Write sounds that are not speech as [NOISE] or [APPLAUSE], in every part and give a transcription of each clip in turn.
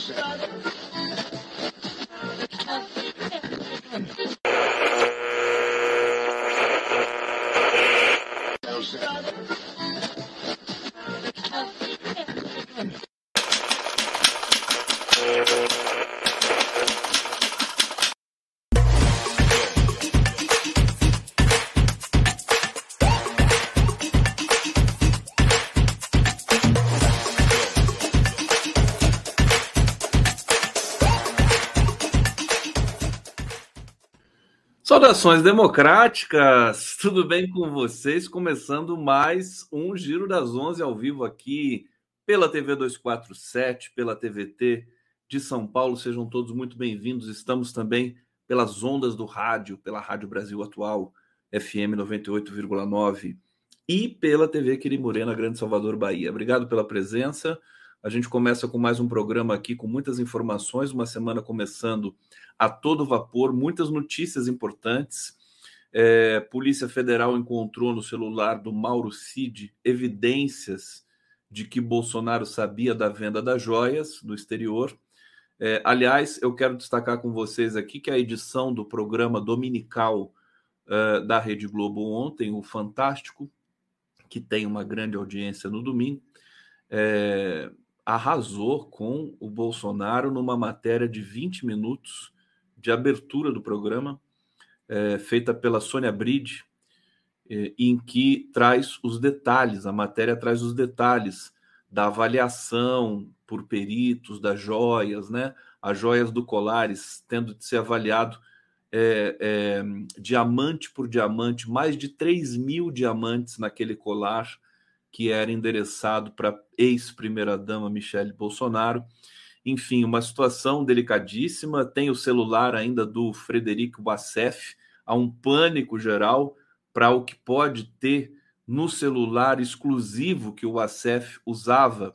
Thursday. Saudações democráticas, tudo bem com vocês? Começando mais um Giro das Onze ao vivo aqui pela TV 247, pela TVT de São Paulo. Sejam todos muito bem-vindos. Estamos também pelas ondas do rádio, pela Rádio Brasil Atual, FM 98,9 e pela TV Quirimurena, Grande Salvador, Bahia. Obrigado pela presença. A gente começa com mais um programa aqui com muitas informações, uma semana começando a todo vapor, muitas notícias importantes. É, Polícia Federal encontrou no celular do Mauro Cid evidências de que Bolsonaro sabia da venda das joias no exterior. É, aliás, eu quero destacar com vocês aqui que a edição do programa dominical uh, da Rede Globo ontem, o Fantástico, que tem uma grande audiência no domingo, é, arrasou com o Bolsonaro numa matéria de 20 minutos de abertura do programa, é, feita pela Sônia Bride, é, em que traz os detalhes, a matéria traz os detalhes da avaliação por peritos das joias, né? As joias do Colares tendo de ser avaliado é, é, diamante por diamante, mais de 3 mil diamantes naquele colar, que era endereçado para ex-primeira-dama Michele Bolsonaro. Enfim, uma situação delicadíssima. Tem o celular ainda do Frederico Bassef. Há um pânico geral para o que pode ter no celular exclusivo que o Bassef usava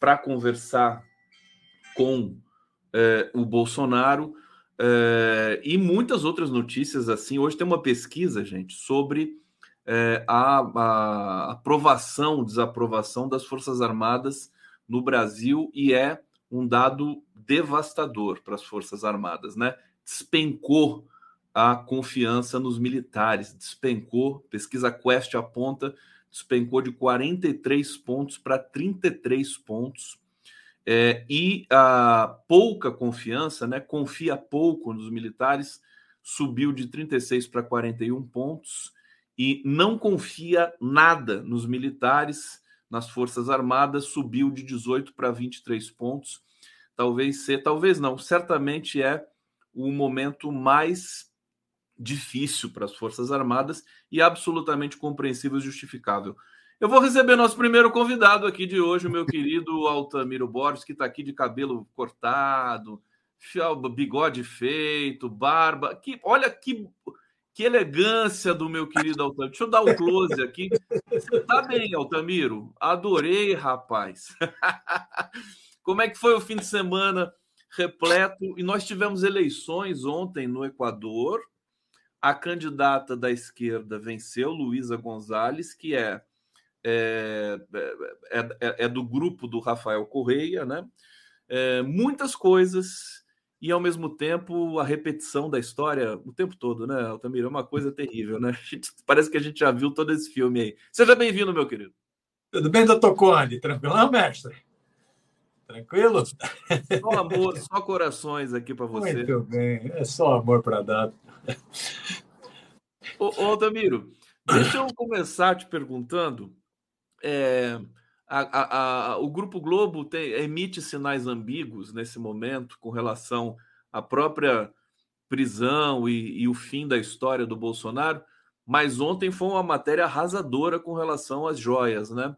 para conversar com eh, o Bolsonaro. Eh, e muitas outras notícias assim. Hoje tem uma pesquisa, gente, sobre é, a, a aprovação, desaprovação das Forças Armadas no Brasil e é um dado devastador para as Forças Armadas, né? Despencou a confiança nos militares, despencou, pesquisa Quest aponta, despencou de 43 pontos para 33 pontos. É, e a pouca confiança, né? Confia pouco nos militares, subiu de 36 para 41 pontos e não confia nada nos militares, nas Forças Armadas, subiu de 18 para 23 pontos. Talvez ser, talvez não, certamente é o momento mais difícil para as Forças Armadas e absolutamente compreensível e justificável. Eu vou receber nosso primeiro convidado aqui de hoje, o meu querido [LAUGHS] Altamiro Borges, que está aqui de cabelo cortado, bigode feito, barba. Que, olha que que elegância do meu querido Altamiro. Deixa eu dar o um close aqui. Você tá bem, Altamiro? Adorei, rapaz. [LAUGHS] Como é que foi o fim de semana repleto? E nós tivemos eleições ontem no Equador. A candidata da esquerda venceu, Luísa Gonzalez, que é, é, é, é, é do grupo do Rafael Correia, né? É, muitas coisas e ao mesmo tempo a repetição da história o tempo todo, né, Altamiro? É uma coisa terrível, né? [LAUGHS] Gente, parece que a gente já viu todo esse filme aí. Seja bem-vindo, meu querido. Tudo bem, doutor Conde? Tranquilo, mestre? Tranquilo? Só [LAUGHS] amor, só corações aqui para você. Muito bem, é só amor para dar. Ô, ô, Altamiro, deixa eu começar te perguntando. É, a, a, o Grupo Globo tem, emite sinais ambíguos nesse momento com relação à própria prisão e, e, o fim da história do Bolsonaro, mas ontem foi uma matéria arrasadora com relação às joias, né?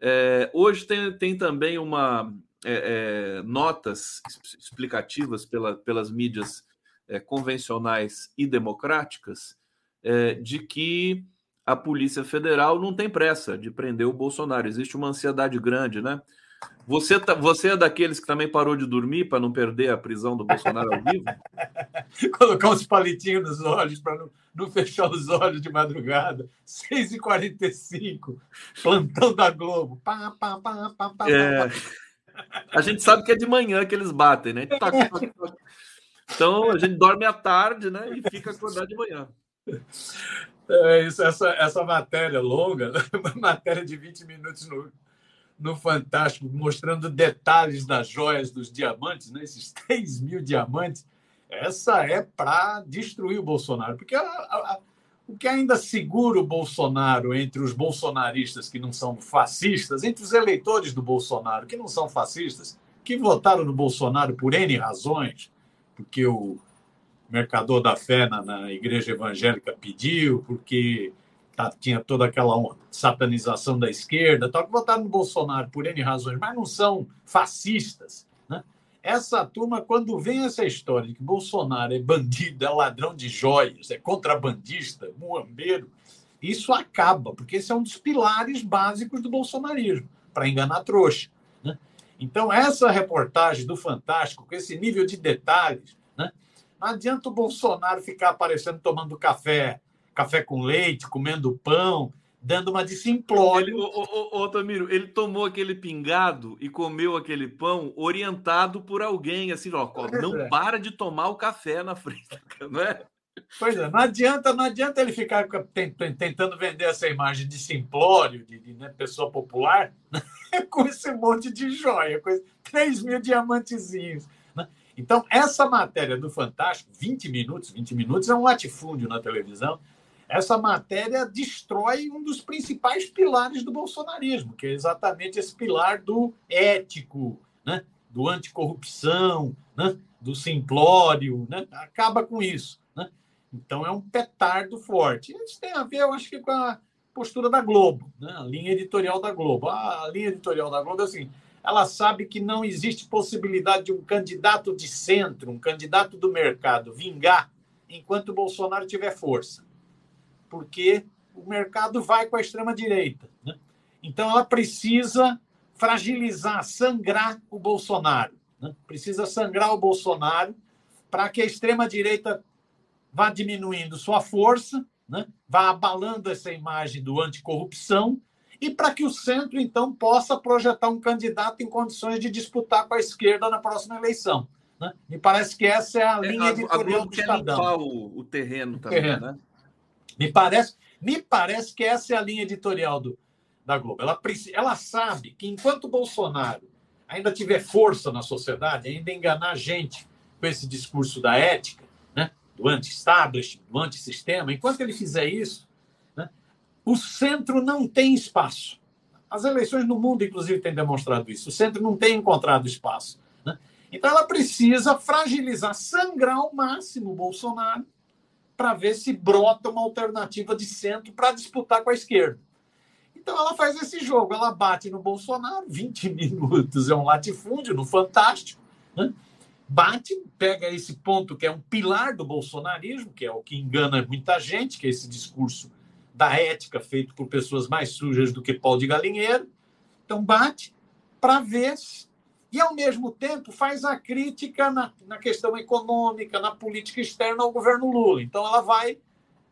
É, hoje tem, tem também uma é, é, notas explicativas pela, pelas mídias é, convencionais e democráticas é, de que a Polícia Federal não tem pressa de prender o Bolsonaro. Existe uma ansiedade grande, né? Você, tá, você é daqueles que também parou de dormir para não perder a prisão do Bolsonaro ao vivo? [LAUGHS] Colocar uns palitinhos nos olhos para não, não, fechar os olhos de madrugada. 6h45, plantão da Globo. Pá, pá, pá, é... A gente sabe que é de manhã que eles batem, né? Então a gente dorme à tarde, né? E fica acordado de manhã. É isso, essa, essa matéria longa, uma [LAUGHS] matéria de 20 minutos no, no Fantástico, mostrando detalhes das joias dos diamantes, né? esses [LAUGHS] 3 mil diamantes, essa é para destruir o Bolsonaro. Porque a, a, o que ainda segura o Bolsonaro entre os bolsonaristas que não são fascistas, entre os eleitores do Bolsonaro que não são fascistas, que votaram no Bolsonaro por N razões, porque o mercador da fé na, na igreja evangélica pediu, porque tá, tinha toda aquela satanização da esquerda, tal, que votaram no Bolsonaro por N razões, mas não são fascistas. Né? Essa turma, quando vem essa história de que Bolsonaro é bandido, é ladrão de joias, é contrabandista, muambeiro, isso acaba, porque esse é um dos pilares básicos do bolsonarismo, para enganar trouxa. Né? Então, essa reportagem do Fantástico, com esse nível de detalhes, né? Não adianta o Bolsonaro ficar aparecendo tomando café café com leite, comendo pão, dando uma de simplório. Ô, ô, Tamiro, ele tomou aquele pingado e comeu aquele pão orientado por alguém, assim, ó, não é. para de tomar o café na frente, [LAUGHS] não é? Pois é, não adianta, não adianta ele ficar tentando vender essa imagem de simplório, de, de né, pessoa popular, [LAUGHS] com esse monte de joia, com 3 mil diamantezinhos. Então, essa matéria do Fantástico, 20 minutos, 20 minutos é um latifúndio na televisão, essa matéria destrói um dos principais pilares do bolsonarismo, que é exatamente esse pilar do ético, né? do anticorrupção, né? do simplório, né? acaba com isso. Né? Então é um petardo forte. Isso tem a ver, eu acho que, com a postura da Globo, né? a linha editorial da Globo. A linha editorial da Globo é assim: ela sabe que não existe possibilidade de um candidato de centro, um candidato do mercado, vingar enquanto o Bolsonaro tiver força porque o mercado vai com a extrema-direita. Né? Então, ela precisa fragilizar, sangrar o Bolsonaro. Né? Precisa sangrar o Bolsonaro para que a extrema-direita vá diminuindo sua força, né? vá abalando essa imagem do anticorrupção e para que o centro, então, possa projetar um candidato em condições de disputar com a esquerda na próxima eleição. Né? Me parece que essa é a é, linha editorial a, a do Estadão. O, o terreno também, terreno. né? Me parece, me parece que essa é a linha editorial do, da Globo. Ela, ela sabe que enquanto o Bolsonaro ainda tiver força na sociedade, ainda enganar a gente com esse discurso da ética, né, do anti-establishment, do anti-sistema, enquanto ele fizer isso, o centro não tem espaço. As eleições no mundo, inclusive, têm demonstrado isso. O centro não tem encontrado espaço. Né? Então, ela precisa fragilizar, sangrar ao máximo o Bolsonaro para ver se brota uma alternativa de centro para disputar com a esquerda. Então ela faz esse jogo, ela bate no Bolsonaro, 20 [LAUGHS] minutos é um latifúndio, no Fantástico, né? bate, pega esse ponto que é um pilar do bolsonarismo, que é o que engana muita gente, que é esse discurso da ética feito por pessoas mais sujas do que pau de galinheiro. Então bate para ver e, ao mesmo tempo, faz a crítica na, na questão econômica, na política externa ao governo Lula. Então, ela vai,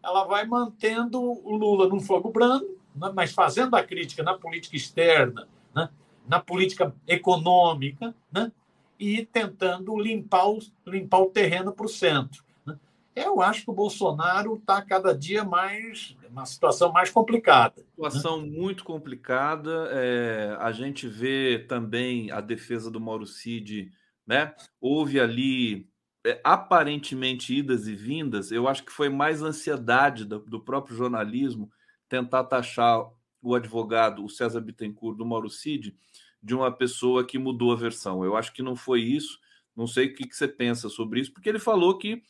ela vai mantendo o Lula num fogo brando, né, mas fazendo a crítica na política externa, né, na política econômica, né, e tentando limpar o, limpar o terreno para o centro. Né. Eu acho que o Bolsonaro está cada dia mais uma situação mais complicada. Né? Situação né? muito complicada. É, a gente vê também a defesa do Mauro Cid, né? Houve ali é, aparentemente idas e vindas. Eu acho que foi mais ansiedade do, do próprio jornalismo tentar taxar o advogado, o César Bittencourt, do Mauro Cid, de uma pessoa que mudou a versão. Eu acho que não foi isso. Não sei o que, que você pensa sobre isso, porque ele falou que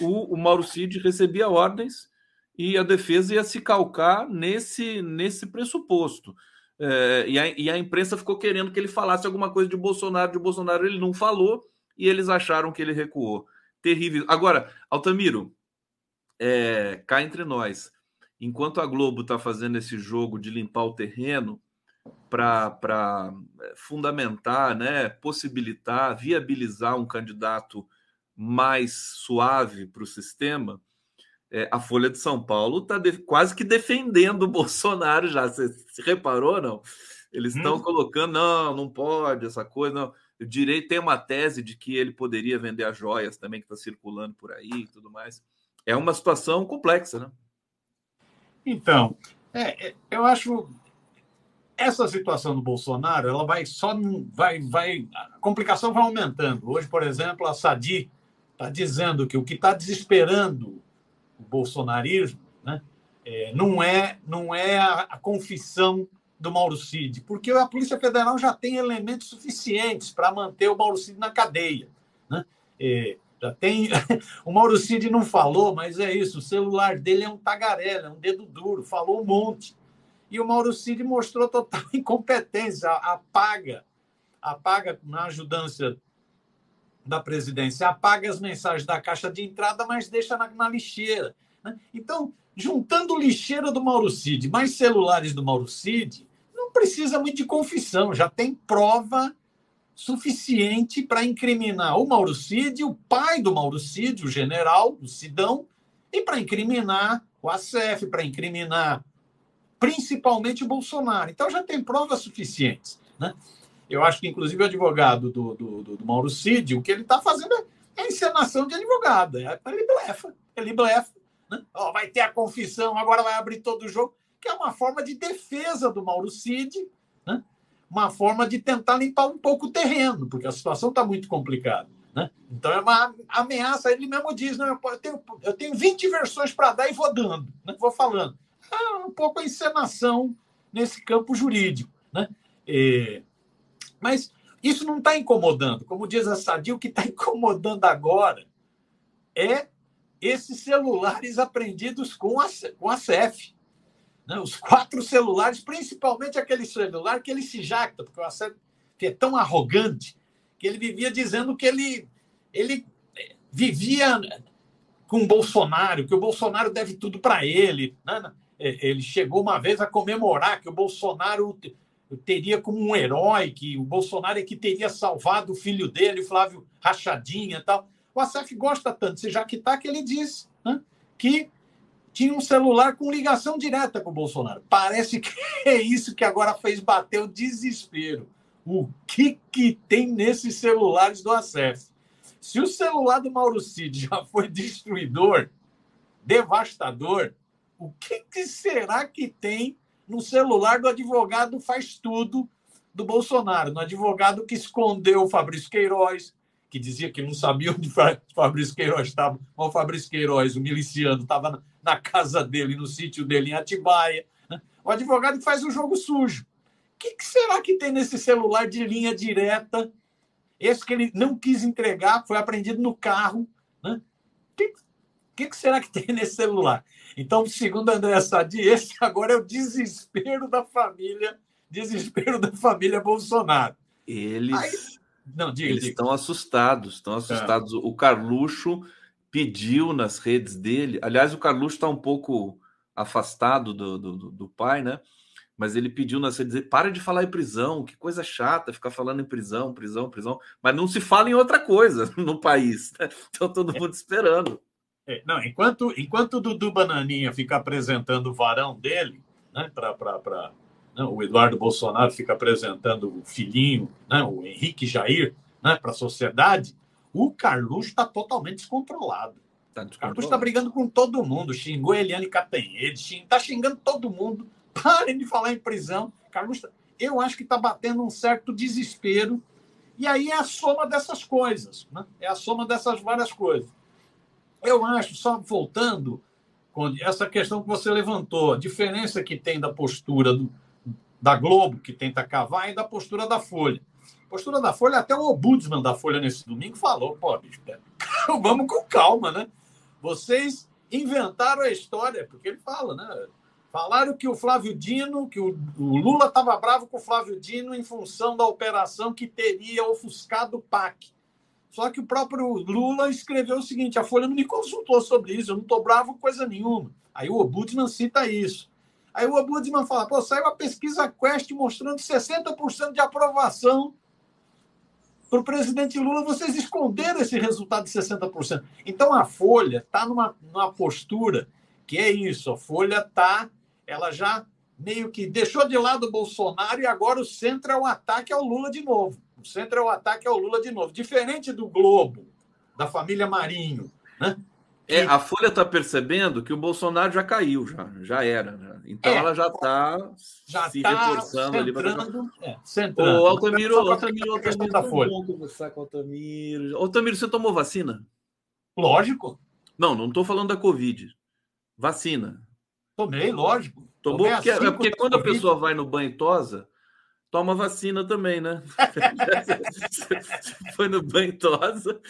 o, o Mauro Cid recebia ordens e a defesa ia se calcar nesse, nesse pressuposto. É, e, a, e, a, imprensa ficou querendo que ele falasse alguma coisa de Bolsonaro, de Bolsonaro ele não falou e eles acharam que ele recuou. Terrível. Agora, Altamiro, é, cá entre nós, enquanto a Globo está fazendo esse jogo de limpar o terreno para é, fundamentar, né, possibilitar, viabilizar um candidato mais suave para o sistema, é, a Folha de São Paulo está quase que defendendo o [LAUGHS] Bolsonaro já. Você, reparou, não? Eles estão hum. colocando, não, não pode, essa coisa. Não. O direito tem uma tese de que ele poderia vender as joias também, que está circulando por aí e tudo mais. É uma situação complexa, né? Então, é, é eu acho essa situação do Bolsonaro, ela vai só vai vai a complicação vai aumentando. Hoje, por exemplo, a Sadi está dizendo que o que está desesperando bolsonarismo, né, é, não é não é a, a, confissão do Mauro Cid, porque a Polícia Federal já tem elementos suficientes para manter o Mauro Cid na cadeia, né? É, já tem. [LAUGHS] O Mauro Cid não falou, mas é isso. O celular dele é um tagarela, é um dedo duro, falou um monte. E o Mauro Cid mostrou total [LAUGHS] incompetência, apaga, apaga na ajudância da presidência, apaga as mensagens da caixa de entrada, mas deixa na, na lixeira. Né? Então, juntando lixeira do Mauro Cid mais celulares do Mauro Cid, não precisa muito de confissão, já tem prova suficiente para incriminar o Mauro Cid, o pai do Mauro Cid, o general, o Sidão, e para incriminar o ACF, para incriminar principalmente o Bolsonaro. Então já tem provas suficientes. Né? Eu acho que, inclusive, o advogado do, do, do, Mauro Cid, o que ele está fazendo é, é encenação de advogado. É, ele blefa. Ele blefa. Né? Oh, vai ter a confissão, agora vai abrir todo o jogo, que é uma forma de defesa do Mauro Cid, né? uma forma de tentar limpar um pouco o terreno, porque a situação está muito complicada. Né? Então é uma ameaça. Ele mesmo diz: não, eu, tenho, eu tenho 20 versões para dar e vou dando, né? vou falando é um pouco a encenação nesse campo jurídico. Né? É, mas isso não está incomodando. Como diz a Sadia, o que está [LAUGHS] incomodando agora é esses celulares apreendidos com a, com a CEF. Né? Os quatro celulares, principalmente aquele celular que ele se jacta, porque o ACF é tão arrogante que ele vivia dizendo que ele, ele vivia com o Bolsonaro, que o Bolsonaro deve tudo para ele. Né? Ele chegou uma vez a comemorar que o Bolsonaro teria como um herói, que o Bolsonaro é que teria salvado o filho dele, Flávio Rachadinha e tal. O Assaf gosta tanto de Jaquitá que ele disse né, que tinha um celular com ligação direta com o Bolsonaro. Parece que [LAUGHS] é isso que agora fez bater o desespero. O que, que tem nesses celulares do Acef? Se o celular do Mauro Cid já foi destruidor, devastador, o que, que será que tem no celular do advogado faz tudo do Bolsonaro, no advogado que escondeu o Fabrício Queiroz, que dizia que não sabia onde o Fabrício Queiroz estava. O Fabrício Queiroz, o miliciano, estava na casa dele, no sítio dele em Atibaia. Né? O advogado que faz o jogo sujo. O que, será que tem nesse celular de linha direta? Esse que ele não quis entregar, foi apreendido no carro. Né? Que, que, que será que tem [LAUGHS] nesse celular? Então, segundo André Sadi, esse [LAUGHS] agora é o desespero da família, desespero da família Bolsonaro. Eles, Aí, não, diga, eles diga. estão assustados, estão assustados. É. O Carluxo pediu nas redes dele, aliás, o Carluxo está um pouco afastado do, do, do pai, né? mas ele pediu nas redes dele, para de falar em prisão, que coisa chata ficar falando em prisão, prisão, prisão, mas não se fala em outra coisa [LAUGHS] no país. Né? Então todo mundo esperando. É, não, enquanto, enquanto o Dudu Bananinha fica apresentando o varão dele, né, para né, o Eduardo Bolsonaro fica apresentando o filhinho, né, o Henrique Jair, né, para a sociedade, o Carluxo está totalmente descontrolado. Tá o Carluxo está brigando com todo mundo, xingou Eliane Catanhede, está xingando todo mundo. [LAUGHS] Parem de falar em prisão. Carluxo, eu acho que está batendo um certo desespero. E aí é a soma dessas coisas, né? é a soma dessas várias coisas. Eu acho, só voltando, essa questão que você levantou, a diferença que tem da postura do, da Globo, que tenta cavar, e da postura da Folha. Postura da Folha, até o Ombudsman da Folha nesse domingo falou: pô, bicho, [LAUGHS] vamos com calma, né? Vocês inventaram a história, porque ele fala, né? Falaram que o Flávio Dino, que o, o Lula estava bravo com o Flávio Dino em função da operação que teria ofuscado o PAC. Só que o próprio Lula escreveu o seguinte: a Folha não me consultou sobre isso, eu não estou bravo coisa nenhuma. Aí o Obudman cita isso. Aí o Obudman fala: pô, saiu a pesquisa Quest mostrando 60% de aprovação para o presidente Lula. Vocês esconderam esse resultado de 60%. Então a Folha está numa, numa postura que é isso: a Folha está, ela já meio que deixou de lado o Bolsonaro e agora o centro é o ataque ao Lula de novo. O centro é o ataque ao Lula de novo. Diferente do Globo, da família Marinho, né? É, a Folha está percebendo que o Bolsonaro já caiu, já, já era. Né? Então é, ela já está se tá reforçando ali para. É, Ô, Altamiro, Altamiro, Altamiro, conversar com o Altamiro. Altamiro, você tomou vacina? Lógico. Não, não estou falando da Covid. Vacina. Tomei, lógico. Tomou Tomei porque, é porque quando a pessoa vai no banho e tosa, toma vacina também, né? [LAUGHS] foi no banho tosa,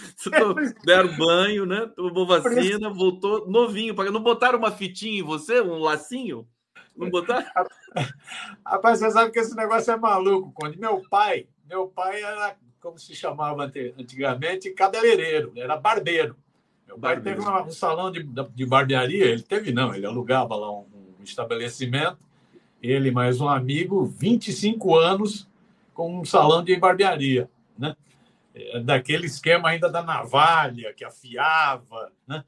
deram banho, né? Tomou vacina, voltou novinho. Não botaram uma fitinha em você, um lacinho? Não botaram? [LAUGHS] Rapaz, você sabe que esse negócio é maluco. Quando meu pai, meu pai era, como se chamava antigamente, cabeleireiro, era barbeiro. Meu pai barbeiro. teve um salão de, de barbearia, ele teve não, ele alugava lá um, um estabelecimento ele mais um amigo, 25 anos com um salão de barbearia, né? É, daquele esquema ainda da navalha que afiava, né?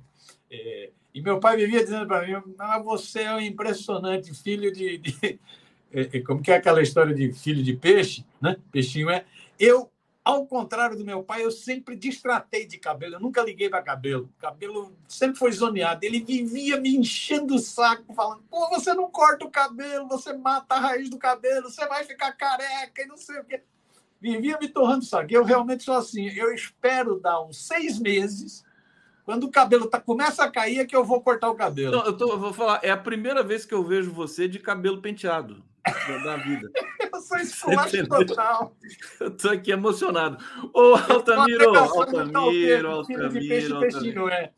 É, e meu pai vivia dizendo para mim: ah, você é um impressionante filho de, de... [LAUGHS] É, é, como que é aquela história de filho de peixe, né? Peixinho é. Eu ao contrário do meu pai, eu sempre distratei de cabelo, eu nunca liguei para cabelo. Cabelo sempre foi zoneado. Ele vivia me enchendo o saco, falando: pô, você não corta o cabelo, você mata a raiz do cabelo, você vai ficar careca e não sei o quê. Vivia me torrando saco. Eu realmente sou assim. Eu espero dar uns seis meses. Quando o cabelo tá, começa a cair, é que eu vou cortar o cabelo. Não, eu, tô, eu vou falar, é a primeira vez que eu vejo você de cabelo penteado da vida. [LAUGHS] Eu sou esculacho total. Eu tô aqui emocionado. Ô, Altamiro, Altamiro, Altamiro, Altamiro. É.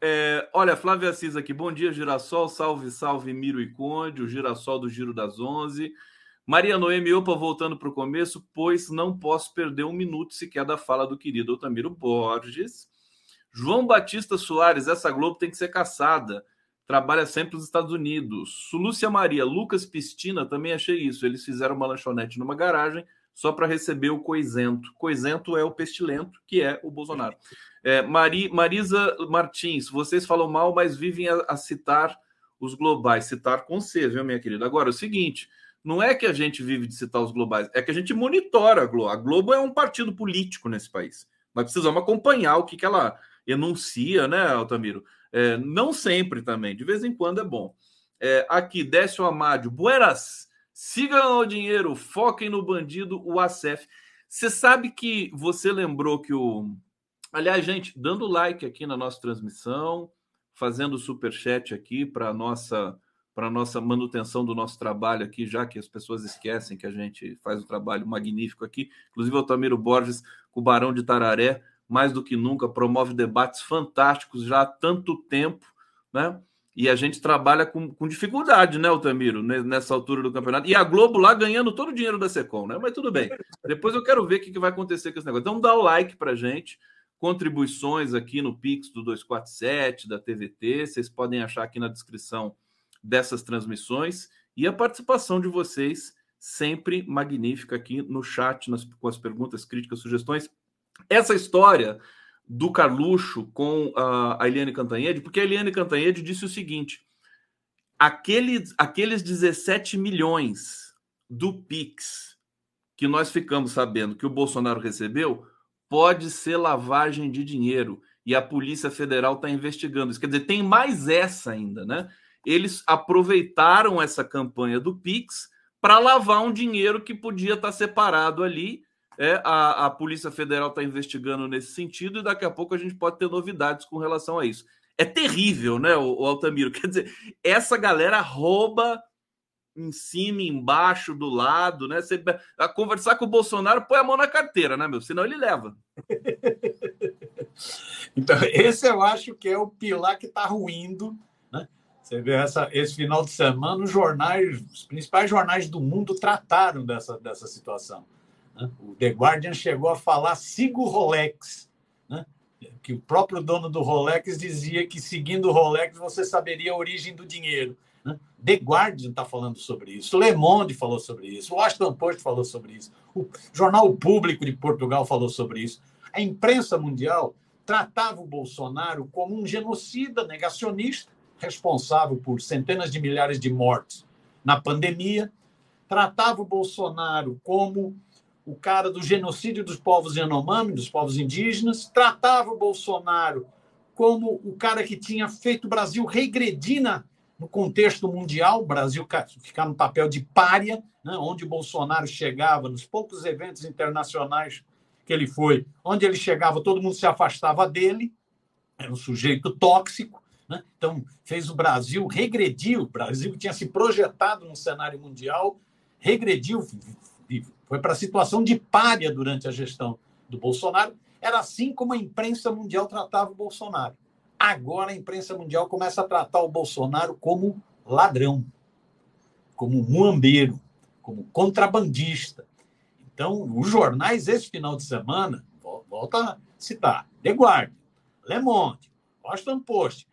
É, olha, Flávia Assis aqui. Bom dia, Girassol. Salve, salve, Miro e Conde. O Girassol do Giro das Onze. Maria Noemi, opa, voltando para o começo, pois não posso perder um minuto sequer da fala do querido Altamiro Borges. João Batista Soares, essa Globo tem que ser caçada trabalha sempre nos Estados Unidos. Lúcia Maria, Lucas Pistina, também achei isso. Eles fizeram uma lanchonete numa garagem só para receber o coisento. Coisento é o pestilento, que é o Bolsonaro. É, Mari, Marisa Martins, vocês falam mal, mas vivem a, a citar os globais. Citar com C, viu, minha querida? Agora, é o seguinte. Não é que a gente vive de citar os globais, é que a gente monitora a Globo. A Globo é um partido político nesse país. Nós precisamos acompanhar o que, que ela enuncia, né, Altamiro? É, não sempre também, de vez em quando é bom. É, aqui, Décio Amádio, Buenas, sigam o dinheiro, foquem no bandido, o ACF. Você sabe que você lembrou que o. Aliás, gente, dando like aqui na nossa transmissão, fazendo super chat aqui para nossa para nossa manutenção do nosso trabalho aqui, já que as pessoas esquecem que a gente faz um trabalho magnífico aqui. Inclusive, o Tamiro Borges, com o Barão de Tararé, mais do que nunca, promove debates fantásticos já há tanto tempo, né? E a gente trabalha com, com dificuldade, né, Altamiro, nessa altura do campeonato. E a Globo lá ganhando todo o dinheiro da Secom, né? Mas tudo bem. Depois eu quero ver o que vai acontecer com esse negócio. Então dá o like pra gente, contribuições aqui no Pix do 247, da TVT, vocês podem achar aqui na descrição dessas transmissões. E a participação de vocês, sempre magnífica aqui no chat, nas, com as perguntas, críticas, sugestões. Essa história do Carluxo com a Eliane Cantanhede, porque a Eliane Cantanhede disse o seguinte: aqueles, aqueles 17 milhões do Pix que nós ficamos sabendo que o Bolsonaro recebeu pode ser lavagem de dinheiro e a Polícia Federal está investigando isso. Quer dizer, tem mais essa ainda, né? Eles aproveitaram essa campanha do Pix para lavar um dinheiro que podia estar tá separado ali é, a, a Polícia Federal está investigando nesse sentido e daqui a pouco a gente pode ter novidades com relação a isso. É terrível, né, o, o Altamiro? [LAUGHS] Quer dizer, essa galera rouba em cima, embaixo, do lado, né? Você, a conversar com o Bolsonaro, põe a mão na carteira, né, meu? Senão ele leva. [LAUGHS] então, esse eu acho que é o pilar que está ruindo, né? Você vê essa, esse final de semana, os jornais, os principais jornais do mundo trataram dessa, dessa situação. Né? O The Guardian chegou a falar siga o Rolex, né? que o próprio dono do Rolex dizia que seguindo o Rolex você saberia a origem do dinheiro. Né? The Guardian está falando sobre isso, Le Monde falou sobre isso, o Washington Post falou sobre isso, o Jornal Público de Portugal falou sobre isso. A imprensa mundial tratava o Bolsonaro como um genocida negacionista responsável por centenas de milhares de mortes na pandemia, tratava o Bolsonaro como o cara do genocídio dos povos Yanomami, dos povos indígenas, tratava o Bolsonaro como o cara que tinha feito o Brasil regredir na, no contexto mundial, o Brasil ficar no papel de párea, né, onde o Bolsonaro chegava, nos poucos eventos internacionais que ele foi, onde ele chegava, todo mundo se afastava dele, era um sujeito tóxico, né? então fez o Brasil regredir, o Brasil tinha se projetado no cenário mundial, regrediu, foi para a situação de párea durante a gestão do Bolsonaro. Era assim como a imprensa mundial tratava o Bolsonaro. Agora a imprensa mundial começa a tratar o Bolsonaro como ladrão, como muambeiro, como contrabandista. Então, os jornais esse final de semana, volta a citar, The Guardian, Le Monde, Washington Post,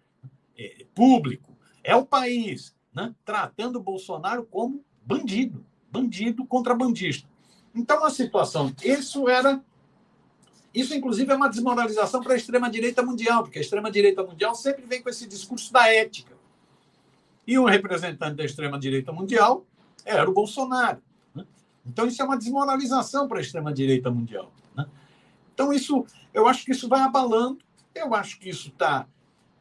é, Público, é o país, né, tratando o Bolsonaro como bandido, bandido contrabandista. Então, a situação, isso era isso, inclusive, é uma desmoralização para a extrema-direita mundial, porque a extrema-direita mundial sempre vem com esse discurso da ética. E um representante da extrema-direita mundial era o Bolsonaro. Né? Então, isso é uma desmoralização para a extrema-direita mundial. Né? Então, isso, eu acho que isso vai abalando, eu acho que isso tá,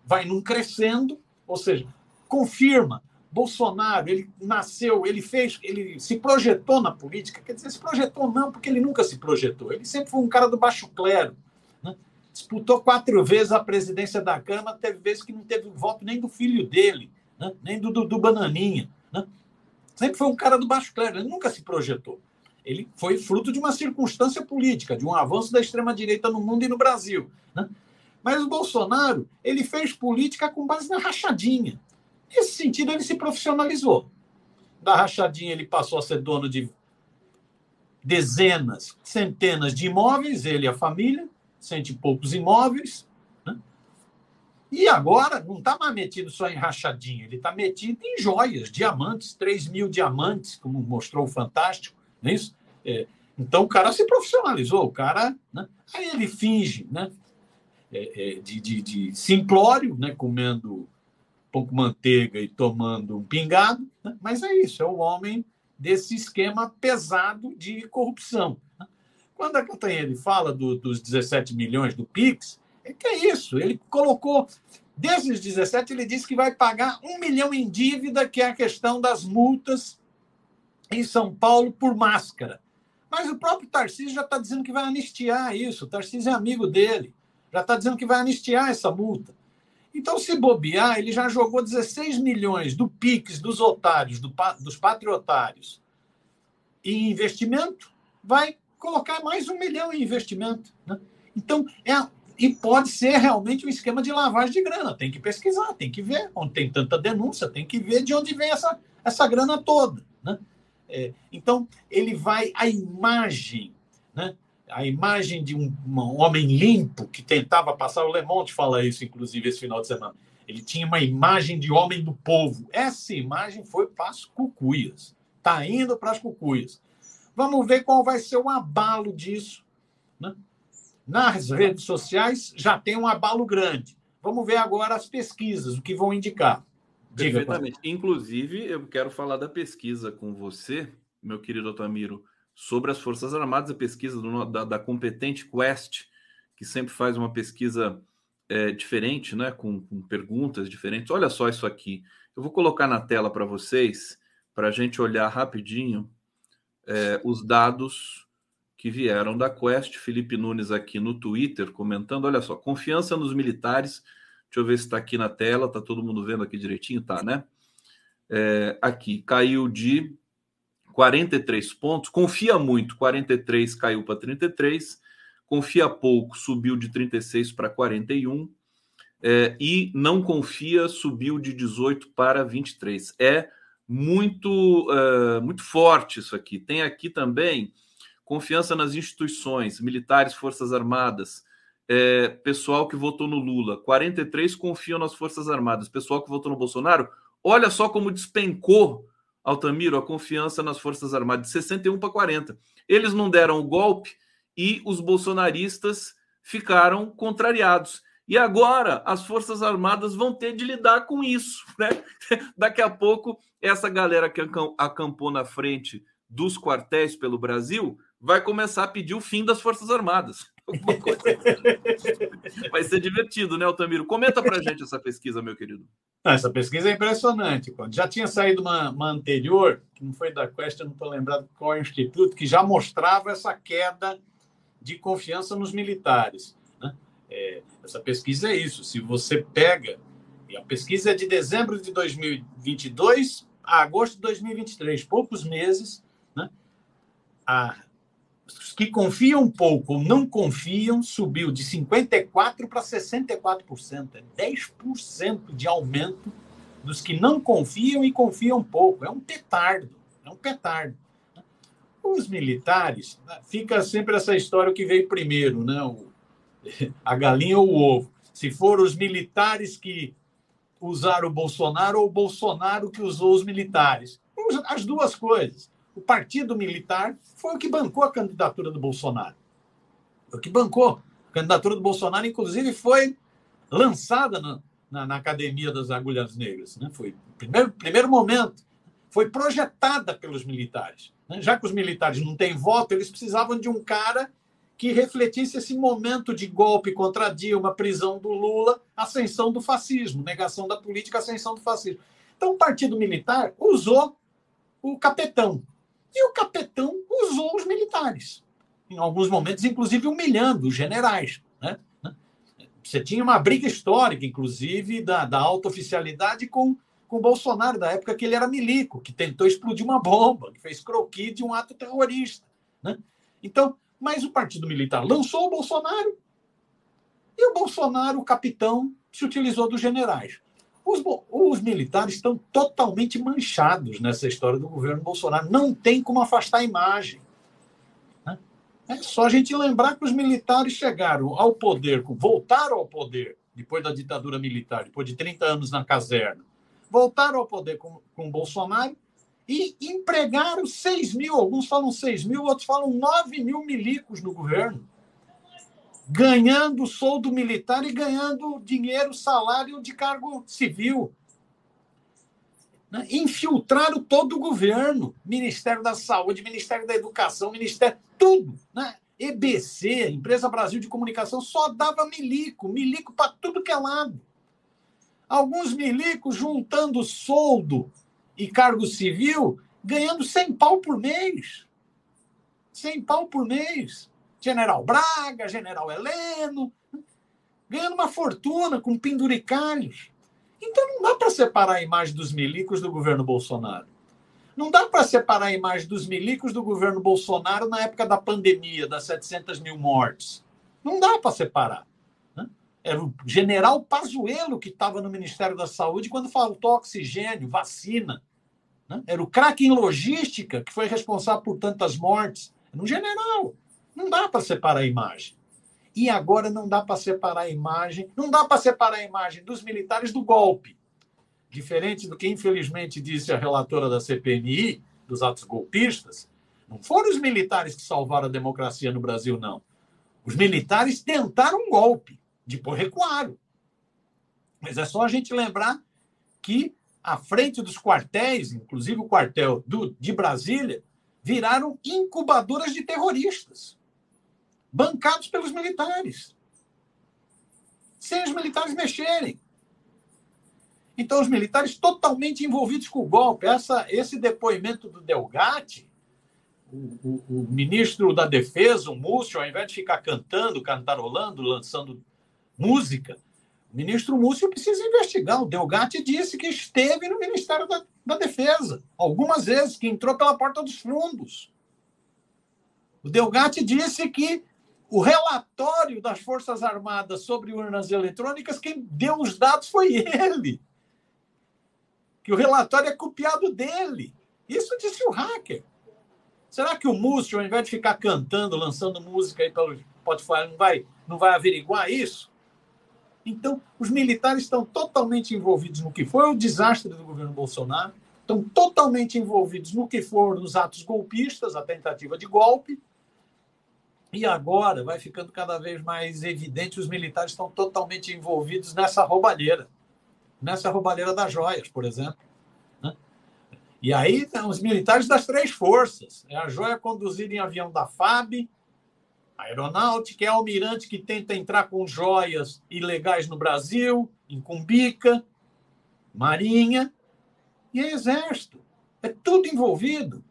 vai num crescendo, ou seja, confirma Bolsonaro, ele nasceu, ele fez, ele se projetou na política, quer dizer, se projetou não, porque ele nunca se projetou. Ele sempre foi um cara do baixo clero. Né? Disputou quatro vezes a presidência da Câmara, teve vezes que não teve voto nem do filho dele, né? nem do, do, do Bananinha. Né? Sempre foi um cara do baixo clero, ele nunca se projetou. Ele foi fruto de uma circunstância política, de um avanço da extrema-direita no mundo e no Brasil. Né? Mas o Bolsonaro, ele fez política com base na rachadinha. Nesse sentido, ele se profissionalizou. Da rachadinha, ele passou a ser dono de dezenas, centenas de imóveis, ele e a família, cento e poucos imóveis. Né? E agora não está mais metido só em rachadinha, ele está metido em joias, diamantes, 3 mil diamantes, como mostrou o Fantástico, não é isso? É, então o cara se profissionalizou, o cara. Né? Aí ele finge né? É, é, de, de, de simplório, né? comendo pouco manteiga e tomando um pingado, né? mas é isso, é o homem desse esquema pesado de corrupção. Né? Quando a Catanhede fala do, dos 17 milhões do PIX, é que é isso, ele colocou, desses 17, ele disse que vai pagar um milhão em dívida, que é a questão das multas em São Paulo por máscara. Mas o próprio Tarcísio já está dizendo que vai anistiar isso, o Tarcísio é amigo dele, já está dizendo que vai anistiar essa multa. Então, se bobear, ele já jogou 16 milhões do PIX, dos otários, do, dos patriotários, em investimento, vai colocar mais um milhão em investimento. Né? Então, é, e pode ser realmente um esquema de lavagem de grana. Tem que pesquisar, tem que ver onde tem tanta denúncia, tem que ver de onde vem essa, essa grana toda. Né? É, então, ele vai, a imagem né, a imagem de um, um, homem limpo que tentava passar. O Le Monde fala isso, inclusive, esse final de semana. Ele tinha uma imagem de homem do povo. Essa imagem foi para as cucuias. Está indo para as cucuias. Vamos ver qual vai ser o abalo disso. Né? Nas redes sociais já tem um abalo grande. Vamos ver agora as pesquisas, o que vão indicar. Diga, Perfeitamente. Inclusive, eu quero falar da pesquisa com você, meu querido Otamiro sobre as Forças Armadas, a pesquisa do, da, da, competente Quest, que sempre faz uma pesquisa é, diferente, né, com, com, perguntas diferentes. Olha só isso aqui. Eu vou colocar na tela para vocês, para a gente olhar rapidinho é, os dados que vieram da Quest. Felipe Nunes aqui no Twitter comentando. Olha só, confiança nos militares. Deixa eu ver se está aqui na tela. Tá todo mundo vendo aqui direitinho? Tá, né? É, aqui caiu de 43 pontos, confia muito, 43 caiu para 33, confia pouco, subiu de 36 para 41, é, e não confia, subiu de 18 para 23. É muito, uh, muito forte isso aqui. Tem aqui também confiança nas instituições, militares, forças armadas, é, pessoal que votou no Lula, 43 confiam nas forças armadas, pessoal que votou no Bolsonaro, olha só como despencou Altamiro, a confiança nas Forças Armadas, de 61 para 40. Eles não deram o golpe e os bolsonaristas ficaram contrariados. E agora as Forças Armadas vão ter de lidar com isso. [LAUGHS] Né? Daqui a pouco, essa galera que acampou na frente dos quartéis pelo Brasil vai começar a pedir o fim das Forças Armadas. Vai ser divertido, né, Altamiro? Comenta pra gente essa pesquisa, meu querido. essa pesquisa é impressionante. Já tinha saído uma, uma anterior, que não foi da Quest, não estou lembrado qual é instituto, que já mostrava essa queda de confiança nos militares. Né? É, essa pesquisa é isso. Se você pega, e a pesquisa é de dezembro de 2022 a agosto de 2023, poucos meses, né? a que confiam pouco ou não confiam subiu de 54% para 64%. É 10% de aumento dos que não confiam e confiam pouco. É um petardo. É um petardo. Os militares, fica sempre essa história que veio primeiro, né? [LAUGHS] a galinha ou o ovo. Se foram os militares que usaram o Bolsonaro ou o Bolsonaro que usou os militares. As duas coisas o partido militar foi o que bancou a candidatura do Bolsonaro. Foi o que bancou. A candidatura do Bolsonaro, inclusive, foi lançada na, na, na Academia das Agulhas Negras. Né? Foi primeiro, primeiro momento. Foi projetada pelos militares. Né? Já que os militares não têm voto, eles precisavam de um cara que refletisse esse momento de golpe contra Dilma, prisão do Lula, ascensão do fascismo, negação da política, ascensão do fascismo. Então, o Partido Militar usou o capetão, e o capitão usou os militares, em alguns momentos, inclusive humilhando os generais. Né? Você tinha uma briga histórica, inclusive, da, da alta oficialidade com, com o Bolsonaro, da época que ele era milico, que tentou explodir uma bomba, que fez croquis de um ato terrorista. Né? Então, mas o Partido Militar lançou o Bolsonaro e o Bolsonaro, o capitão, se utilizou dos generais. Os, os, militares estão totalmente manchados nessa história do governo Bolsonaro. Não tem como afastar a imagem. Né? É só a gente lembrar que os militares chegaram ao poder, voltaram ao poder depois da ditadura militar, depois de 30 anos na caserna, voltaram ao poder com, com Bolsonaro e empregaram 6 mil, alguns falam 6 mil, outros falam 9 mil milicos no governo ganhando soldo militar e ganhando dinheiro, salário de cargo civil. Né? Infiltraram todo o governo, Ministério da Saúde, Ministério da Educação, Ministério, tudo. Né? EBC, Empresa Brasil de Comunicação, só dava milico, milico para tudo que é lado. Alguns milicos juntando soldo e cargo civil, ganhando 100 pau por mês. 100 pau por mês. General Braga, General Heleno, ganhando uma fortuna com penduricalhos. Então não dá para separar a imagem dos milicos do governo Bolsonaro. Não dá para separar a imagem dos milicos do governo Bolsonaro na época da pandemia, das 700 mil mortes. Não dá para separar. Né? Era o general Pazuello que estava no Ministério da Saúde quando faltou oxigênio, vacina. Né? Era o craque em logística que foi responsável por tantas mortes. Era um general. Não dá para separar a imagem. E agora não dá para separar a imagem, não dá para separar a imagem dos militares do golpe. Diferente do que, infelizmente, disse a relatora da CPMI, dos atos golpistas, não foram os militares que salvaram a democracia no Brasil, não. Os militares tentaram um golpe, depois recuaram. Mas é só a gente lembrar que, à frente dos quartéis, inclusive o quartel do, de Brasília, viraram incubadoras de terroristas bancados pelos militares, sem os militares mexerem. Então, os militares totalmente envolvidos com o golpe. Essa, esse depoimento do Delgatti, o, o, o, ministro da Defesa, o Múcio, ao invés de ficar cantando, cantarolando, lançando música, o ministro Múcio precisa investigar. O Delgatti disse que esteve no Ministério da, da Defesa, algumas vezes, que entrou pela porta dos fundos. O Delgatti disse que o relatório das Forças Armadas sobre urnas eletrônicas, quem deu os dados foi ele. Que o relatório é copiado dele. Isso disse o hacker. Será que o Múcio, ao invés de ficar cantando, lançando música aí pelo Spotify, não vai, não vai averiguar isso? Então, os militares estão totalmente envolvidos no que foi o desastre do governo Bolsonaro, estão totalmente envolvidos no que foram os atos golpistas, a tentativa de golpe, E agora vai ficando cada vez mais evidente os militares estão totalmente envolvidos nessa roubalheira, nessa roubalheira das joias, por exemplo. Né? E aí os militares das três forças. É a joia conduzida em avião da FAB, a aeronáutica, é o almirante que tenta entrar com joias ilegais no Brasil, em Cumbica, Marinha e Exército. É tudo envolvido.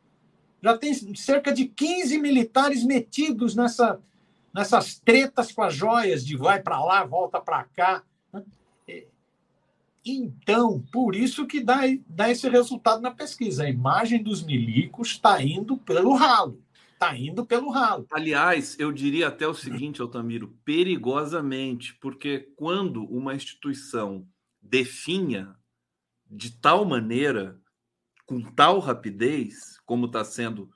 Já tem cerca de 15 militares metidos nessa, nessas tretas com as joias de vai para lá, volta para cá. É, então, por isso que dá, dá esse resultado na pesquisa. A imagem dos milicos está indo pelo ralo. Está indo pelo ralo. Aliás, eu diria até o seguinte, Altamiro, perigosamente, porque quando uma instituição definha de tal maneira com tal rapidez, como está sendo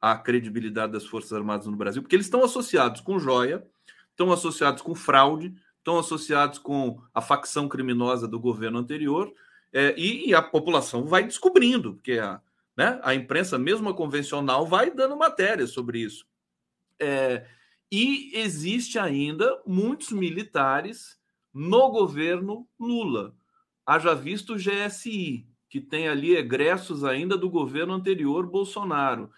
a credibilidade das Forças Armadas no Brasil, porque eles estão associados com joia, estão associados com fraude, estão associados com a facção criminosa do governo anterior, é, e, e, a população vai descobrindo, porque a, né, a imprensa, mesmo a convencional, vai dando matéria sobre isso. É, e existe ainda muitos militares no governo Lula. Haja visto o GSI, que tem ali egressos ainda do governo anterior Bolsonaro.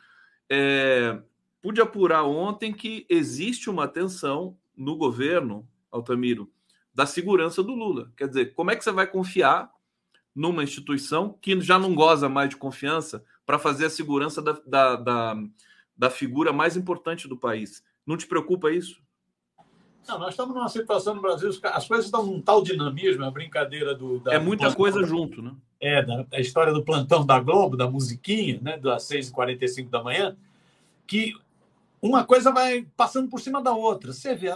É, pude apurar ontem que existe uma tensão no governo, Altamiro, da segurança do Lula. Quer dizer, como é que você vai confiar numa instituição que já não goza mais de confiança para fazer a segurança da, da, da, da figura mais importante do país? Não te preocupa isso? Não, nós estamos numa situação no Brasil, as coisas estão num tal dinamismo, é a brincadeira do. Da, é muita coisa junto, né? É, da, da, história do plantão da Globo, da musiquinha, né, das 6h45 da manhã, que uma coisa vai passando por cima da outra. Você vê,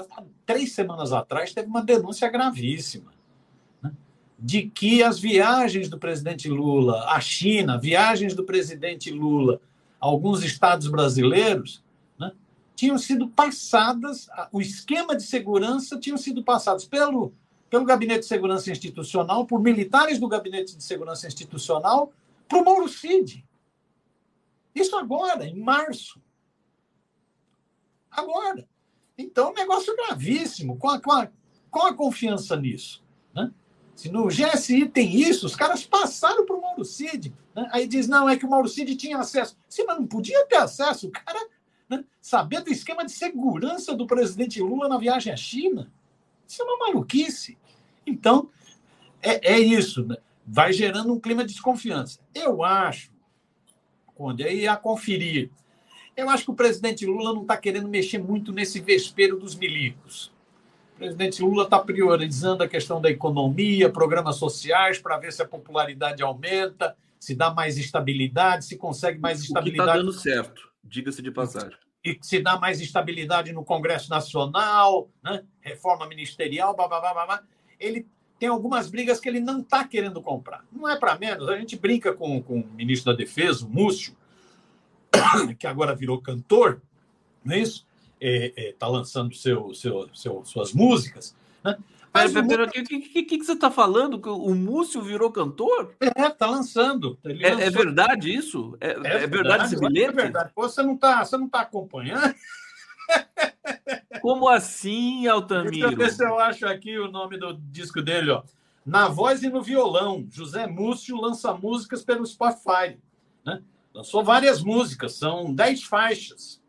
três semanas atrás teve uma denúncia gravíssima né, de que as viagens do presidente Lula à China, viagens do presidente Lula a alguns estados brasileiros, tinham sido passadas, o esquema de segurança tinham sido passados pelo, pelo Gabinete de Segurança Institucional, por militares do Gabinete de Segurança Institucional, para o Mauro Cid. Isso agora, em março. Agora. Então, um negócio gravíssimo. Com a, com a, confiança nisso. Né? Se no GSI tem isso, os caras passaram para o Mauro Cid. Né? Aí diz, não, é que o Mauro Cid tinha acesso. Sim, mas não podia ter acesso. O cara né? Saber do esquema de segurança do presidente Lula na viagem à China. Isso é uma maluquice. Então, é, é isso. Né? Vai gerando um clima de desconfiança. Eu acho, quando aí a conferir, eu acho que o presidente Lula não está querendo mexer muito nesse vespeiro dos milicos. O presidente Lula está priorizando a questão da economia, programas sociais, para ver se a popularidade aumenta, se dá mais estabilidade, se consegue mais estabilidade. Está dando certo diga-se de passagem. E se dá mais estabilidade no Congresso Nacional, né? reforma ministerial, blá, blá, blá, blá. ele tem algumas brigas que ele não está querendo comprar. Não é para menos. A gente brinca com, com o ministro da Defesa, o Múcio, [COUGHS] que agora virou cantor, não é isso? Está é, é, tá lançando seu, seu, seu, suas músicas. Né? Pera, pera, o que, que, que, que, você está falando? Que o Múcio virou cantor? É, está lançando. É, é, é, verdade isso? É, é, é verdade, esse bilhete? É verdade. Você não está tá acompanhando? [LAUGHS] Como assim, Altamiro? Deixa eu ver se eu acho aqui o nome do disco dele, ó. Na voz e no violão, José Múcio lança músicas pelo Spotify. Né? Lançou várias músicas, são dez faixas.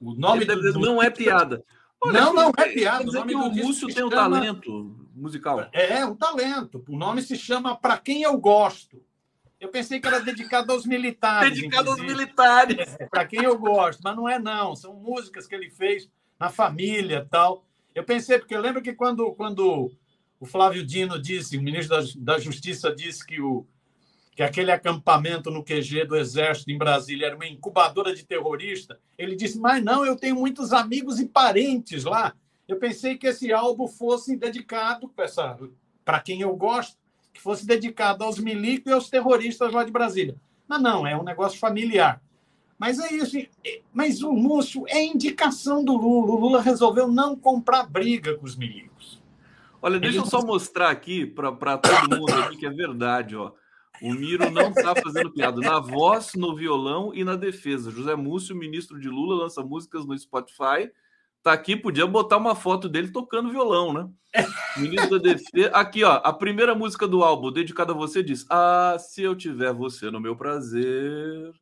O nome do, do... não é piada. Olha, não, não é piada. o nome que o Múcio tem um chama... talento musical. É, um talento. O nome se chama Para Quem Eu Gosto. Eu pensei que era dedicado aos militares. dedicado inclusive. aos militares. É, Para quem eu gosto, mas não é não. São músicas que ele fez na família tal. Eu pensei, porque eu lembro que quando, quando o Flávio Dino disse, o ministro da, da Justiça disse que o, que aquele acampamento no QG do Exército em Brasília era uma incubadora de terrorista, ele disse: Mas não, eu tenho muitos amigos e parentes lá. Eu pensei que esse álbum fosse dedicado para quem eu gosto, que fosse dedicado aos milicos e aos terroristas lá de Brasília. Mas não, é um negócio familiar. Mas é isso. Mas o Múcio é indicação do Lula. O Lula resolveu não comprar briga com os milicos. Olha, deixa Ele... eu só mostrar aqui para todo mundo aqui que é verdade, ó. O Miro não está fazendo piada. Na voz, no violão e na defesa. José Múcio, ministro de Lula, lança músicas no Spotify. Tá aqui, podia botar uma foto dele tocando violão, né? Ministro da Defesa. Aqui, ó, a primeira música do álbum, dedicada a você, diz: Ah, se eu tiver você no meu prazer,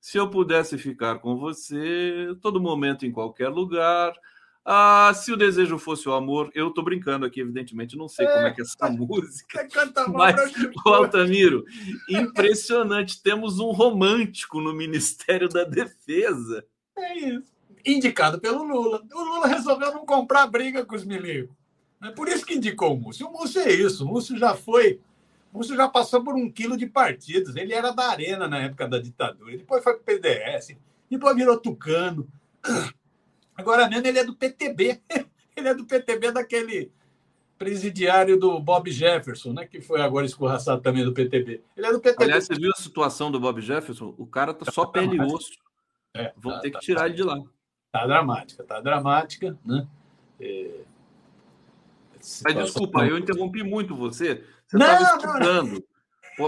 se eu pudesse ficar com você, todo momento, em qualquer lugar. Ah, se o desejo fosse o amor, eu tô brincando aqui, evidentemente, não sei é, como é que é essa tá, [LAUGHS] música. Mas, o Altamiro, [LAUGHS] impressionante, temos um romântico no Ministério da Defesa. É isso. Indicado pelo Lula. O Lula resolveu não comprar briga com os milicos. É por isso que indicou o Múcio. O Múcio é isso. O Múcio já foi. O Múcio já passou por um quilo de partidos. Ele era da Arena na época da ditadura. Depois foi para o PDS. Depois virou Tucano. Agora mesmo ele é do PTB. [LAUGHS] Ele é do PTB daquele presidiário do Bob Jefferson, né? Que foi agora escorraçado também do PTB. Ele é do PTB. Aliás, você viu a situação do Bob Jefferson? O cara tá só tá pele e osso. É, Vão tá, ter que tirar tá, ele de lá. Tá dramática, tá dramática, né? É... Mas desculpa, eu interrompi muito você. Você estava escutando.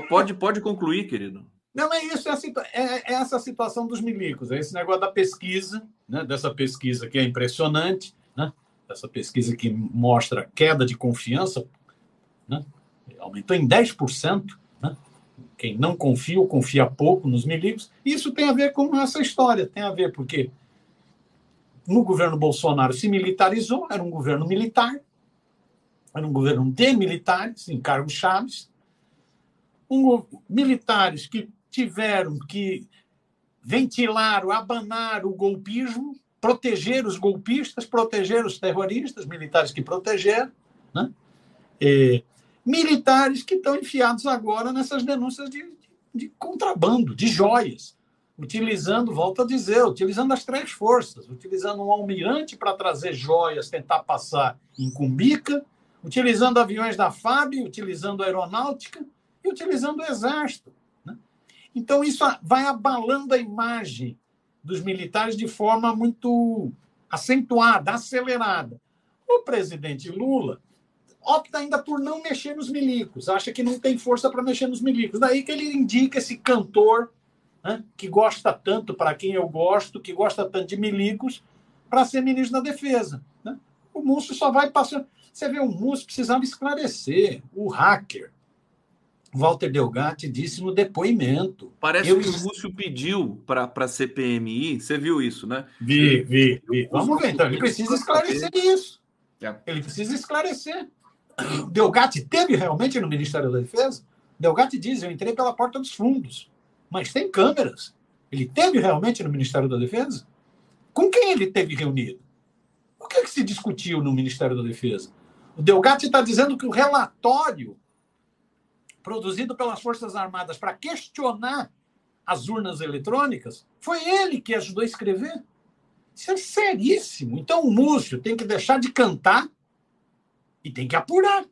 Pode, pode concluir, querido. Não, é isso, é, é, é, essa situação dos milicos, é esse negócio da pesquisa, né, dessa pesquisa que é impressionante, né, essa pesquisa que mostra queda de confiança, né, aumentou em 10%. Né, quem não confia ou confia pouco nos milicos. Isso tem a ver com essa história, tem a ver porque no governo Bolsonaro se militarizou, era um governo militar, era um governo de militares, em cargos chaves, um, militares que tiveram que ventilar, abanar o golpismo, proteger os golpistas, proteger os terroristas, militares que protegeram, né? Militares que estão enfiados agora nessas denúncias de, de contrabando, de joias, utilizando, volto a dizer, utilizando as três forças, utilizando um almirante para trazer joias, tentar passar em Cumbica, utilizando aviões da FAB, utilizando aeronáutica e utilizando o exército. Então, isso vai abalando a imagem dos militares de forma muito acentuada, acelerada. O presidente Lula opta ainda por não mexer nos milicos, acha que não tem força para mexer nos milicos. Daí que ele indica esse cantor né, que gosta tanto, para quem eu gosto, que gosta tanto de milicos, para ser ministro da Defesa. Né? O Múcio só vai passando. Você vê, o Múcio precisava esclarecer. O hacker, Walter Delgatti disse no depoimento. Parece eu... que o Múcio pediu para a CPMI, você viu isso, né? Vi, vi, vi. Vamos ver, então. Ele precisa esclarecer isso. Ele precisa esclarecer. [COUGHS] Delgatti teve realmente no Ministério da Defesa? Delgatti diz: eu entrei pela porta dos fundos, mas tem câmeras. Ele teve realmente no Ministério da Defesa? Com quem ele teve reunido? O que, é que se discutiu no Ministério da Defesa? O Delgatti está dizendo que o relatório produzido pelas Forças Armadas para questionar as urnas eletrônicas, foi ele que ajudou a escrever. Isso é seríssimo. Então o Múcio tem que deixar de cantar e tem que apurar.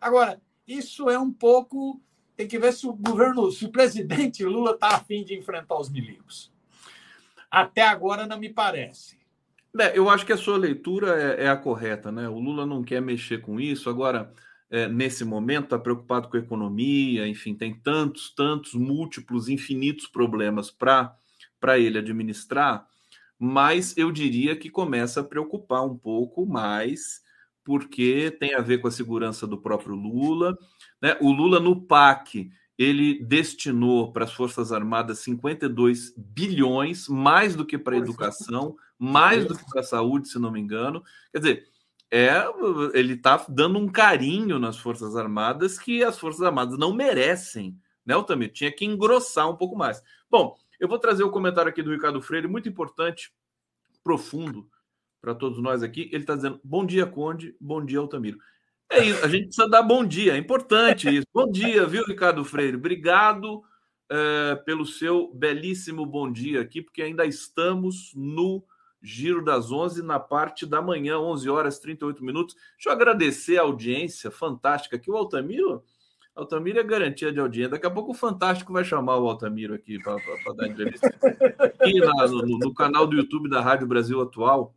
Agora, isso é um pouco. Tem que ver se o governo, se o presidente Lula está afim de enfrentar os milicos. Até agora não me parece. É, eu acho que a sua leitura é, é, a correta, né? O Lula não quer mexer com isso. Agora, é, nesse momento, está preocupado com a economia, enfim, tem tantos, tantos, múltiplos, infinitos problemas para ele administrar, mas eu diria que começa a preocupar um pouco mais, porque tem a ver com a segurança do próprio Lula. Né? O Lula, no PAC, ele destinou para as Forças Armadas 52 bilhões, mais do que para a educação, mais do que para a saúde, se não me engano. Quer dizer, é ele está dando um carinho nas Forças Armadas que as Forças Armadas não merecem, né, Altamir? Tinha que engrossar um pouco mais. Bom, eu vou trazer o comentário aqui do Ricardo Freire, muito importante, profundo para todos nós aqui. Ele está dizendo: bom dia, Conde, bom dia, Altamiro. É isso, a gente precisa dar bom dia, é importante isso. Bom dia, viu, Ricardo Freire? Obrigado é, pelo seu belíssimo bom dia aqui, porque ainda estamos no Giro das 11 na parte da manhã, 11 horas 38 minutos. Deixa eu agradecer a audiência fantástica aqui. O Altamiro, Altamiro é garantia de audiência. Daqui a pouco o Fantástico vai chamar o Altamiro aqui para dar entrevista. Aqui na, no, no, canal do YouTube da Rádio Brasil Atual,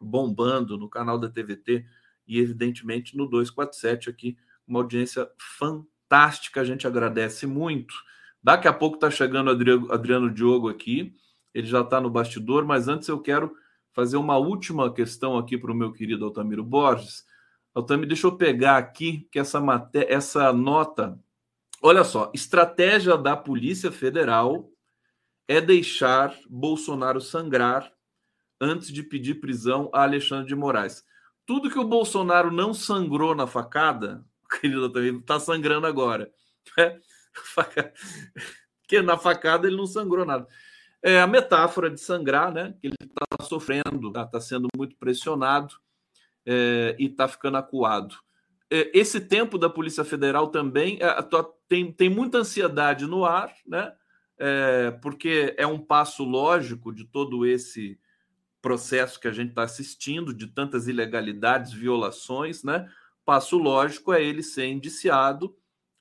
bombando, no canal da TVT e, evidentemente, no 247 aqui, uma audiência fantástica a gente agradece muito. Daqui a pouco está chegando o Adriano Diogo aqui, ele já está no bastidor, mas antes eu quero fazer uma última questão aqui para o meu querido Altamiro Borges. Altamiro, deixa eu pegar aqui que essa, maté essa nota. Olha só, estratégia da Polícia Federal é deixar Bolsonaro sangrar antes de pedir prisão a Alexandre de Moraes. Tudo que o Bolsonaro não sangrou na facada, [LAUGHS] querido também está sangrando agora. Né? [LAUGHS] Porque na facada ele não sangrou nada. É a metáfora de sangrar, né? Que ele está sofrendo, está tá sendo muito pressionado é, e está ficando acuado. É, esse tempo da Polícia Federal também é, tem, tem muita ansiedade no ar, né? É, porque é um passo lógico de todo esse processo que a gente está assistindo, de tantas ilegalidades, violações, né? Passo lógico é ele ser indiciado,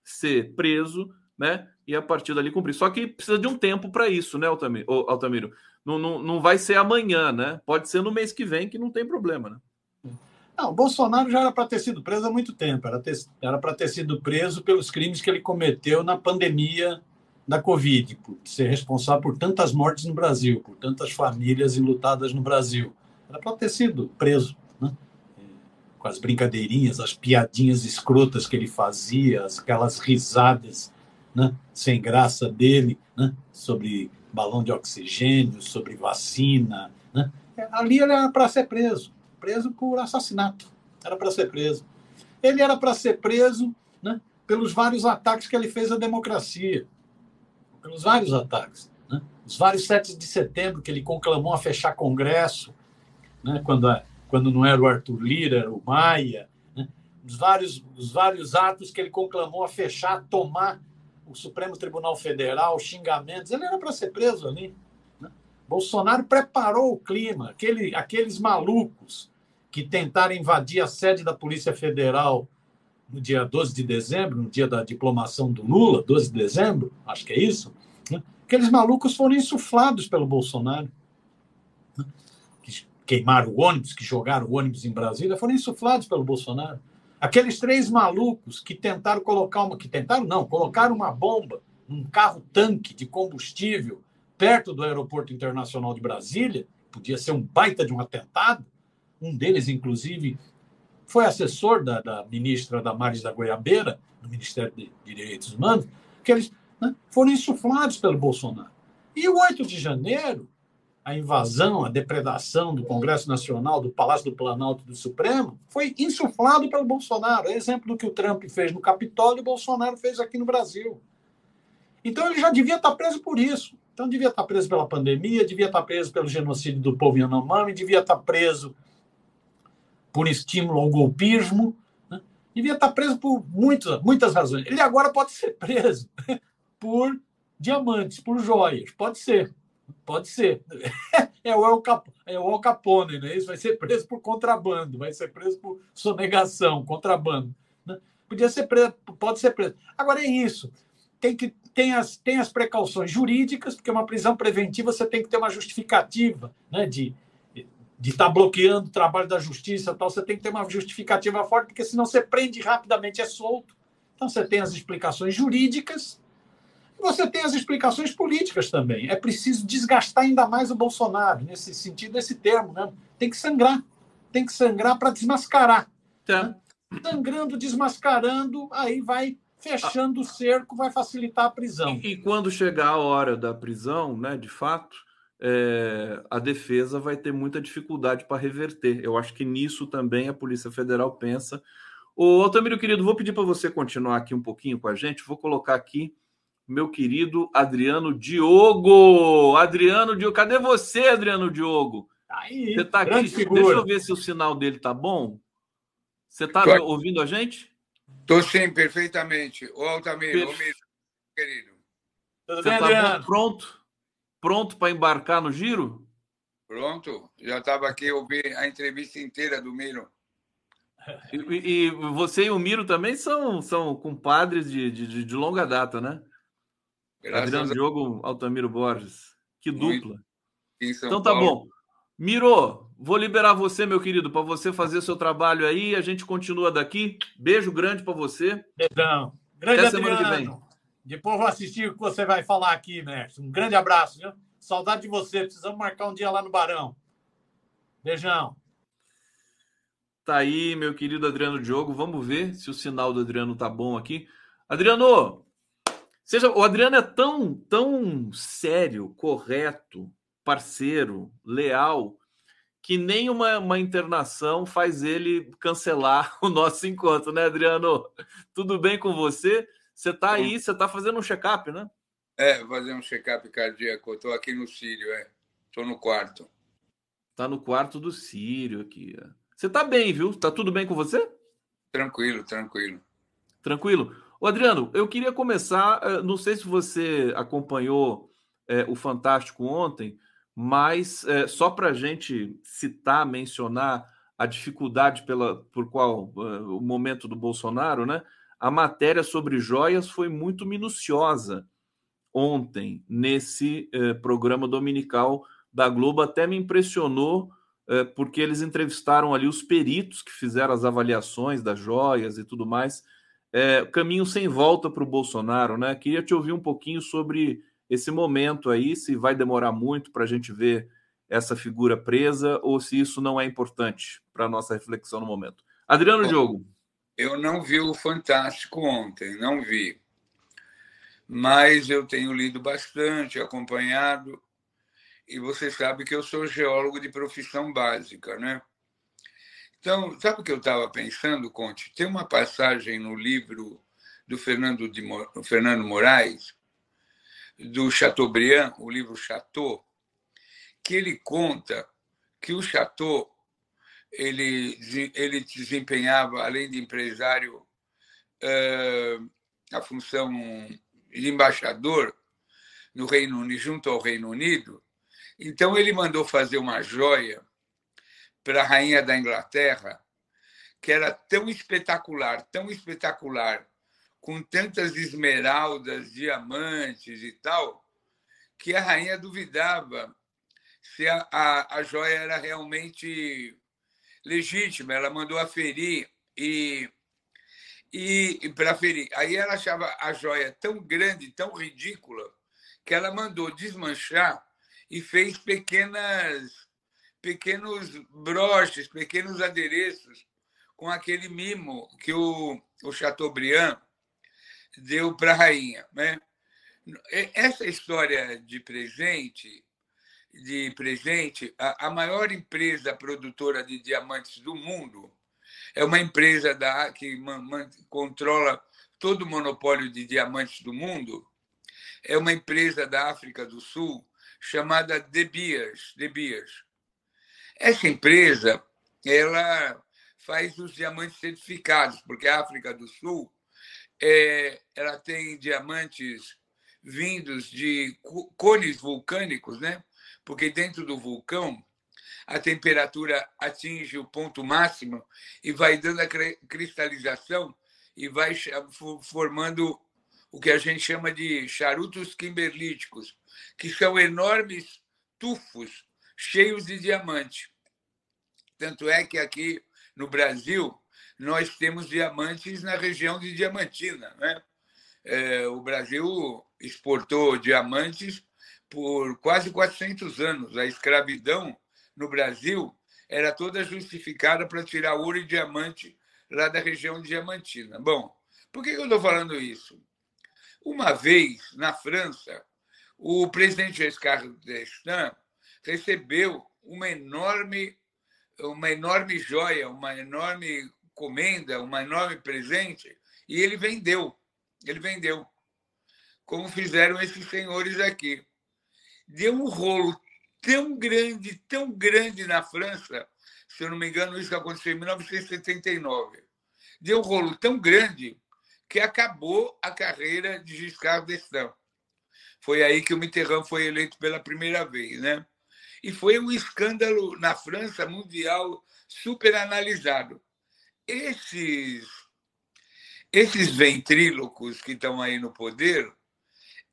ser preso, né? E a partir dali cumprir. Só que precisa de um tempo para isso, né, Altamiro? Altamiro? Não, não, não vai ser amanhã, né? Pode ser no mês que vem, que não tem problema, né? Não, Bolsonaro já era para ter sido preso há muito tempo. Era para ter sido preso pelos crimes que ele cometeu na pandemia da Covid, por ser responsável por tantas mortes no Brasil, por tantas famílias enlutadas no Brasil. Era para ter sido preso, né? com as brincadeirinhas, as piadinhas escrotas que ele fazia, aquelas risadas né? sem graça dele né? sobre balão de oxigênio, sobre vacina. Né? Ali ele era para ser preso, preso por assassinato. Era para ser preso. Ele era para ser preso né? pelos vários ataques que ele fez à democracia pelos vários ataques. Né? Os vários 7 de setembro que ele conclamou a fechar Congresso, né? quando, quando não era o Arthur Lira, era o Maia. Né? Os, vários, os vários atos que ele conclamou a fechar, tomar o Supremo Tribunal Federal, xingamentos. Ele era para ser preso ali. Né? Bolsonaro preparou o clima. Aquele, aqueles malucos que tentaram invadir a sede da Polícia Federal no dia 12 de dezembro, no dia da diplomação do Lula, 12 de dezembro, acho que é isso, né? aqueles malucos foram insuflados pelo Bolsonaro. Né? Que queimaram o ônibus, que jogaram o ônibus em Brasília, foram insuflados pelo Bolsonaro. Aqueles três malucos que tentaram colocar uma. que tentaram não, colocaram uma bomba num carro-tanque de combustível perto do Aeroporto Internacional de Brasília, podia ser um baita de um atentado. Um deles, inclusive, foi assessor da, da ministra Damares da Goiabeira, do Ministério de Direitos Humanos, que eles né, foram insuflados pelo Bolsonaro. E o 8 de janeiro, a invasão, a depredação do Congresso Nacional, do Palácio do Planalto do Supremo, foi insuflado pelo Bolsonaro. É exemplo do que o Trump fez no Capitólio e o Bolsonaro fez aqui no Brasil. Então ele já devia estar preso por isso. Então devia estar preso pela pandemia, devia estar preso pelo genocídio do povo Yanomami, devia estar preso por estímulo ao golpismo. Né? Devia estar preso por muitas, muitas razões. Ele agora pode ser preso [LAUGHS] por diamantes, por joias. Pode ser. Pode ser. [LAUGHS] É o El, é o Capone, né? Isso vai ser preso por contrabando, vai ser preso por sonegação, contrabando. Né? Podia ser preso, pode ser preso. Agora é isso. Tem que tem as, tem as precauções jurídicas, porque uma prisão preventiva você tem que ter uma justificativa né, de, de estar tá bloqueando o trabalho da justiça tal, você tem que ter uma justificativa forte, porque senão você prende rapidamente, é solto. Então você tem as explicações jurídicas, você tem as explicações políticas também. É preciso desgastar ainda mais o Bolsonaro, nesse sentido, esse termo, né? Tem que sangrar. Tem que sangrar para desmascarar. Tá. Né? Sangrando, desmascarando, aí vai fechando o cerco, vai facilitar a prisão. E, e quando chegar a hora da prisão, né, de fato, é, a defesa vai ter muita dificuldade para reverter. Eu acho que nisso também a Polícia Federal pensa. O Altamiro, querido, vou pedir para você continuar aqui um pouquinho com a gente. Vou colocar aqui meu querido Adriano Diogo. Adriano Diogo, cadê você, Adriano Diogo? Tá aí, você tá aqui? Figura. Deixa eu ver se o sinal dele tá bom. Você está Tô... ouvindo a gente? Estou sim, perfeitamente. Ô, Altamiro, Perfe... querido. Tudo você está pronto? pronto para embarcar no giro? Pronto, já estava aqui ouvindo a entrevista inteira do Miro. E, e, você e o Miro também são, são compadres de, de, de longa data, né? Graças Adriano a... Diogo Altamiro Borges. Que dupla. Então tá Paulo. bom. Miro, vou liberar você, meu querido, para você fazer seu trabalho aí. A gente continua daqui. Beijo grande para você. Beijão. Grande Até Adriano. semana que vem. Depois vou assistir o que você vai falar aqui, mestre. Um grande abraço, viu? Saudade de você. Precisamos marcar um dia lá no Barão. Beijão. Tá aí, meu querido Adriano Diogo. Vamos ver se o sinal do Adriano tá bom aqui. Adriano, seja, o Adriano é tão, tão sério, correto, parceiro, leal, que nem uma, uma internação faz ele cancelar [LAUGHS] o nosso encontro, né, Adriano? Tudo bem com você? Você tá aí, você tá fazendo um check-up, né? É, fazendo um check-up cardíaco. Tô aqui no Sírio, é. Tô no quarto. Tá no quarto do Sírio aqui. Você tá bem, viu? Tá tudo bem com você? Tranquilo, tranquilo. Tranquilo. O Adriano, eu queria começar. Eh, não sei se você acompanhou é, o Fantástico ontem, mas é, só para a gente citar, mencionar a dificuldade pela, por qual uh, o momento do Bolsonaro, né? A matéria sobre joias foi muito minuciosa ontem nesse uh, programa dominical da Globo. Até me impressionou uh, porque eles entrevistaram ali os peritos que fizeram as avaliações das joias e tudo mais é, caminho sem volta para o Bolsonaro, né? Queria te ouvir um pouquinho sobre esse momento aí, se vai demorar muito para a gente ver essa figura presa ou se isso não é importante para a nossa reflexão no momento. Adriano Bom, Diogo. Eu não vi o Fantástico ontem, não vi. Mas eu tenho lido bastante, acompanhado, e você sabe que eu sou geólogo de profissão básica, né? Então, sabe o que eu estava pensando, Conte? Tem uma passagem no livro do Fernando, de, Fernando Moraes, do Chateaubriand, o livro Chateau, que ele conta que o Chateau ele, ele desempenhava, além de empresário, a função de embaixador no Reino Unido, junto ao Reino Unido. Então, ele mandou fazer uma joia para a rainha da Inglaterra, que era tão espetacular, tão espetacular, com tantas esmeraldas, diamantes e tal, que a rainha duvidava se a, a, a joia era realmente legítima. Ela mandou aferir e, e, e para aferir. Aí ela achava a joia tão grande, tão ridícula, que ela mandou desmanchar e fez pequenas pequenos broches, pequenos adereços com aquele mimo que o, o Chateaubriand deu para a rainha. Né? Essa história de presente, de presente, a, a, maior empresa produtora de diamantes do mundo é uma empresa da, que man, man, controla todo o monopólio de diamantes do mundo. É uma empresa da África do Sul chamada De Beers. De Beers essa empresa ela faz os diamantes certificados, porque a África do Sul é, ela tem diamantes vindos de cones vulcânicos, né? Porque dentro do vulcão a temperatura atinge o ponto máximo e vai dando a cristalização e vai formando o que a gente chama de charutos kimberlíticos, que são enormes tufos cheios de diamante. Tanto é que aqui no Brasil nós temos diamantes na região de Diamantina. Né? É, o Brasil exportou diamantes por quase 400 anos. A escravidão no Brasil era toda justificada para tirar ouro e diamante lá da região de Diamantina. Bom, por que eu estou falando isso? Uma vez, na França, o presidente Giscard d'Estaing recebeu uma enorme, uma enorme joia, uma enorme comenda, uma enorme presente, e ele vendeu. Ele vendeu. Como fizeram esses senhores aqui. Deu um rolo tão grande, tão grande na França, se eu não me engano, isso aconteceu em 1979. Deu um rolo tão grande que acabou a carreira de Giscard d'Estaing. Foi aí que o Mitterrand foi eleito pela primeira vez, né? E foi um escândalo na França mundial super analisado. Esses, esses ventrílocos que estão aí no poder,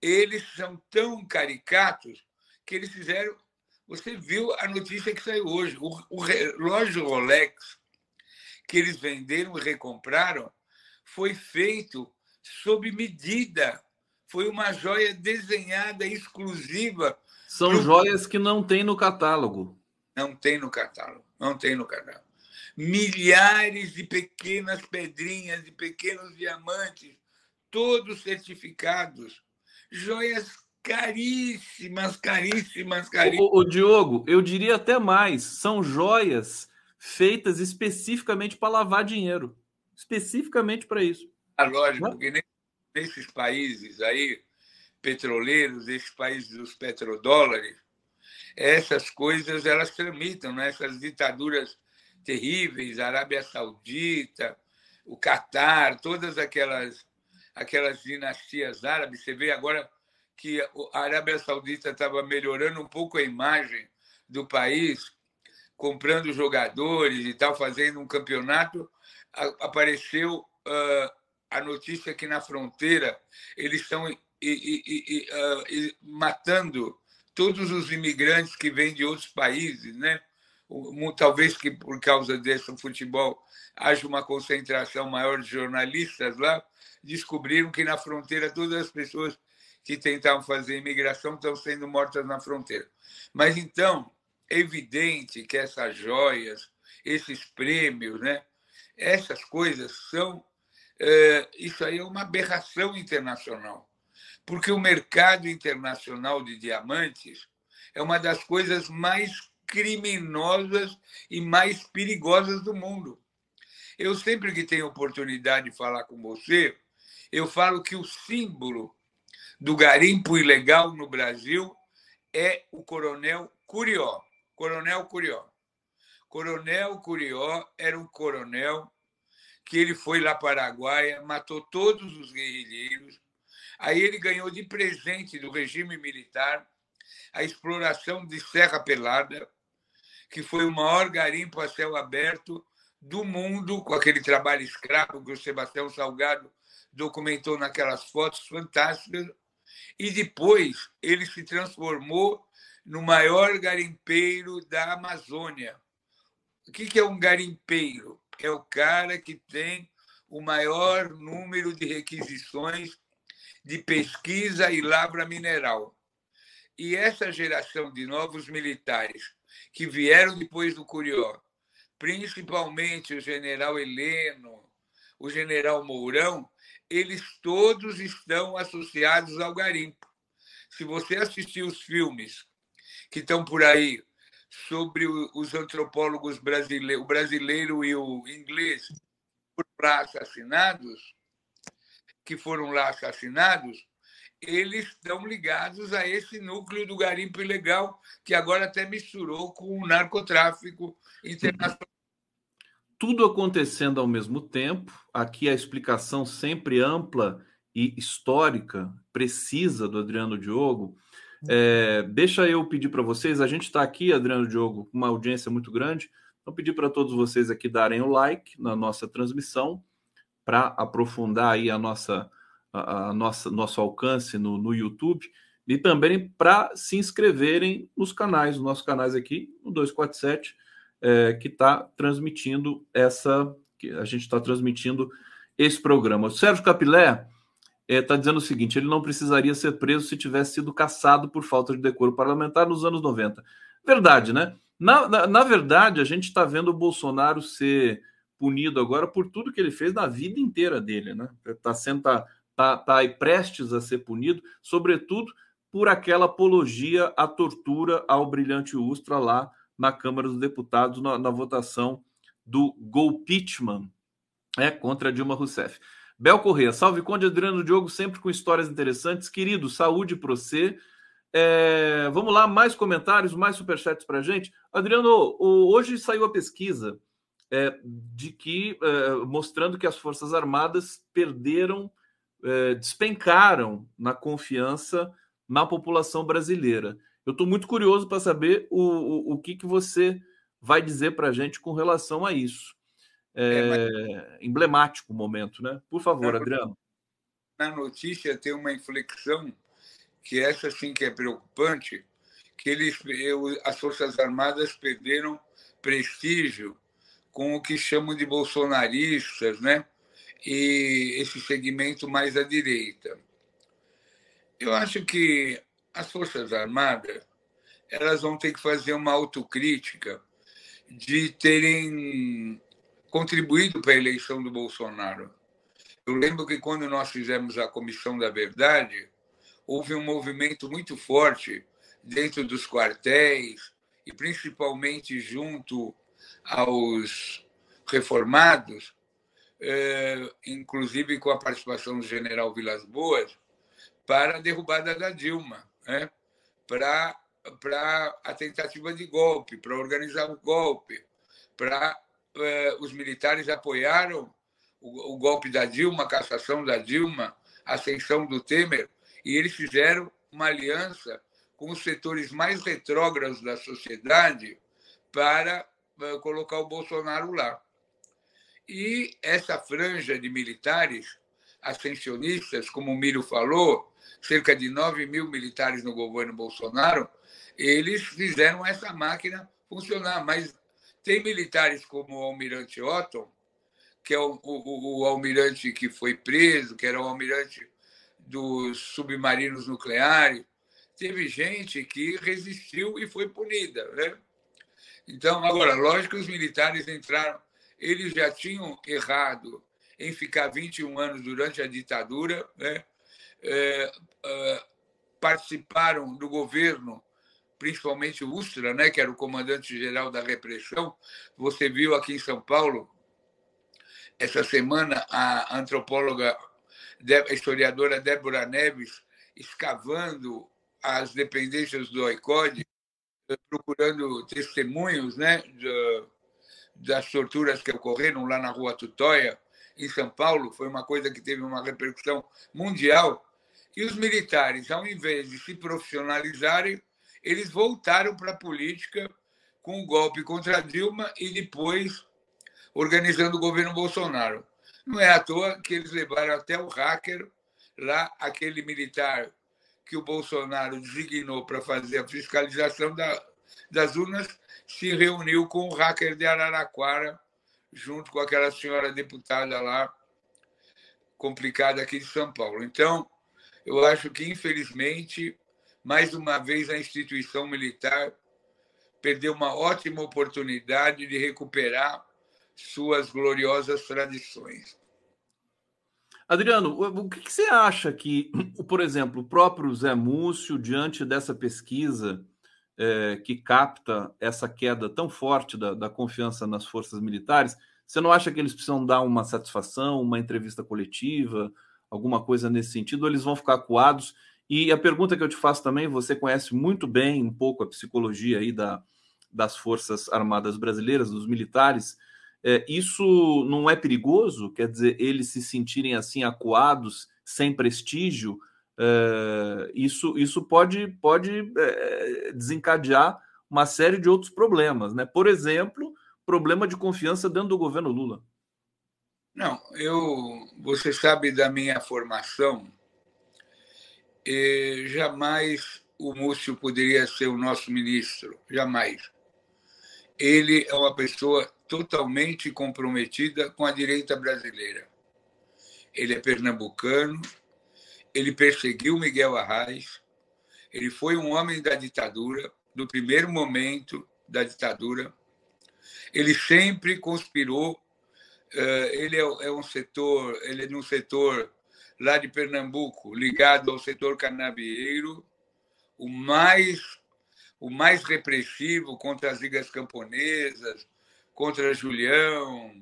eles são tão caricatos que eles fizeram. Você viu a notícia que saiu hoje: o, o relógio Rolex que eles venderam e recompraram foi feito sob medida. Foi uma joia desenhada exclusiva. São pro... joias que não tem no catálogo. Não tem no catálogo. Não tem no catálogo. Milhares de pequenas pedrinhas, de pequenos diamantes, todos certificados. Joias caríssimas, caríssimas, caríssimas. O, o, Diogo, eu diria até mais: são joias feitas especificamente para lavar dinheiro especificamente para isso. Ah, lógico, porque nesses países aí, petroleiros, esses países dos petrodólares, essas coisas elas tramitam, né? essas ditaduras terríveis, Arábia Saudita, o Catar, todas aquelas, aquelas dinastias árabes. Você vê agora que a Arábia Saudita estava melhorando um pouco a imagem do país, comprando jogadores e tal, fazendo um campeonato apareceu uh, a notícia que na fronteira eles estão e, e, e, uh, matando todos os imigrantes que vêm de outros países, né? Talvez que por causa desse futebol haja uma concentração maior de jornalistas lá, descobriram que na fronteira todas as pessoas que tentavam fazer imigração estão sendo mortas na fronteira. Mas então, é evidente que essas joias, esses prêmios, né? Essas coisas são. É, isso aí é uma aberração internacional, porque o mercado internacional de diamantes é uma das coisas mais criminosas e mais perigosas do mundo. Eu sempre que tenho oportunidade de falar com você, eu falo que o símbolo do garimpo ilegal no Brasil é o Coronel Curió. Coronel Curió. Coronel Curió era um coronel que ele foi lá para Araguaia, matou todos os guerrilheiros. Aí ele ganhou de presente do regime militar a exploração de Serra Pelada, que foi o maior garimpo a céu aberto do mundo, com aquele trabalho escravo que o Sebastião Salgado documentou naquelas fotos fantásticas. E depois ele se transformou no maior garimpeiro da Amazônia. O que é um garimpeiro? É o cara que tem o maior número de requisições de pesquisa e lavra mineral. E essa geração de novos militares que vieram depois do Curió, principalmente o general Heleno, o general Mourão, eles todos estão associados ao garimpo. Se você assistir os filmes que estão por aí sobre os antropólogos brasileiros, o brasileiro e o inglês, foram lá assassinados, que foram lá assassinados, eles estão ligados a esse núcleo do garimpo ilegal, que agora até misturou com o narcotráfico internacional. Tudo acontecendo ao mesmo tempo, aqui a explicação sempre ampla e histórica, precisa do Adriano Diogo, é, deixa eu pedir para vocês, a gente está aqui, Adriano Diogo, com uma audiência muito grande, então pedir para todos vocês aqui darem o like na nossa transmissão para aprofundar aí a nossa, a, a, nossa nosso alcance no, no YouTube e também para se inscreverem nos canais, nos nossos canais aqui, no 247, é, que está transmitindo essa, que a gente está transmitindo esse programa. O Sérgio Capilé está é, tá dizendo o seguinte: ele não precisaria ser preso se tivesse sido caçado por falta de decoro parlamentar nos anos 90. Verdade, né? Na, na, na verdade, a gente está vendo o Bolsonaro ser punido agora por tudo que ele fez na vida inteira dele, né? Está sendo tá, tá, tá prestes a ser punido, sobretudo por aquela apologia à tortura ao brilhante Ustra lá na Câmara dos Deputados na, na votação do Golpitman é, contra Dilma Rousseff. Bel Corrêa, salve Conde Adriano Diogo, sempre com histórias interessantes. Querido, saúde para você. É, vamos lá, mais comentários, mais superchats para gente. Adriano, hoje saiu a pesquisa é, de que é, mostrando que as Forças Armadas perderam, é, despencaram na confiança na população brasileira. Eu estou muito curioso para saber o, o, o que, que você vai dizer para a gente com relação a isso. É, mas... É, emblemático momento, né? Por favor, Adriano. Na notícia tem uma inflexão que essa sim que é preocupante, que eles, as Forças Armadas perderam prestígio com o que chamam de bolsonaristas, né? e esse segmento mais à direita. Eu acho que as Forças Armadas elas vão ter que fazer uma autocrítica de terem contribuído para a eleição do Bolsonaro. Eu lembro que quando nós fizemos a Comissão da Verdade, houve um movimento muito forte dentro dos quartéis e principalmente junto aos reformados, eh, inclusive com a participação do general Vilas Boas, para a derrubada da Dilma, né? para, para a tentativa de golpe, para organizar o golpe, para eh, os militares apoiaram o, o golpe da Dilma, a cassação da Dilma, a ascensão do Temer, e eles fizeram uma aliança com os setores mais retrógrados da sociedade para colocar o Bolsonaro lá. E essa franja de militares ascensionistas, como o Miro falou, cerca de 9 mil militares no governo Bolsonaro, eles fizeram essa máquina funcionar. Mas tem militares como o almirante Otton, que é o, o, o almirante que foi preso, que era o almirante dos submarinos nucleares. Teve gente que resistiu e foi punida. Né? Então, agora, lógico que os militares entraram, eles já tinham errado em ficar 21 anos durante a ditadura, né? é, é, participaram do governo, principalmente o Ustra, né, que era o comandante-geral da repressão. Você viu aqui em São Paulo, essa semana, a antropóloga, a historiadora Débora Neves escavando as dependências do OICOD, procurando testemunhos né, das torturas que ocorreram lá na Rua Tutóia, em São Paulo. Foi uma coisa que teve uma repercussão mundial. E os militares, ao invés de se profissionalizarem, eles voltaram para a política com o golpe contra Dilma e depois organizando o governo Bolsonaro. Não é à toa que eles levaram até o hacker lá, aquele militar que o Bolsonaro designou para fazer a fiscalização da, das urnas, se reuniu com o hacker de Araraquara, junto com aquela senhora deputada lá, complicada aqui de São Paulo. Então, eu acho que, infelizmente, mais uma vez a instituição militar perdeu uma ótima oportunidade de recuperar suas gloriosas tradições. Adriano, o que você acha que, [CLEARS THROAT] por exemplo, o próprio Zé Múcio, diante dessa pesquisa é, que capta essa queda tão forte da, da, confiança nas forças militares, você não acha que eles precisam dar uma satisfação, uma entrevista coletiva, alguma coisa nesse sentido, ou eles vão ficar acuados? E a pergunta que eu te faço também, você conhece muito bem um pouco a psicologia aí da, das Forças Armadas Brasileiras, dos militares, é, isso não é perigoso? Quer dizer, eles se sentirem assim acuados, sem prestígio? É, isso, isso pode, pode é, desencadear uma série de outros problemas, né? Por exemplo, problema de confiança dentro do governo Lula. Não, eu, você sabe da minha formação, jamais o Múcio poderia ser o nosso ministro, jamais. Ele é uma pessoa totalmente comprometida com a direita brasileira. Ele é pernambucano, ele perseguiu Miguel Arraes, ele foi um homem da ditadura, do primeiro momento da ditadura. Ele sempre conspirou. Eh, ele é, é um setor, ele é de um setor lá de Pernambuco, ligado ao setor canavieiro, o mais o mais repressivo contra as ligas camponesas, contra Julião.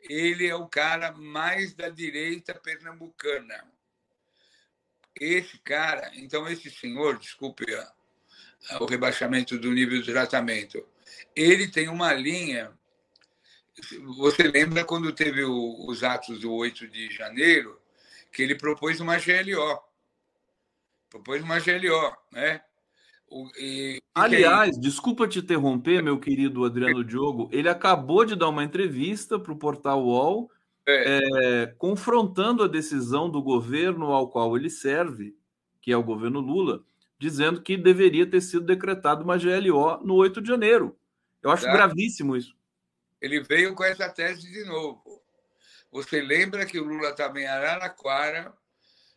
Ele é o cara mais da direita pernambucana. Esse cara, então, esse senhor, desculpe o rebaixamento do nível de tratamento, ele tem uma linha. Você lembra quando teve os atos do 8 de janeiro, que ele propôs uma GLO? Propôs uma GLO, né? E, Aliás, desculpa te interromper, meu querido Adriano Diogo. Ele acabou de dar uma entrevista para o portal UOL, é. É, confrontando a decisão do governo ao qual ele serve, que é o governo Lula, dizendo que deveria ter sido decretada uma GLO no 8 de janeiro. Eu acho tá. gravíssimo isso. Ele veio com essa tese de novo. Você lembra que o Lula estava em Araraquara,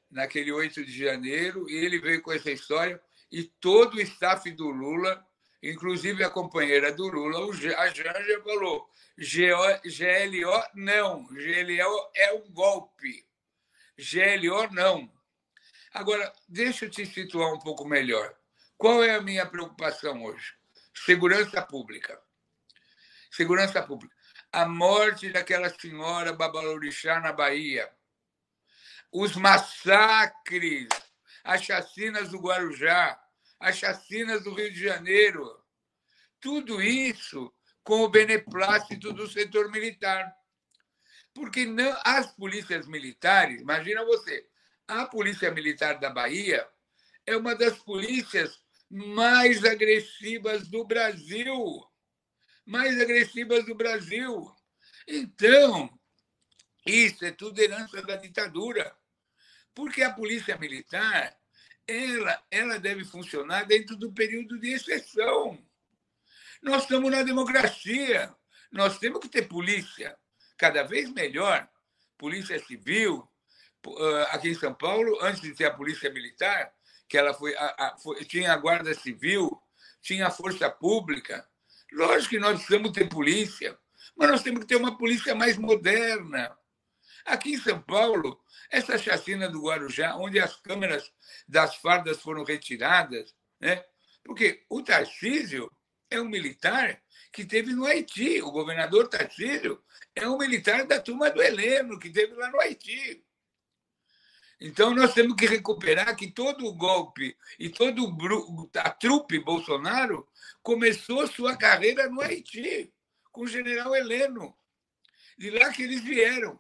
naquele 8 de janeiro, e ele veio com essa história, e todo o staff do Lula, inclusive a companheira do Lula, a Janja, falou: GLO não, GLO é um golpe, GLO não. Agora, deixa eu te situar um pouco melhor. Qual é a minha preocupação hoje? Segurança pública. Segurança pública. A morte daquela senhora Babalorixá na Bahia. Os massacres, as chacinas do Guarujá, as chacinas do Rio de Janeiro. Tudo isso com o beneplácito do setor militar. Porque não, as polícias militares, imagina você, a Polícia Militar da Bahia é uma das polícias mais agressivas do Brasil. Mais agressivas do Brasil. Então, isso é tudo herança da ditadura. Porque a polícia militar ela, ela deve funcionar dentro do período de exceção. Nós estamos na democracia. Nós temos que ter polícia cada vez melhor, polícia civil. Aqui em São Paulo, antes de ter a polícia militar, que ela foi, a, a, foi, tinha a Guarda Civil, tinha a Força Pública. Lógico que nós precisamos ter polícia, mas nós temos que ter uma polícia mais moderna. Aqui em São Paulo, essa chacina do Guarujá, onde as câmeras das fardas foram retiradas, né? porque o Tarcísio é um militar que teve no Haiti, o governador Tarcísio é um militar da turma do Heleno, que teve lá no Haiti. Então, nós temos que recuperar que todo o golpe e todo a trupe Bolsonaro começou sua carreira no Haiti, com o general Heleno. De lá que eles vieram.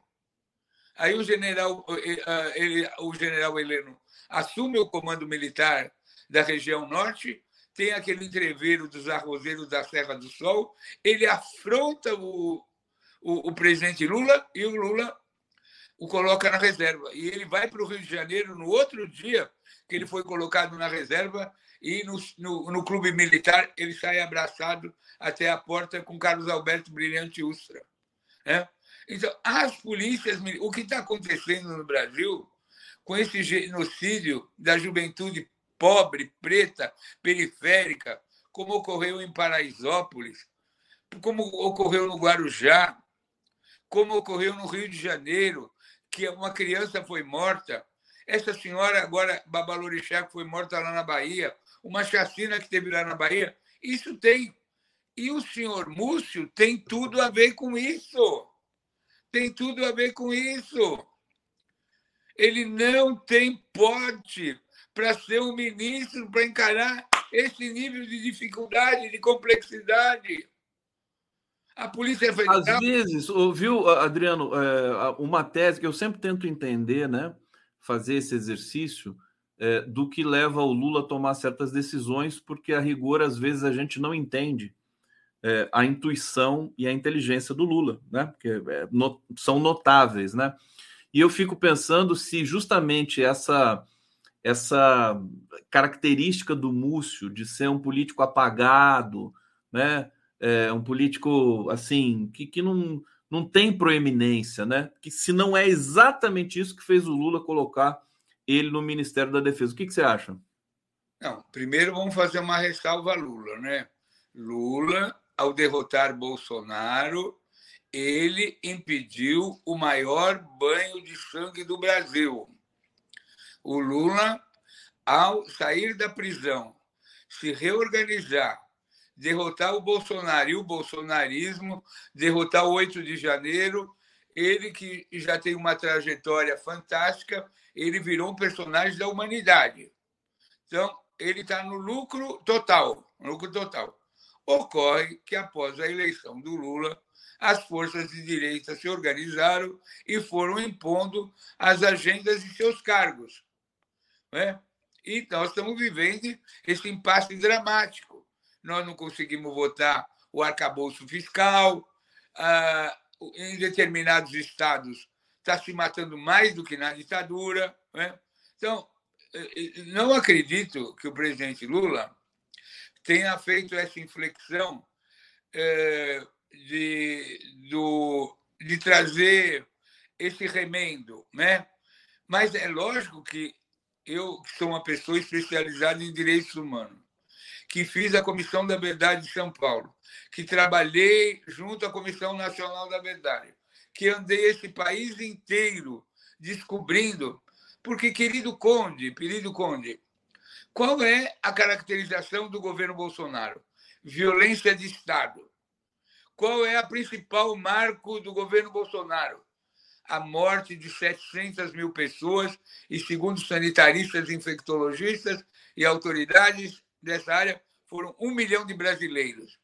Aí o general, eh, eh, ele, o general Heleno assume o comando militar da região norte, tem aquele entreveiro dos arrozeiros da Serra do Sol, ele afronta o, o, o presidente Lula e o Lula o coloca na reserva. E ele vai para o Rio de Janeiro no outro dia que ele foi colocado na reserva e no, no, no clube militar ele sai abraçado até a porta com Carlos Alberto Brilhante Ustra. Né? Então, as polícias, o que está acontecendo no Brasil com esse genocídio da juventude pobre, preta, periférica, como ocorreu em Paraisópolis, como ocorreu no Guarujá, como ocorreu no Rio de Janeiro, que uma criança foi morta. Essa senhora, agora, Babalorixá, que foi morta lá na Bahia, uma chacina que teve lá na Bahia, isso tem. E o senhor Múcio tem tudo a ver com isso. Tem tudo a ver com isso. Ele não tem porte para ser um ministro, para encarar esse nível de dificuldade, de complexidade. A Polícia Federal. Às vezes, viu, Adriano, é, uma tese que eu sempre tento entender, né? Fazer esse exercício é, do que leva o Lula a tomar certas decisões, porque a rigor, às vezes, a gente não entende é, a intuição e a inteligência do Lula, né? Porque é, no, são notáveis, né? E eu fico pensando se justamente essa essa característica do Múcio de ser um político apagado, né? é, um político assim que, que não, não tem proeminência, né? Que se não é exatamente isso que fez o Lula colocar ele no Ministério da Defesa. O que, que você acha? Não, primeiro vamos fazer uma ressalva a Lula, né? Lula, ao derrotar Bolsonaro, ele impediu o maior banho de sangue do Brasil. O Lula, ao sair da prisão, se reorganizar derrotar o Bolsonaro e o bolsonarismo, derrotar o 8 de janeiro. Ele que já tem uma trajetória fantástica, ele virou um personagem da humanidade. Então, ele está no lucro total, lucro total. Ocorre que após a eleição do Lula, as forças de direita se organizaram e foram impondo as agendas de seus cargos. Né? E nós estamos vivendo esse impasse dramático nós não conseguimos votar o arcabouço fiscal, ah, em determinados estados está se matando mais do que na ditadura. Né? Então, eh, eh, não acredito que o presidente Lula tenha feito essa inflexão eh, de, do, de trazer esse remendo, né? Mas é lógico que eu sou uma pessoa especializada em direitos humanos, que fiz a Comissão da Verdade de São Paulo, que trabalhei junto à Comissão Nacional da Verdade, que andei esse país inteiro descobrindo, porque querido Conde, querido Conde, qual é a caracterização do governo Bolsonaro? Violência de Estado. Qual é a principal marco do governo Bolsonaro? A morte de 700 mil pessoas, e segundo sanitaristas, infectologistas e autoridades dessa área, foram um milhão de brasileiros.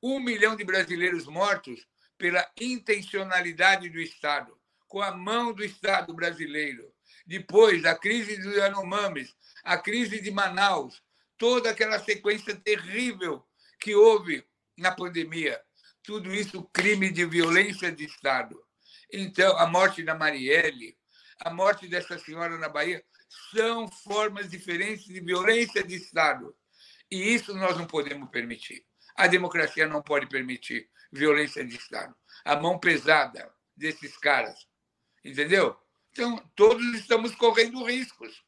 Um milhão de brasileiros mortos pela intencionalidade do Estado, com a mão do Estado brasileiro. Depois, a crise dos Yanomamis, a crise de Manaus, toda aquela sequência terrível que houve na pandemia. Tudo isso crime de violência de Estado. Então, a morte da Marielle, a morte dessa senhora na Bahia, são formas diferentes de violência de Estado. E isso nós não podemos permitir. A democracia não pode permitir violência de Estado. A mão pesada desses caras. Entendeu? Então, todos estamos correndo riscos.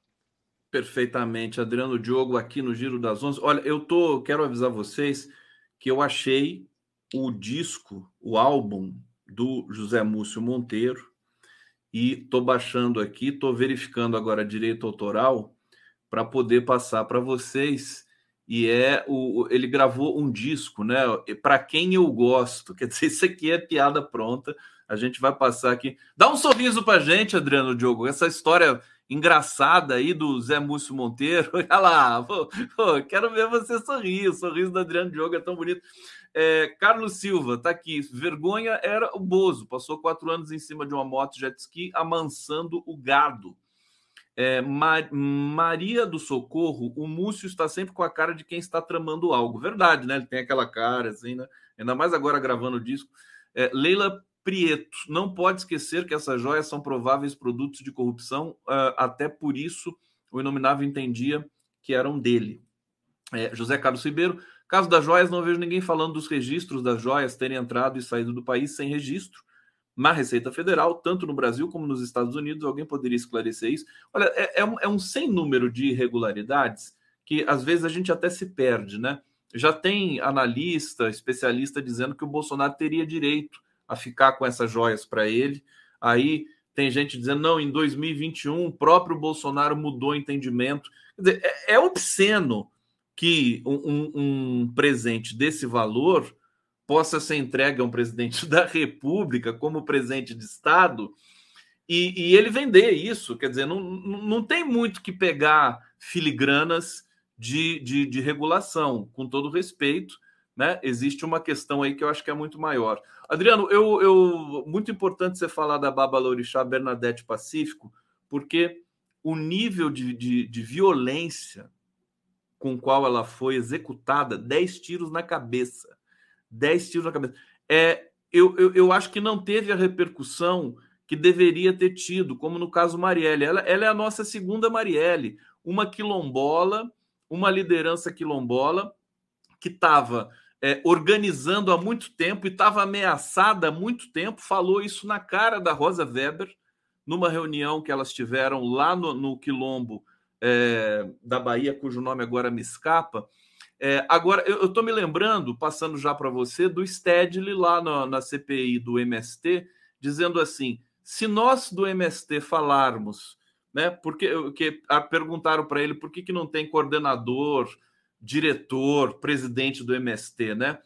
Perfeitamente, Adriano Diogo aqui no Giro das Onze. Olha, eu tô, quero avisar vocês que eu achei o disco, o álbum do José Múcio Monteiro e tô baixando aqui, tô verificando agora direito autoral para poder passar para vocês. E é o ele gravou um disco, né? Para quem eu gosto, [LAUGHS] quer dizer, isso aqui é piada pronta. A gente vai passar aqui. Dá um sorriso para gente, Adriano Diogo. Essa história engraçada aí do Zé Múcio Monteiro. [LAUGHS] Olha lá, pô, pô, quero ver você sorrir. O sorriso do Adriano Diogo é tão bonito. É, Carlos Silva tá aqui. Vergonha era o Bozo. Passou quatro anos em cima de uma moto jet ski amansando o gado. É, Mar Maria do Socorro, o Múcio está sempre com a cara de quem está tramando algo. Verdade, né? Ele tem aquela cara assim, né? Ainda mais agora gravando o disco. É, Leila Prieto. Não pode esquecer que essas joias são prováveis produtos de corrupção, uh, até por isso o inominável entendia que eram dele. É, José Carlos Ribeiro, caso das joias, não vejo ninguém falando dos registros das joias terem entrado e saído do país sem registro na Receita Federal, tanto no Brasil como nos Estados Unidos. Alguém poderia esclarecer isso? Olha, é, é, um, é um sem número de irregularidades que às vezes a gente até se perde, né? Já tem analista, especialista dizendo que o Bolsonaro teria direito a ficar com essas joias para ele. Aí tem gente dizendo, não, em 2021 o próprio Bolsonaro mudou o entendimento. Dizer, é, é obsceno que um, um, presente desse valor possa ser entregue a um presidente [LAUGHS] da República como presente de Estado e, e ele vender isso. Quer dizer, não, não tem muito que pegar filigranas de, de, de regulação, com todo respeito né? Existe uma questão aí que eu acho que é muito maior. Adriano, eu, eu muito importante você falar da Baba Lorixá Bernadette Pacífico, porque o nível de, de, de violência com qual ela foi executada, 10 tiros na cabeça. 10 tiros na cabeça. É, eu, eu, eu acho que não teve a repercussão que deveria ter tido, como no caso Marielle. Ela, ela é a nossa segunda Marielle, uma quilombola, uma liderança quilombola que estava é, organizando há muito tempo e estava ameaçada há muito tempo, falou isso na cara da Rosa Weber, numa reunião que elas tiveram lá no, no Quilombo é, da Bahia, cujo nome agora me escapa. É, agora, eu estou me lembrando, passando já para você, do Stedley lá na, na CPI do MST, dizendo assim: se nós do MST falarmos, né, porque, porque perguntaram para ele por que, que não tem coordenador diretor, presidente do MST, né?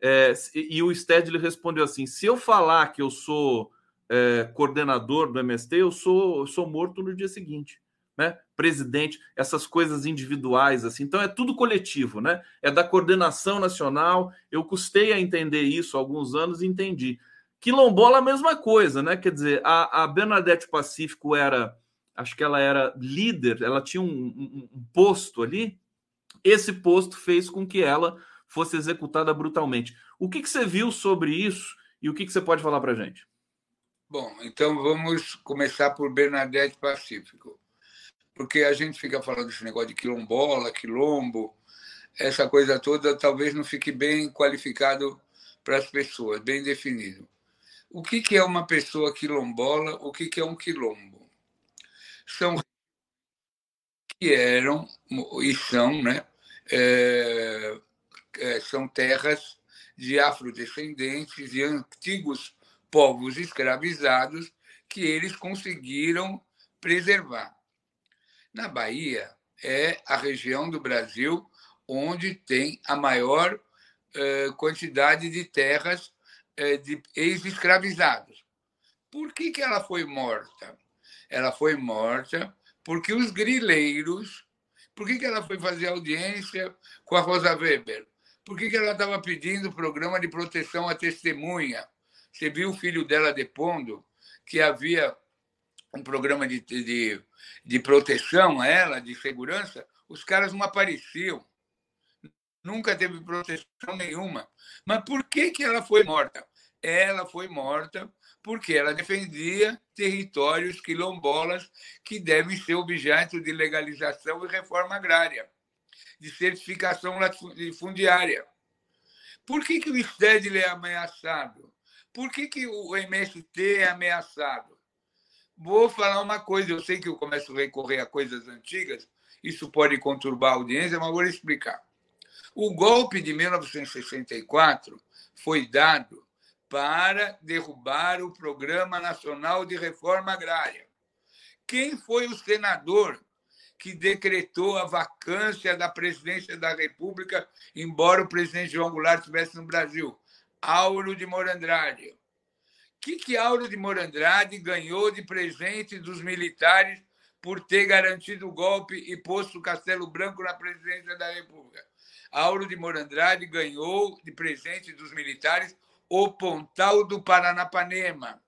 É, e o Stedley respondeu assim: se eu falar que eu sou é, coordenador do MST, eu sou, eu sou morto no dia seguinte, né? Presidente, essas coisas individuais, assim. Então é tudo coletivo, né? É da coordenação nacional. Eu custei a entender isso há alguns anos e entendi. Quilombola, a mesma coisa, né? Quer dizer, a, a Bernadette Pacífico era, acho que ela era líder, ela tinha um, um, um posto ali, esse posto fez com que ela fosse executada brutalmente. O que, que você viu sobre isso e o que, que você pode falar para a gente? Bom, então vamos começar por Bernadette Pacífico, porque a gente fica falando desse negócio de quilombola, quilombo, essa coisa toda talvez não fique bem qualificado para as pessoas, bem definido. O que, que é uma pessoa quilombola? O que, que é um quilombo? São que eram e são, né? É, é, são terras de afrodescendentes e antigos povos escravizados que eles conseguiram preservar. Na Bahia é a região do Brasil onde tem a maior eh, quantidade de terras eh, de ex-escravizados. Por que, que ela foi morta? Ela foi morta porque os grileiros. Por que, que ela foi fazer audiência com a Rosa Weber? Por que, que ela estava pedindo programa de proteção à testemunha? Você viu o filho dela depondo que havia um programa de, de, de proteção a ela, de segurança, os caras não apareciam. Nunca teve proteção nenhuma. Mas por que, que ela foi morta? Ela foi morta porque ela defendia territórios quilombolas que devem ser objeto de legalização e reforma agrária, de certificação latifundiária. Por que, que o Stedley é ameaçado? Por que, que o MST é ameaçado? Vou falar uma coisa, eu sei que eu começo a recorrer a coisas antigas, isso pode conturbar a audiência, mas vou explicar. O golpe de 1964 foi dado para derrubar o Programa Nacional de Reforma Agrária. Quem foi o senador que decretou a vacância da presidência da República, embora o presidente João Goulart estivesse no Brasil? Auro de Morandrade. O que, que Auro de Morandrade ganhou de presente dos militares por ter garantido o golpe e posto o Castelo Branco na presidência da República? Auro de Morandrade ganhou de presente dos militares o Pontal do Paranapanema.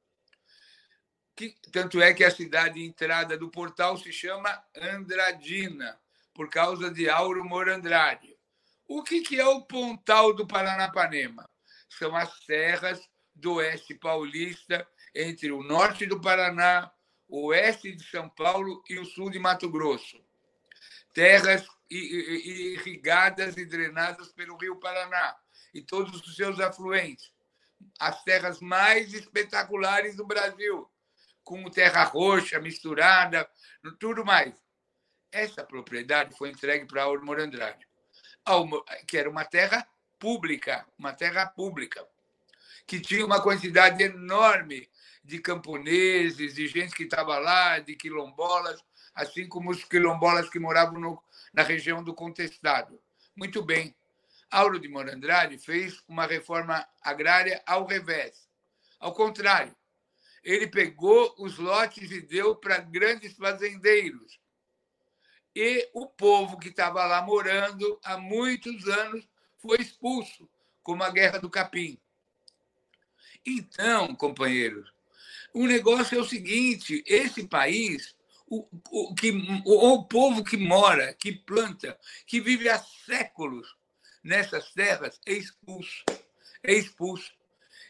Que, tanto é que a cidade de entrada do portal se chama Andradina, por causa de Auro Morandrade. O que, que é o Pontal do Paranapanema? São as serras do oeste paulista, entre o norte do Paraná, o oeste de São Paulo e o sul de Mato Grosso. Terras irrigadas e drenadas pelo Rio Paraná e todos os seus afluentes as terras mais espetaculares do Brasil, com terra roxa misturada, tudo mais. Essa propriedade foi entregue para Auro Morandrade, que era uma terra pública, uma terra pública, que tinha uma quantidade enorme de camponeses, de gente que estava lá, de quilombolas, assim como os quilombolas que moravam no, na região do Contestado. Muito bem. Auro de Morandrade fez uma reforma agrária ao revés. Ao contrário, ele pegou os lotes e deu para grandes fazendeiros. E o povo que estava lá morando há muitos anos foi expulso, como a Guerra do Capim. Então, companheiros, o negócio é o seguinte: esse país, o, o, que, o, o povo que mora, que planta, que vive há séculos nessas terras é expulso. É expulso.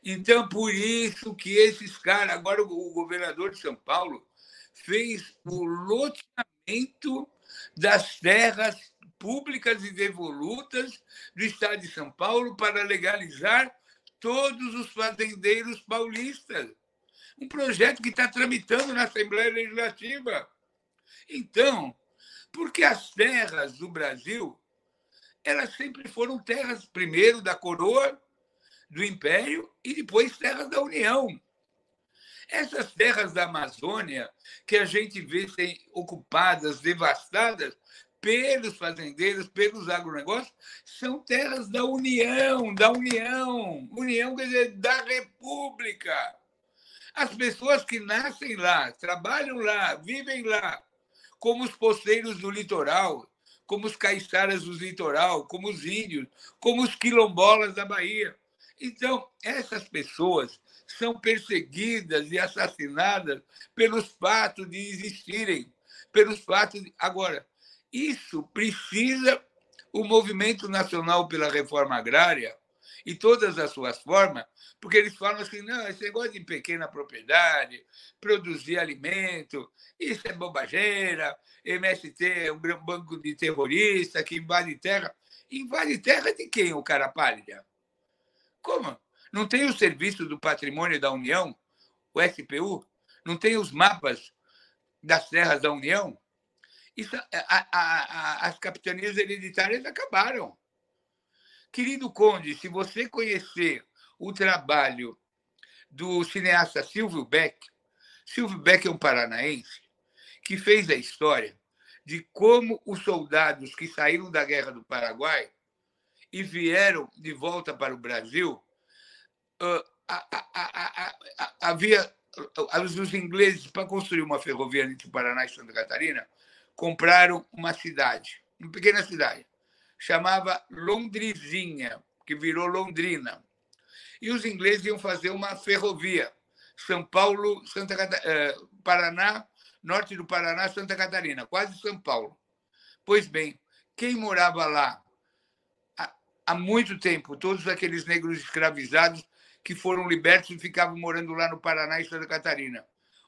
Então, por isso que esses caras, agora o governador de São Paulo fez o loteamento das terras públicas e devolutas do estado de São Paulo para legalizar todos os fazendeiros paulistas. Um projeto que está tramitando na Assembleia Legislativa. Então, porque as terras do Brasil elas sempre foram terras, primeiro da coroa, do Império, e depois terras da União. Essas terras da Amazônia, que a gente vê ser ocupadas, devastadas pelos fazendeiros, pelos agronegócios, são terras da União, da União. União quer dizer da República. As pessoas que nascem lá, trabalham lá, vivem lá, como os posteiros do litoral, como os caiçaras do litoral, como os índios, como os quilombolas da Bahia. Então, essas pessoas são perseguidas e assassinadas pelos fatos de existirem, pelos fatos de... Agora, isso precisa o movimento nacional pela reforma agrária e todas as suas formas, porque eles falam assim, não, esse negócio de pequena propriedade, produzir alimento, isso é bobageira, MST é um banco de terrorista que invade terra. Invade terra de quem, o cara pálida? Como? Não tem o Serviço do Patrimônio da União, o SPU? Não tem os mapas das terras da União? Isso, a, a, a, as capitanias hereditárias acabaram. Querido Conde, se você conhecer o trabalho do cineasta Silvio Beck, Silvio Beck é um paranaense que fez a história de como os soldados que saíram da Guerra do Paraguai e vieram de volta para o Brasil, havia os ingleses para construir uma ferrovia entre Paraná e Santa Catarina compraram uma cidade, uma pequena cidade, chamava Londrizinha, que virou Londrina. E os ingleses iam fazer uma ferrovia, São Paulo, Santa eh, Paraná, norte do Paraná, Santa Catarina, quase São Paulo. Pois bem, quem morava lá há, há muito tempo, todos aqueles negros escravizados que foram libertos e ficavam morando lá no Paraná e Santa Catarina.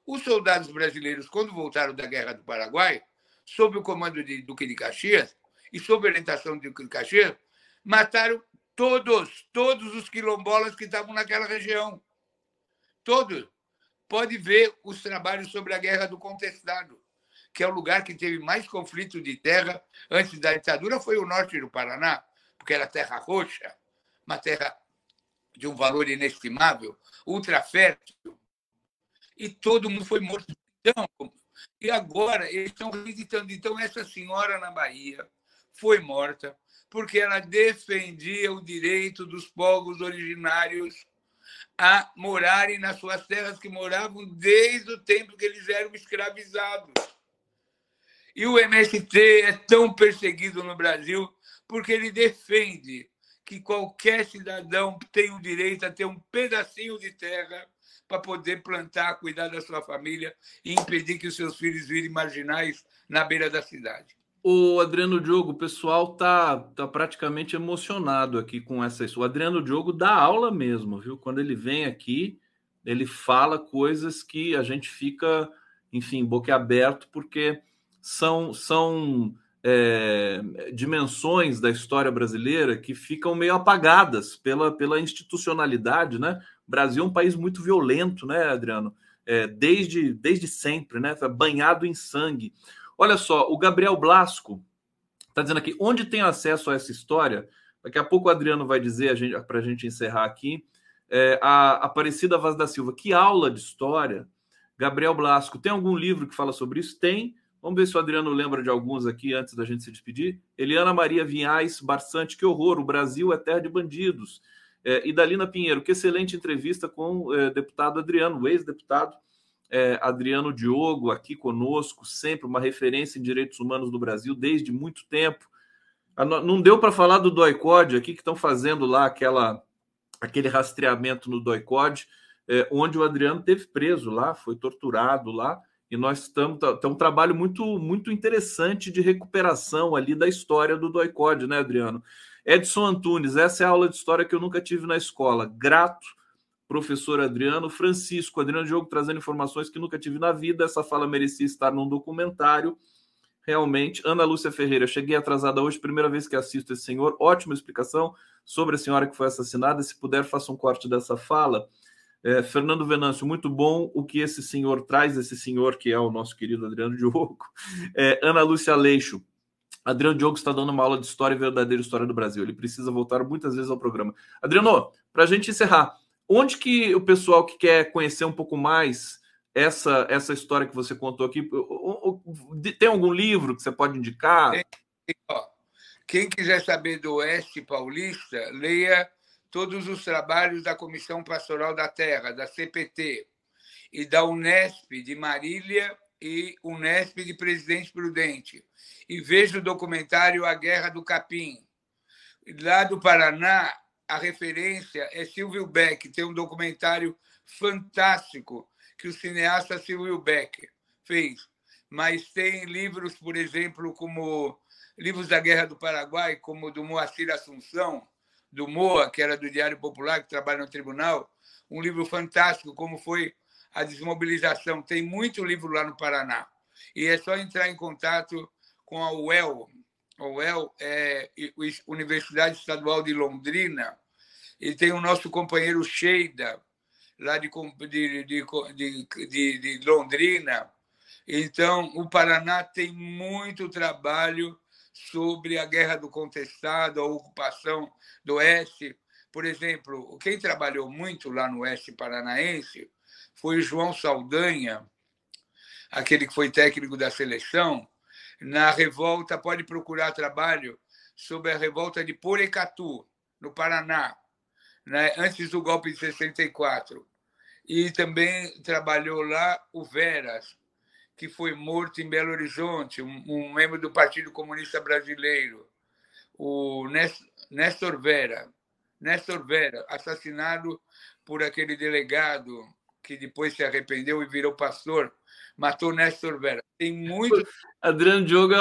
Os soldados brasileiros, quando voltaram da Guerra do Paraguai, sob o comando de Duque de Caxias e sob orientação de Caxias, mataram todos, todos os quilombolas que estavam naquela região. Todos. Pode ver os trabalhos sobre a Guerra do Contestado, que é o lugar que teve mais conflito de terra antes da ditadura, foi o norte do Paraná, porque era terra roxa, uma terra de um valor inestimável, ultra fértil. E todo mundo foi morto. Então, e agora eles estão reeditando. Então, essa senhora na Bahia foi morta porque ela defendia o direito dos povos originários a morarem nas suas terras que moravam desde o tempo que eles eram escravizados. E o MST é tão perseguido no Brasil porque ele defende que qualquer cidadão tem o direito a ter um pedacinho de terra para poder plantar, cuidar da sua família e impedir que os seus filhos virem marginais na beira da cidade. O Adriano Diogo, o pessoal tá, tá praticamente emocionado aqui com essa. O Adriano Diogo dá aula mesmo, viu? Quando ele vem aqui, ele fala coisas que a gente fica, enfim, boquiaberto, porque são, são é, dimensões da história brasileira que ficam meio apagadas pela, pela institucionalidade, né? O Brasil é um país muito violento, né, Adriano? É, desde, desde sempre, né? Tá banhado em sangue. Olha só, o Gabriel Blasco está dizendo aqui, onde tem acesso a essa história? Daqui a pouco o Adriano vai dizer para a gente encerrar aqui. É, a Aparecida Vaz da Silva, que aula de história. Gabriel Blasco, tem algum livro que fala sobre isso? Tem. Vamos ver se o Adriano lembra de alguns aqui antes da gente se despedir. Eliana Maria Vinhais Barçante, que horror, o Brasil é terra de bandidos. É, e Dalina Pinheiro, que excelente entrevista com o é, deputado Adriano, ex-deputado é, Adriano Diogo, aqui conosco, sempre uma referência em direitos humanos do Brasil desde muito tempo. Não deu para falar do DOICOD aqui, que estão fazendo lá aquela, aquele rastreamento no DOICOD, é, onde o Adriano teve preso lá, foi torturado lá e nós estamos tá, tá um trabalho muito muito interessante de recuperação ali da história do Doicode, né, Adriano? Edson Antunes, essa é a aula de história que eu nunca tive na escola. Grato, professor Adriano. Francisco, Adriano Diogo trazendo informações que nunca tive na vida. Essa fala merecia estar num documentário. Realmente. Ana Lúcia Ferreira, cheguei atrasada hoje, primeira vez que assisto esse senhor. Ótima explicação sobre a senhora que foi assassinada. Se puder, faça um corte dessa fala. É, Fernando Venâncio, muito bom o que esse senhor traz, esse senhor que é o nosso querido Adriano Diogo. É, Ana Lúcia Leixo, Adriano Diogo está dando uma aula de história e verdadeira história do Brasil. Ele precisa voltar muitas vezes ao programa. Adriano, para a gente encerrar, onde que o pessoal que quer conhecer um pouco mais essa, essa história que você contou aqui, tem algum livro que você pode indicar? Quem quiser saber do Oeste Paulista, leia todos os trabalhos da Comissão Pastoral da Terra, da CPT, e da Unesp de Marília e Unesp de Presidente Prudente. E veja o documentário A Guerra do Capim. Lá do Paraná, a referência é Silvio Beck, tem um documentário fantástico que o cineasta Silvio Beck fez. Mas tem livros, por exemplo, como livros da Guerra do Paraguai, como do Moacir Assunção, do Moa, que era do Diário Popular, que trabalha no tribunal, um livro fantástico, como foi a desmobilização. Tem muito livro lá no Paraná. E é só entrar em contato com a UEL. A UEL é Universidade Estadual de Londrina. E tem o nosso companheiro Sheida, lá de, de, de, de, Londrina. Então, o Paraná tem muito trabalho sobre a guerra do contestado, a ocupação do oeste. Por exemplo, quem trabalhou muito lá no oeste paranaense foi o João Saldanha, aquele que foi técnico da seleção, na revolta, pode procurar trabalho sobre a revolta de Porecatu, no Paraná, né, antes do golpe de 64. E também trabalhou lá o Veras, que foi morto em Belo Horizonte, um, um membro do Partido Comunista Brasileiro, o Néstor Vera, Néstor Vera, assassinado por aquele delegado que depois se arrependeu e virou pastor, matou Néstor Vera. Tem muito. Adriano Diogo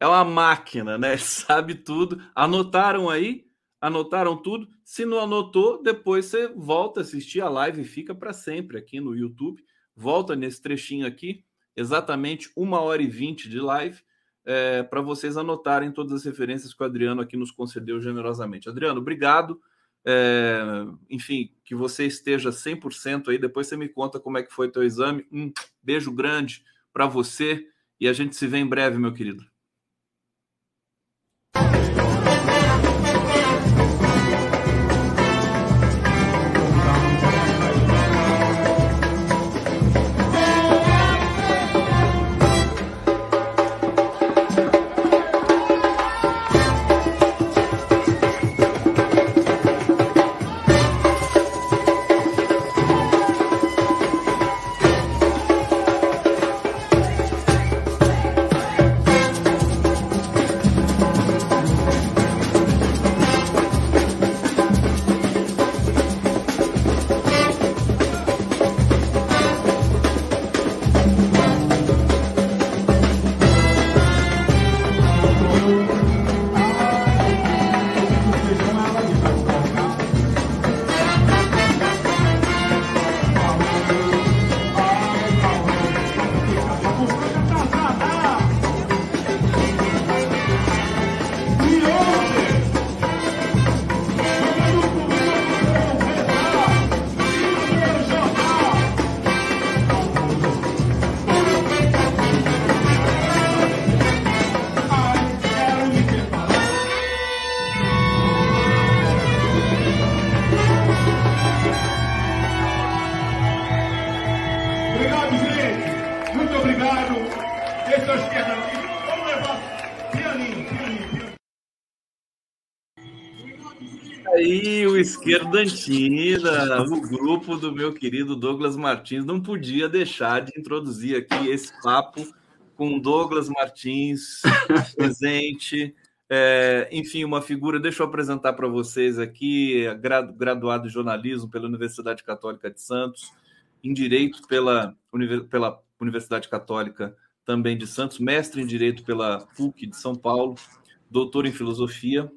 é uma máquina, né? [LAUGHS] Sabe tudo. Anotaram aí? Anotaram tudo? Se não anotou, depois você volta a assistir a live e fica para sempre aqui no YouTube. Volta nesse trechinho aqui, exatamente uma hora e vinte de live, é, para vocês anotarem todas as referências que o Adriano aqui nos concedeu generosamente. Adriano, obrigado. É, enfim, que você esteja 100% aí. Depois você me conta como é que foi teu exame. Um beijo grande para você e a gente se vê em breve, meu querido. Esquerdantina, o grupo do meu querido Douglas Martins. Não podia deixar de introduzir aqui esse papo com Douglas Martins [LAUGHS] presente. É, enfim, uma figura. Deixa eu apresentar para vocês aqui, graduado em jornalismo pela Universidade Católica de Santos, em direito pela, pela Universidade Católica também de Santos, mestre em direito pela PUC de São Paulo, doutor em filosofia,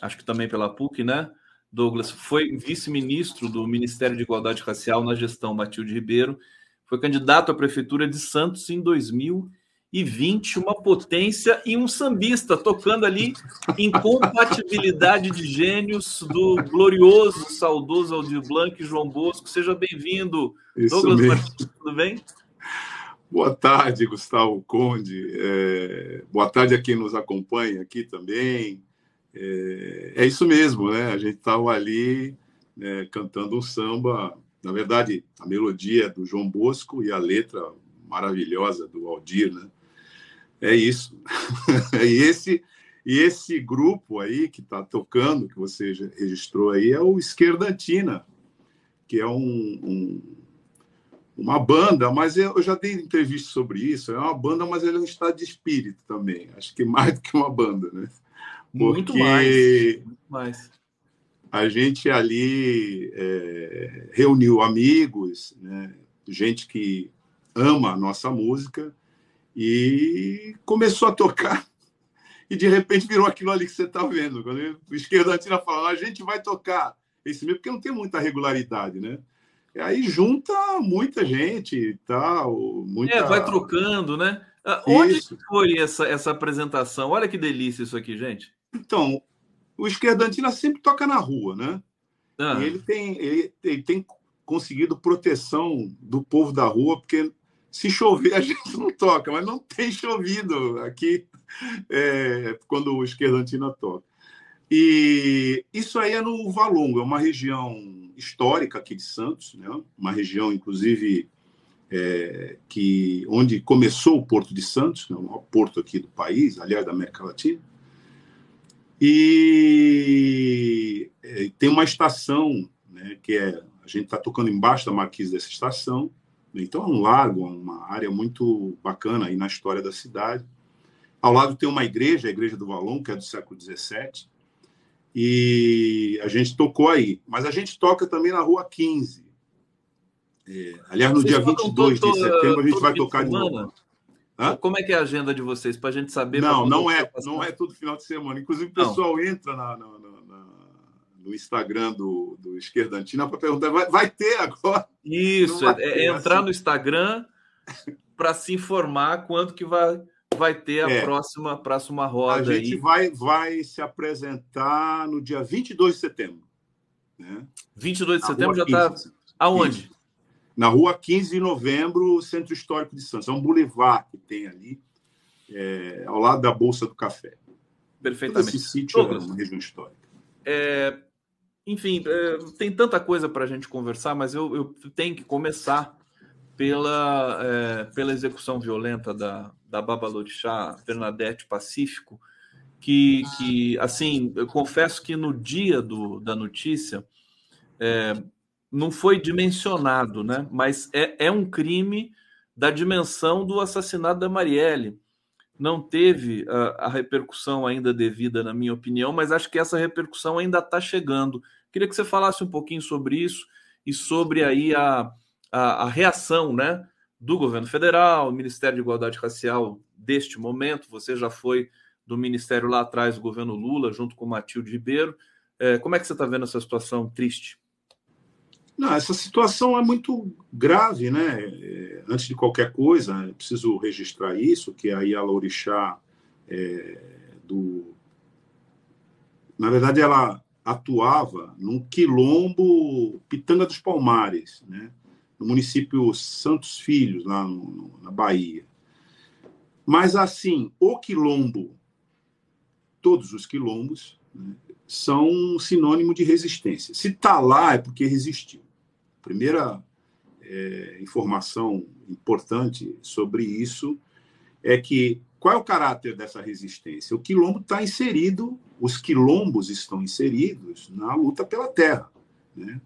acho que também pela PUC, né? Douglas foi vice-ministro do Ministério de Igualdade Racial na gestão Matilde Ribeiro, foi candidato à prefeitura de Santos em 2020, uma potência e um sambista tocando ali incompatibilidade de gênios do glorioso, saudoso Aldir Blanc e João Bosco. Seja bem-vindo, Douglas mesmo. Martins, tudo bem? Boa tarde, Gustavo Conde. É... Boa tarde a quem nos acompanha aqui também. É, é isso mesmo, né? A gente estava ali né, cantando um samba. Na verdade, a melodia é do João Bosco e a letra maravilhosa do Aldir, né? É isso. [LAUGHS] e esse e esse grupo aí que está tocando, que você registrou aí, é o Esquerdantina, que é um, um, uma banda, mas eu já dei entrevista sobre isso. É uma banda, mas ele é um estado de espírito também. Acho que mais do que uma banda, né? Muito mais, muito mais. A gente ali é, reuniu amigos, né, gente que ama a nossa música e começou a tocar. [LAUGHS] E de repente virou aquilo ali que você está vendo. Quando o esquerdantina fala, a gente vai tocar esse mesmo, porque não tem muita regularidade, né? E aí junta muita gente e tal. Muita... É, vai trocando, né? Ah, onde foi essa, essa apresentação? Olha que delícia isso aqui, gente. Então, o esquerdantina sempre toca na rua, né? Ah. E ele tem, ele, ele tem conseguido proteção do povo da rua, porque se chover [LAUGHS] a gente não toca, mas não tem chovido aqui é, quando o Esquerdantina toca. E isso aí é no Valongo, é uma região histórica aqui de Santos, né? uma região, inclusive, é, que onde começou o Porto de Santos, né? o maior porto aqui do país, aliás, da América Latina. E é, tem uma estação, né, que é a gente está tocando embaixo da marquise dessa estação, né? então é um lago, uma área muito bacana aí na história da cidade. Ao lado tem uma igreja, a Igreja do Valon, que é do século XVII, e a gente tocou aí. Mas a gente toca também na Rua 15. É, aliás, no vocês dia 22 de setembro, a gente vai tocar de novo. Hã? Como é que é a agenda de vocês, para a gente saber? Não, não é, não é todo final de semana. Inclusive, o pessoal não. entra na, na, na, no Instagram do, do Esquerdantina para perguntar, vai, vai, ter agora? Isso, é, é, entrar assim. no Instagram para se informar quanto que vai, vai ter a é. próxima, próxima roda. A gente aí. Vai, vai se apresentar no dia 22 de setembro. Né? 22 de setembro já está. Aonde? Isso. Na rua 15 de novembro, Centro Histórico de Santos. É um boulevard que tem ali, é, ao lado da Bolsa do Café. Perfeitamente. Esse sítio é uma região histórica. É, enfim, é, tem tanta coisa para a gente conversar, mas eu, eu, tenho que começar pela, é, pela execução violenta da, da Babalorixá Bernadette Pacífico, que, que, assim, eu confesso que no dia do, da notícia é, não foi dimensionado, né? mas é, é um crime da dimensão do assassinato da Marielle. Não teve a, a repercussão ainda devida, na minha opinião, mas acho que essa repercussão ainda está chegando. Queria que você falasse um pouquinho sobre isso e sobre aí a, a, a reação né, do governo federal, Ministério de Igualdade Racial deste momento. Você já foi do ministério lá atrás, do governo Lula, junto com Matilde Ribeiro. É, como é que você está vendo essa situação triste? Não, essa situação é muito grave, né? É, antes de qualquer coisa, preciso registrar isso, que aí a Lorixá é, do... Na verdade, ela atuava num quilombo Pitanga dos Palmares, né? no município Santos Filhos, lá no, na Bahia. Mas, assim, o quilombo, todos os quilombos, né, são sinônimo de resistência. Se está lá, é porque resistiu. Primeira é, informação importante sobre isso é que qual é o caráter dessa resistência? O quilombo está inserido, os quilombos estão inseridos na luta pela terra, né?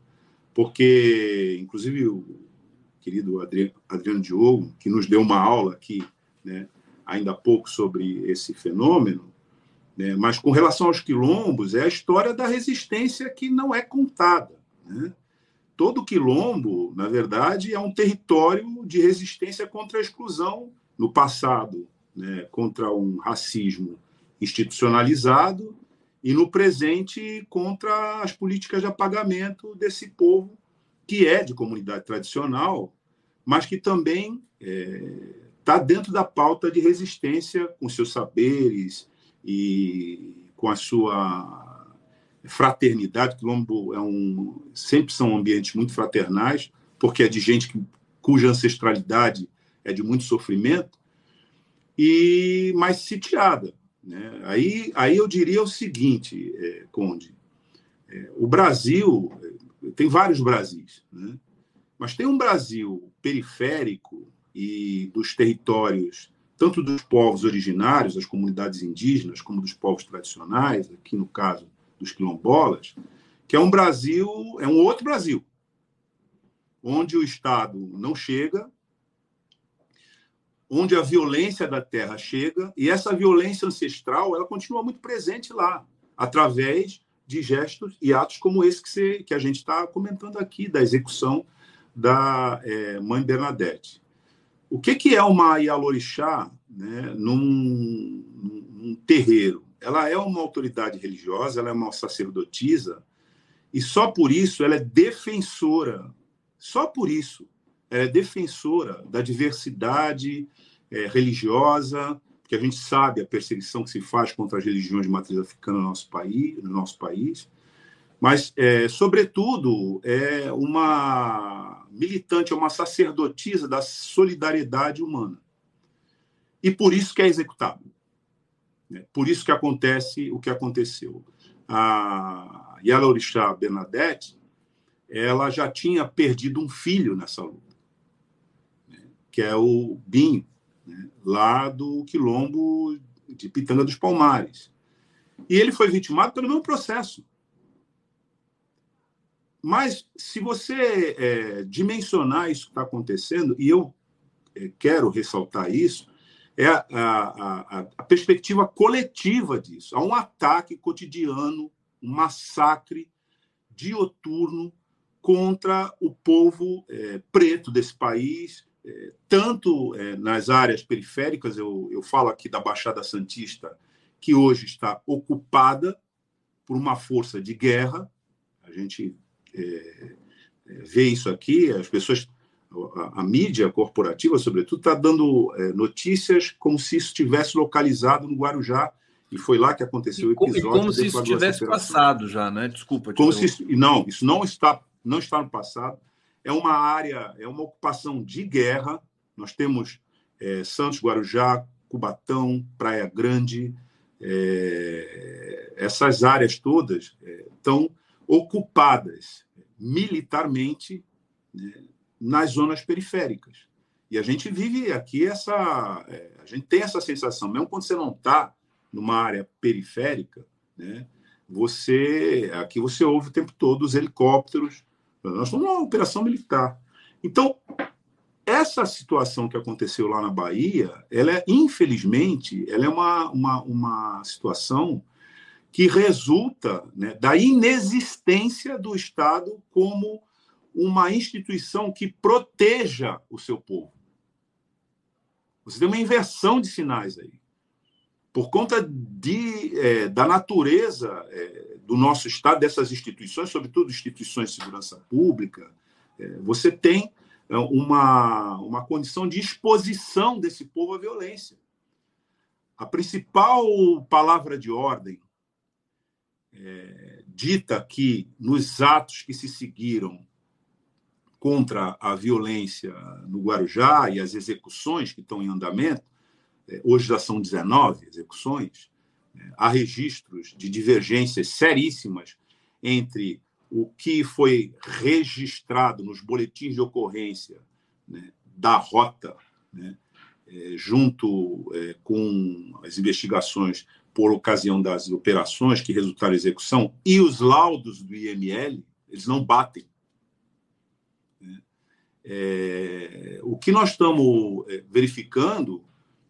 Porque, inclusive, o querido Adriano Diogo, que nos deu uma aula aqui, né, ainda há pouco sobre esse fenômeno, né, mas com relação aos quilombos, é a história da resistência que não é contada. Né? Todo quilombo, na verdade, é um território de resistência contra a exclusão no passado, né, contra um racismo institucionalizado e no presente contra as políticas de apagamento desse povo que é de comunidade tradicional, mas que também está é, dentro da pauta de resistência com seus saberes e com a sua fraternidade. Quilombo é um, sempre são ambientes muito fraternais, porque é de gente que, cuja ancestralidade é de muito sofrimento, e mais sitiada. Né? Aí, aí eu diria o seguinte, é, Conde, é, o Brasil tem vários Brasis, né? Mas tem um Brasil periférico e dos territórios, tanto dos povos originários, das comunidades indígenas, como dos povos tradicionais, aqui no caso dos quilombolas, que é um Brasil, é um outro Brasil, onde o Estado não chega, onde a violência da terra chega, e essa violência ancestral ela continua muito presente lá, através de gestos e atos como esse que, você, que a gente está comentando aqui, da execução da é, Mãe Bernadette. O que, que é uma Ialorixá né, num, num terreiro? Ela é uma autoridade religiosa, ela é uma sacerdotisa, e só por isso ela é defensora, só por isso, ela é defensora da diversidade é, religiosa, porque a gente sabe a perseguição que se faz contra as religiões de matriz africana no nosso país, no nosso país mas, é, sobretudo, é uma militante, é uma sacerdotisa da solidariedade humana. E por isso que é executado. Né? Por isso que acontece o que aconteceu. A Yala Orixá Bernadette, ela já tinha perdido um filho nessa luta, né? que é o Binho, né? lá do quilombo de Pitanga dos Palmares. E ele foi vitimado pelo mesmo processo. Mas, se você é, dimensionar isso que está acontecendo, e eu é, quero ressaltar isso, é a, a, a, perspectiva coletiva disso. Há um ataque cotidiano, um massacre dioturno contra o povo é, preto desse país, é, tanto é, nas áreas periféricas, eu, eu falo aqui da Baixada Santista, que hoje está ocupada por uma força de guerra, a gente é, é, vê isso aqui, as pessoas, a, a mídia corporativa, sobretudo, está dando é, notícias como se isso estivesse localizado no Guarujá, e foi lá que aconteceu o episódio. E como se isso tivesse passado já, né? Desculpa. Como se isso, não, isso não está, não está no passado. É uma área, é uma ocupação de guerra. Nós temos é, Santos, Guarujá, Cubatão, Praia Grande, é, essas áreas todas é, estão ocupadas militarmente né, nas zonas periféricas. E a gente vive aqui essa. É, a gente tem essa sensação, mesmo quando você não está numa área periférica, né, você aqui você ouve o tempo todo os helicópteros. Nós estamos numa operação militar. Então, essa situação que aconteceu lá na Bahia, ela é, infelizmente, ela é uma, uma, uma situação que resulta né, da inexistência do Estado como uma instituição que proteja o seu povo. Você tem uma inversão de sinais aí. Por conta de, é, da natureza é, do nosso Estado, dessas instituições, sobretudo instituições de segurança pública, é, você tem é, uma, uma condição de exposição desse povo à violência. A principal palavra de ordem é, dita que nos atos que se seguiram contra a violência no Guarujá e as execuções que estão em andamento, é, hoje já são 19 execuções, é, há registros de divergências seríssimas entre o que foi registrado nos boletins de ocorrência né, da rota, né, é, junto com as investigações por ocasião das operações que resultaram em execução e os laudos do IML, eles não batem. É, o que nós estamos é, verificando,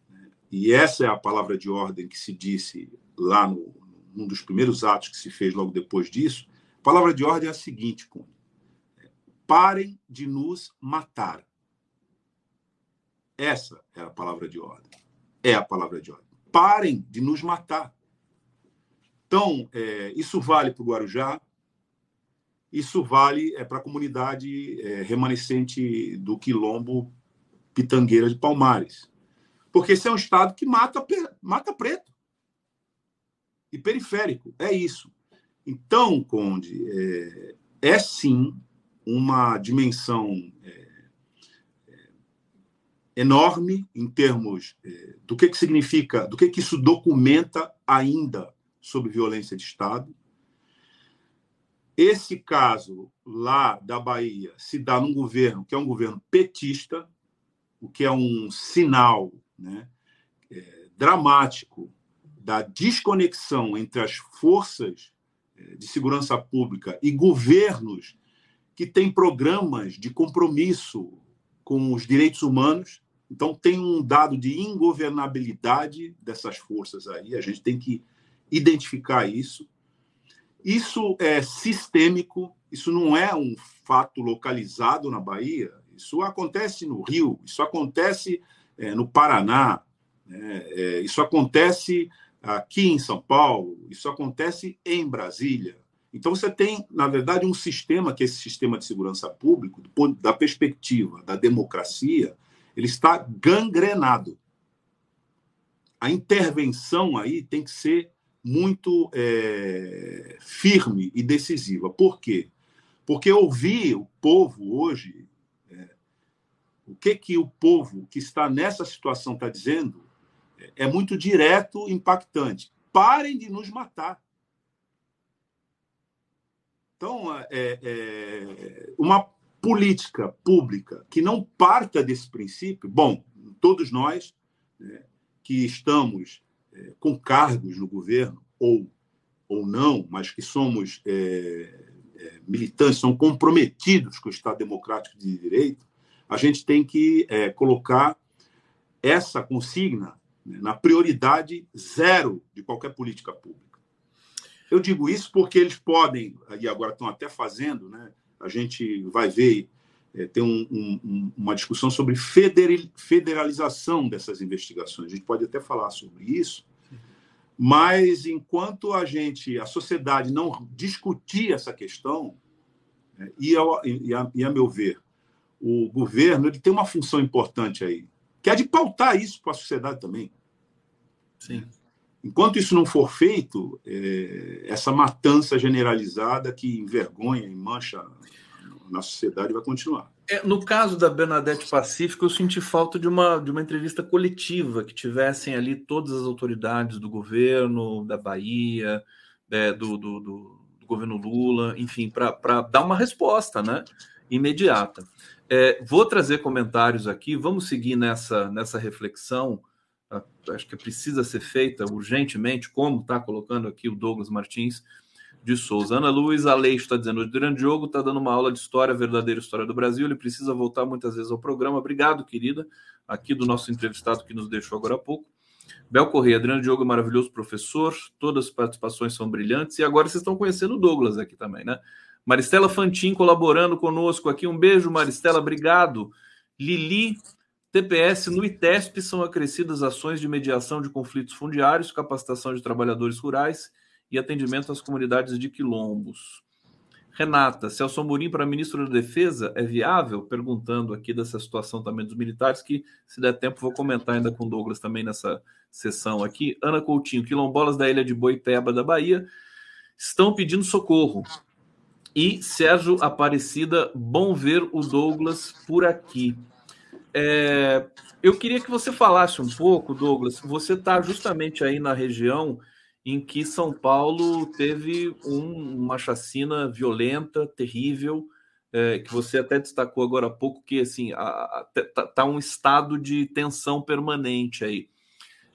né, e essa é a palavra de ordem que se disse lá no, num dos primeiros atos que se fez logo depois disso, a palavra de ordem é a seguinte, Cunha, parem de nos matar. Essa é a palavra de ordem. É a palavra de ordem parem de nos matar. Então, é, isso vale para o Guarujá, isso vale é, para a comunidade é, remanescente do Quilombo Pitangueira de Palmares. Porque esse é um estado que mata, mata preto. E periférico. É isso. Então, Conde, é, é sim uma dimensão é, enorme em termos é, do que, que significa, do que, que isso documenta ainda sobre violência de Estado. Esse caso lá da Bahia se dá num governo que é um governo petista, o que é um sinal né, é, dramático da desconexão entre as forças é, de segurança pública e governos que têm programas de compromisso com os direitos humanos então, tem um dado de ingovernabilidade dessas forças aí, a gente tem que identificar isso. Isso é sistêmico, isso não é um fato localizado na Bahia, isso acontece no Rio, isso acontece é, no Paraná, né? é, isso acontece aqui em São Paulo, isso acontece em Brasília. Então, você tem, na verdade, um sistema que é esse sistema de segurança pública, da perspectiva da democracia, ele está gangrenado. A intervenção aí tem que ser muito é, firme e decisiva. Por quê? Porque ouvir o povo hoje, é, o que, que o povo que está nessa situação está dizendo, é muito direto, impactante. Parem de nos matar. Então, é, é, uma política pública que não parta desse princípio, bom, todos nós né, que estamos com cargos no governo, ou, ou não, mas que somos é, é, militantes, são comprometidos com o Estado Democrático de Direito, a gente tem que é, colocar essa consigna né, na prioridade zero de qualquer política pública. Eu digo isso porque eles podem, e agora estão até fazendo, né? a gente vai ver, é, tem um, um, uma discussão sobre federalização dessas investigações. A gente pode até falar sobre isso, mas enquanto a gente, a sociedade não discutir essa questão, né, e, ao, e, a, e a meu ver, o governo ele tem uma função importante aí, que é de pautar isso para a sociedade também. Sim. Enquanto isso não for feito, é, essa matança generalizada que envergonha e mancha na sociedade vai continuar. É, no caso da Bernadette Pacífico, eu senti falta de uma, de uma entrevista coletiva, que tivessem ali todas as autoridades do governo, da Bahia, é, do, do, do, do, governo Lula, enfim, para dar uma resposta né, imediata. É, vou trazer comentários aqui, vamos seguir nessa, nessa reflexão acho que precisa ser feita urgentemente, como está colocando aqui o Douglas Martins de Souza. Ana Luiz Aleixo está dizendo: o jogo está dando uma aula de história, verdadeira história do Brasil. Ele precisa voltar muitas vezes ao programa. Obrigado, querida, aqui do nosso entrevistado que nos deixou agora há pouco. Bel Correia, Adriano Diogo é maravilhoso professor, todas as participações são brilhantes. E agora vocês estão conhecendo o Douglas aqui também, né? Maristela Fantin colaborando conosco aqui. Um beijo, Maristela, obrigado. Lili TPS no ITESP são acrescidas ações de mediação de conflitos fundiários, capacitação de trabalhadores rurais e atendimento às comunidades de quilombos. Renata, Celso Amorim para ministro da Defesa é viável? Perguntando aqui dessa situação também dos militares, que se der tempo vou comentar ainda com Douglas também nessa sessão aqui. Ana Coutinho, quilombolas da ilha de Boipeba da Bahia estão pedindo socorro. E Sérgio Aparecida, bom ver o Douglas por aqui. É, eu queria que você falasse um pouco, Douglas. Você está justamente aí na região em que São Paulo teve um, uma chacina violenta, terrível, é, que você até destacou agora há pouco, que assim está tá um estado de tensão permanente aí.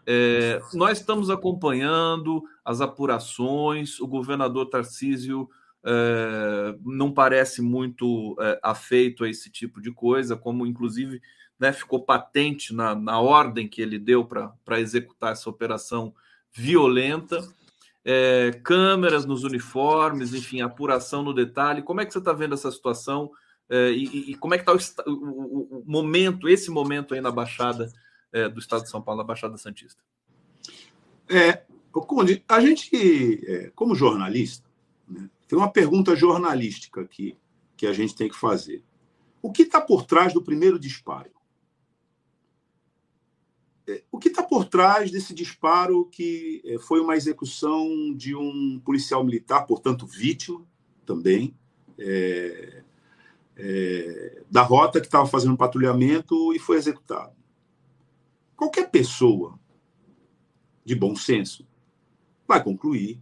É, nós estamos acompanhando as apurações, o governador Tarcísio é, não parece muito é, afeito a esse tipo de coisa, como inclusive né, ficou patente na, na ordem que ele deu para executar essa operação violenta. É, câmeras nos uniformes, enfim, apuração no detalhe. Como é que você está vendo essa situação é, e, e, como é que está o, o, o, momento, esse momento aí na Baixada é, do Estado de São Paulo, na Baixada Santista? É, Conde, a gente, é, como jornalista, né, tem uma pergunta jornalística aqui que a gente tem que fazer. O que está por trás do primeiro disparo? É, o que está por trás desse disparo que é, foi uma execução de um policial militar, portanto, vítima também, é, é, da rota que estava fazendo patrulhamento e foi executado? Qualquer pessoa de bom senso vai concluir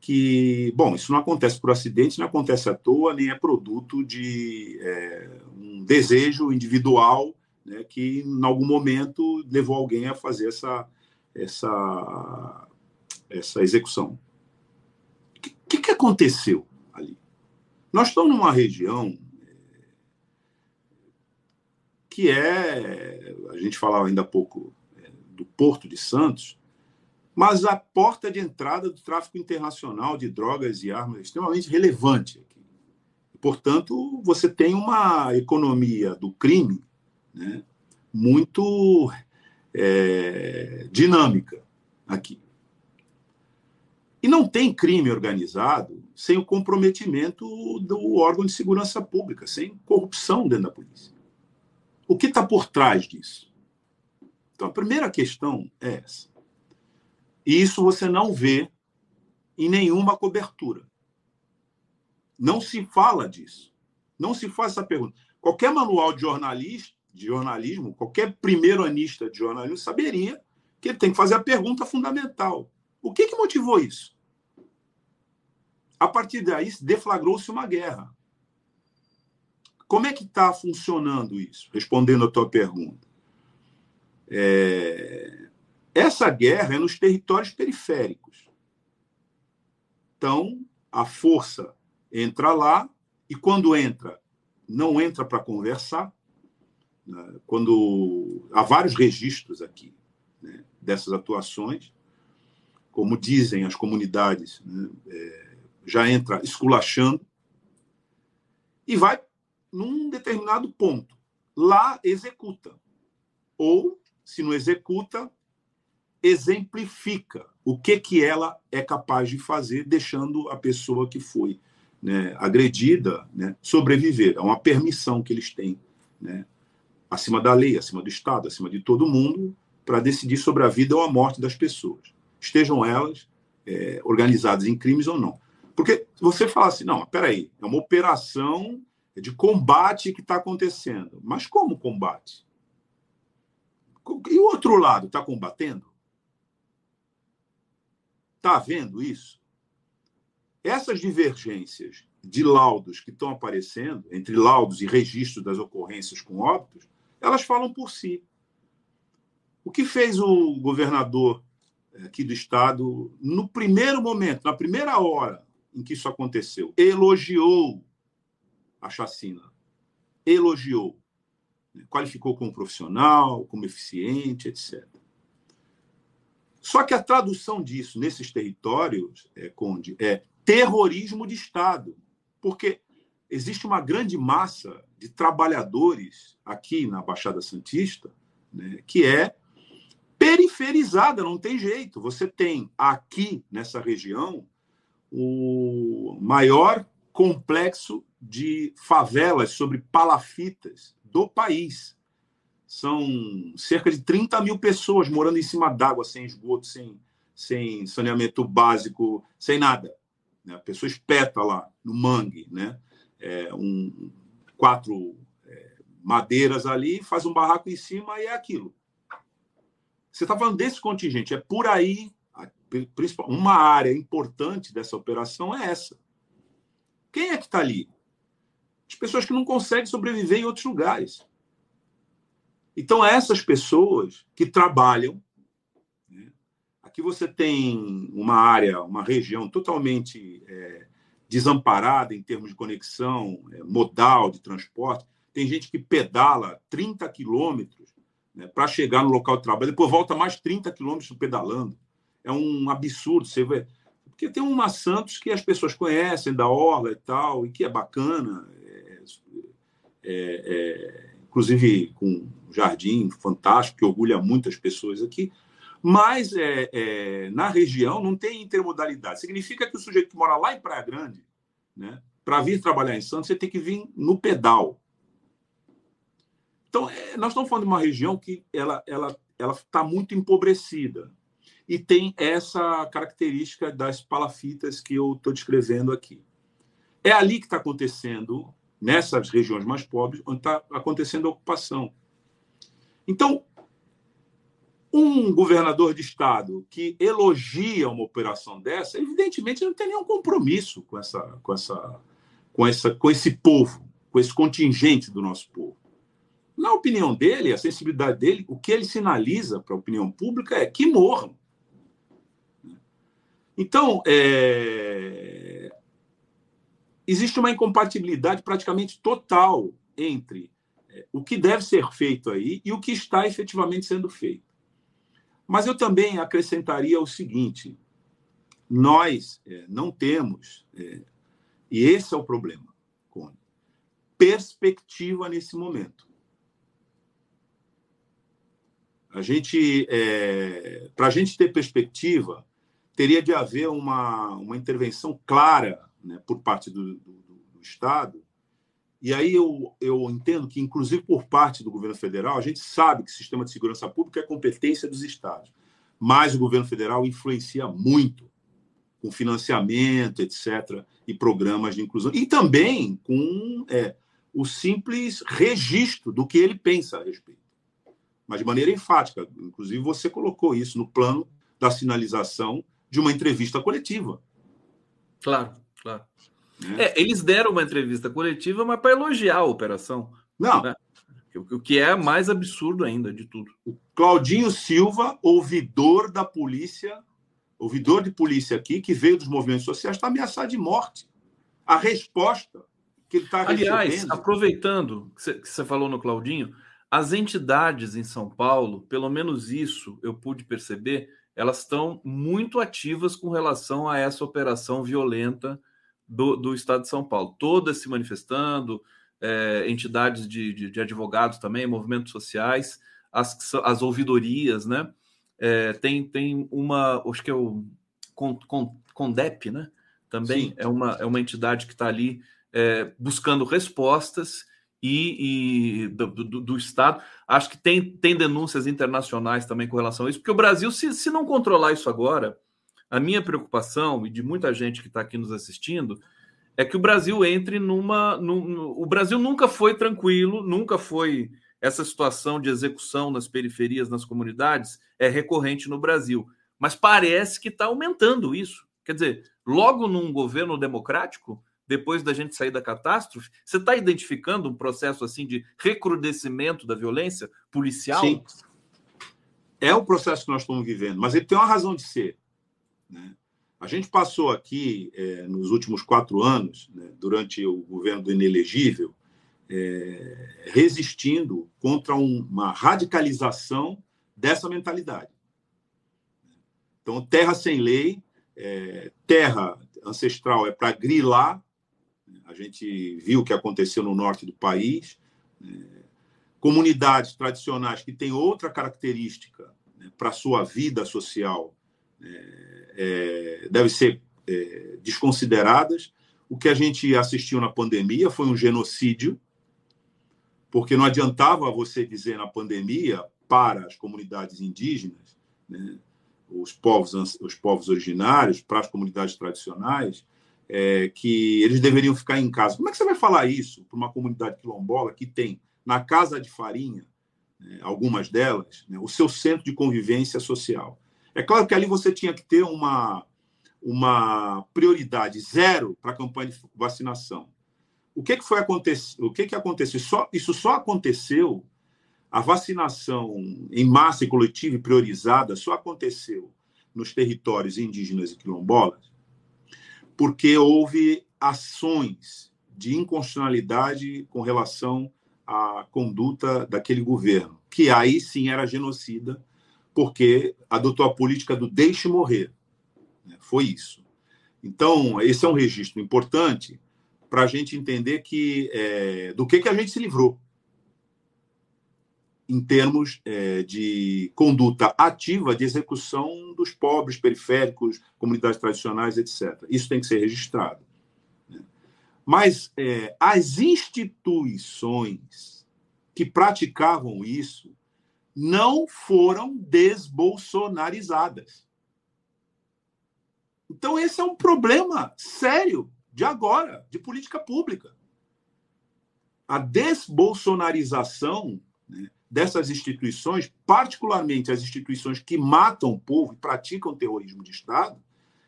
que, bom, isso não acontece por acidente, não acontece à toa, nem é produto de é, um desejo individual né, que em algum momento levou alguém a fazer essa, essa, essa execução. O que, que aconteceu ali? Nós estamos numa região é, que é, a gente falava ainda há pouco é, do Porto de Santos, mas a porta de entrada do tráfico internacional de drogas e armas é extremamente relevante aqui. Portanto, você tem uma economia do crime né, muito é, dinâmica aqui. E não tem crime organizado sem o comprometimento do órgão de segurança pública, sem corrupção dentro da polícia. O que está por trás disso? Então, a primeira questão é essa. E isso você não vê em nenhuma cobertura. Não se fala disso. Não se faz essa pergunta. Qualquer manual de, jornalista, de jornalismo, qualquer primeiro anista de jornalismo saberia que ele tem que fazer a pergunta fundamental. O que, que motivou isso? A partir daí, deflagrou-se uma guerra. Como é que está funcionando isso? Respondendo a tua pergunta. É... Essa guerra é nos territórios periféricos. Então, a força entra lá e, quando entra, não entra para conversar. Né? Quando há vários registros aqui né, dessas atuações, como dizem as comunidades, né, é, já entra esculachando e vai num determinado ponto. Lá executa. Ou, se não executa, exemplifica o que, que ela é capaz de fazer, deixando a pessoa que foi né, agredida né, sobreviver. É uma permissão que eles têm, né, acima da lei, acima do Estado, acima de todo mundo, para decidir sobre a vida ou a morte das pessoas, estejam elas é, organizadas em crimes ou não. Porque você fala assim, não, peraí, é uma operação de combate que está acontecendo. Mas como combate? E o outro lado está combatendo? Está vendo isso? Essas divergências de laudos que estão aparecendo, entre laudos e registros das ocorrências com óbitos, elas falam por si. O que fez o governador eh, aqui do estado, no primeiro momento, na primeira hora em que isso aconteceu, elogiou a chacina. Elogiou. Qualificou como profissional, como eficiente, etc. Só que a tradução disso nesses territórios, é, Conde, é terrorismo de Estado. Porque existe uma grande massa de trabalhadores aqui na Baixada Santista né, que é periferizada, não tem jeito. Você tem aqui nessa região o maior complexo de favelas sobre palafitas do país. São cerca de 30 mil pessoas morando em cima d'água, sem esgoto, sem, sem saneamento básico, sem nada. Né? A pessoa espeta lá no mangue, né? É, um, quatro é, madeiras ali, faz um barraco em cima e é aquilo. Você está falando desse contingente, é por aí. Uma área importante dessa operação é essa. Quem é que está ali? As pessoas que não conseguem sobreviver em outros lugares. Então, essas pessoas que trabalham. Né? Aqui você tem uma área, uma região totalmente é, desamparada em termos de conexão é, modal de transporte. Tem gente que pedala 30 quilômetros né, para chegar no local de trabalho, depois volta mais 30 quilômetros pedalando. É um absurdo. Você vê, porque tem uma Santos que as pessoas conhecem, da Orla e tal, e que é bacana, é, é, é, inclusive com um jardim fantástico, que orgulha muitas pessoas aqui. Mas é, é, na região não tem intermodalidade. Significa que o sujeito que mora lá em Praia Grande, né, para vir trabalhar em Santos, você tem que vir no pedal. Então, é, nós estamos falando de uma região que ela ela ela está muito empobrecida e tem essa característica das palafitas que eu estou descrevendo aqui. É ali que está acontecendo, nessas regiões mais pobres, onde está acontecendo a ocupação. Então, um governador de estado que elogia uma operação dessa, evidentemente não tem nenhum compromisso com essa, com essa, com essa, com esse povo, com esse contingente do nosso povo. Na opinião dele, a sensibilidade dele, o que ele sinaliza para a opinião pública é que morram. Então, é... existe uma incompatibilidade praticamente total entre é, o que deve ser feito aí e o que está efetivamente sendo feito. Mas eu também acrescentaria o seguinte: nós é, não temos, é, e esse é o problema, Cone, perspectiva nesse momento. A gente, é, para a gente ter perspectiva, teria de haver uma, uma intervenção clara né, por parte do, do, do, Estado. E aí eu, eu entendo que, inclusive por parte do governo federal, a gente sabe que o sistema de segurança pública é competência dos estados, mas o governo federal influencia muito com financiamento, etc., e programas de inclusão, e também com é, o simples registro do que ele pensa a respeito, mas de maneira enfática. Inclusive, você colocou isso no plano da sinalização de uma entrevista coletiva. Claro, claro. É. É, eles deram uma entrevista coletiva, mas para elogiar a operação. Não. Né? O que é mais absurdo ainda de tudo. O Claudinho Silva, ouvidor da polícia, ouvidor de polícia aqui, que veio dos movimentos sociais, está ameaçado de morte. A resposta que ele está Aliás, recebendo... aproveitando que você falou no Claudinho, as entidades em São Paulo, pelo menos isso eu pude perceber, elas estão muito ativas com relação a essa operação violenta do, do Estado de São Paulo. Todas se manifestando, é, entidades de, de, de, advogados também, movimentos sociais, as, as ouvidorias, né? É, tem, tem uma, acho que é o Condep, né? Também é uma, é uma entidade que está ali é, buscando respostas e, e do, do, do, Estado. Acho que tem, tem denúncias internacionais também com relação a isso, porque o Brasil, se, se não controlar isso agora, a minha preocupação, e de muita gente que está aqui nos assistindo, é que o Brasil entre numa. Num, o Brasil nunca foi tranquilo, nunca foi. Essa situação de execução nas periferias, nas comunidades, é recorrente no Brasil. Mas parece que está aumentando isso. Quer dizer, logo num governo democrático, depois da gente sair da catástrofe, você está identificando um processo assim de recrudescimento da violência policial? Sim. É o processo que nós estamos vivendo, mas ele tem uma razão de ser. Né? A gente passou aqui, é, nos últimos quatro anos, né, durante o governo do inelegível, é, resistindo contra um, uma radicalização dessa mentalidade. Então, terra sem lei, é, terra ancestral é para grilar. A gente viu o que aconteceu no norte do país. É, comunidades tradicionais que têm outra característica né, para sua vida social é, é, devem ser é, desconsideradas. O que a gente assistiu na pandemia foi um genocídio, porque não adiantava você dizer na pandemia para as comunidades indígenas, né, os, povos, os povos originários, para as comunidades tradicionais, é, que eles deveriam ficar em casa. Como é que você vai falar isso para uma comunidade quilombola que tem na casa de farinha, né, algumas delas, né, o seu centro de convivência social? É claro que ali você tinha que ter uma, uma prioridade zero para a campanha de vacinação. O que, que foi acontecer? O que, que aconteceu? Só, isso só aconteceu, a vacinação em massa e coletiva e priorizada só aconteceu nos territórios indígenas e quilombolas, porque houve ações de inconstitucionalidade com relação à conduta daquele governo, que aí sim era genocida porque adotou a política do deixe morrer. Né? Foi isso. Então, esse é um registro importante para a gente entender que é, do que, que a gente se livrou em termos é, de conduta ativa de execução dos pobres, periféricos, comunidades tradicionais, etc. Isso tem que ser registrado. Né? Mas é, as instituições que praticavam isso não foram desbolsonarizadas. Então, esse é um problema sério de agora, de política pública. A desbolsonarização né, dessas instituições, particularmente as instituições que matam o povo e praticam terrorismo de Estado,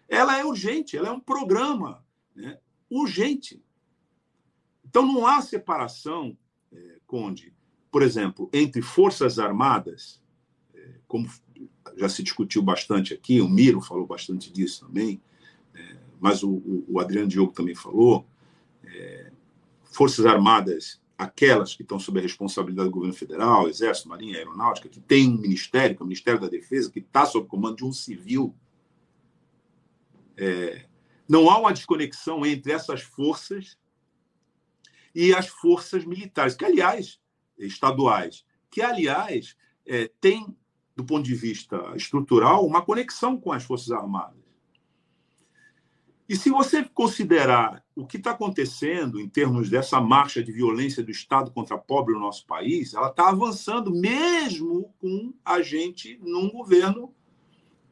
ela é urgente, ela é um programa né, urgente. Então, não há separação, é, Conde, por exemplo, entre Forças Armadas, é, como já se discutiu bastante aqui, o Miro falou bastante disso também, é, mas o, Adriano Diogo também falou, é, Forças Armadas, aquelas que estão sob a responsabilidade do governo federal, Exército, Marinha, Aeronáutica, que tem um ministério, que é o Ministério da Defesa, que está sob comando de um civil, não há uma desconexão entre essas forças e as forças militares, que, aliás, estaduais, que, aliás, é, tem, do ponto de vista estrutural, uma conexão com as Forças Armadas. E se você considerar o que está acontecendo em termos dessa marcha de violência do Estado contra pobre no nosso país, ela está avançando mesmo com a gente num governo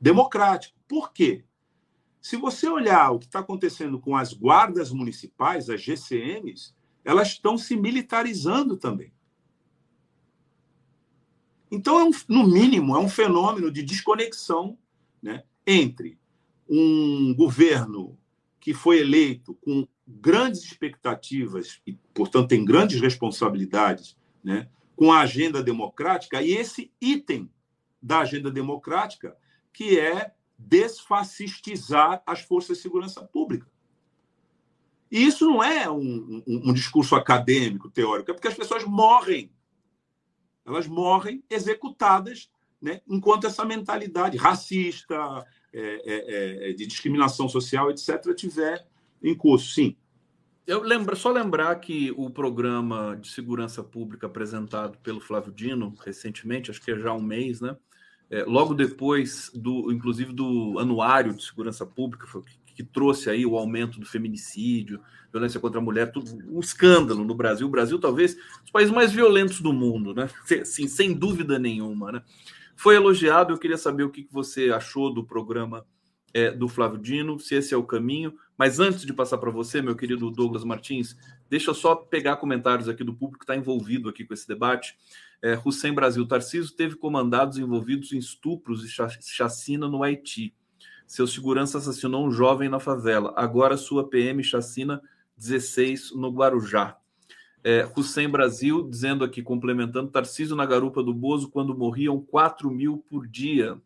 democrático. Por quê? Se você olhar o que está acontecendo com as guardas municipais, as GCMs, elas estão se militarizando também. Então, é um, no mínimo, é um fenômeno de desconexão né, entre um governo que foi eleito com grandes expectativas e, portanto, tem grandes responsabilidades né, com a agenda democrática e esse item da agenda democrática que é desfascistizar as forças de segurança pública. E isso não é um, um, um discurso acadêmico, teórico, é porque as pessoas morrem elas morrem executadas né, enquanto essa mentalidade racista, é, é, é, de discriminação social, etc., tiver em curso, sim. Eu lembro, só lembrar que o programa de segurança pública apresentado pelo Flávio Dino recentemente, acho que é já um mês, né? É, logo depois do, inclusive do anuário de segurança pública, que, que trouxe aí o aumento do feminicídio, violência contra a mulher, tudo, um escândalo no Brasil. O Brasil, talvez, os países mais violentos do mundo, né? [LAUGHS] Sim, sem dúvida nenhuma, né? Foi elogiado, eu queria saber o que você achou do programa é, do Flávio Dino, se esse é o caminho. Mas antes de passar para você, meu querido Douglas Martins, deixa eu só pegar comentários aqui do público que está envolvido aqui com esse debate. É, Hussein Brasil Tarciso teve comandados envolvidos em estupros e chacina no Haiti. Seu segurança assassinou um jovem na favela. Agora sua PM chacina 16 no Guarujá. É, Hussein Brasil dizendo aqui, complementando, Tarcísio na garupa do Bozo, quando morriam 4 mil por dia.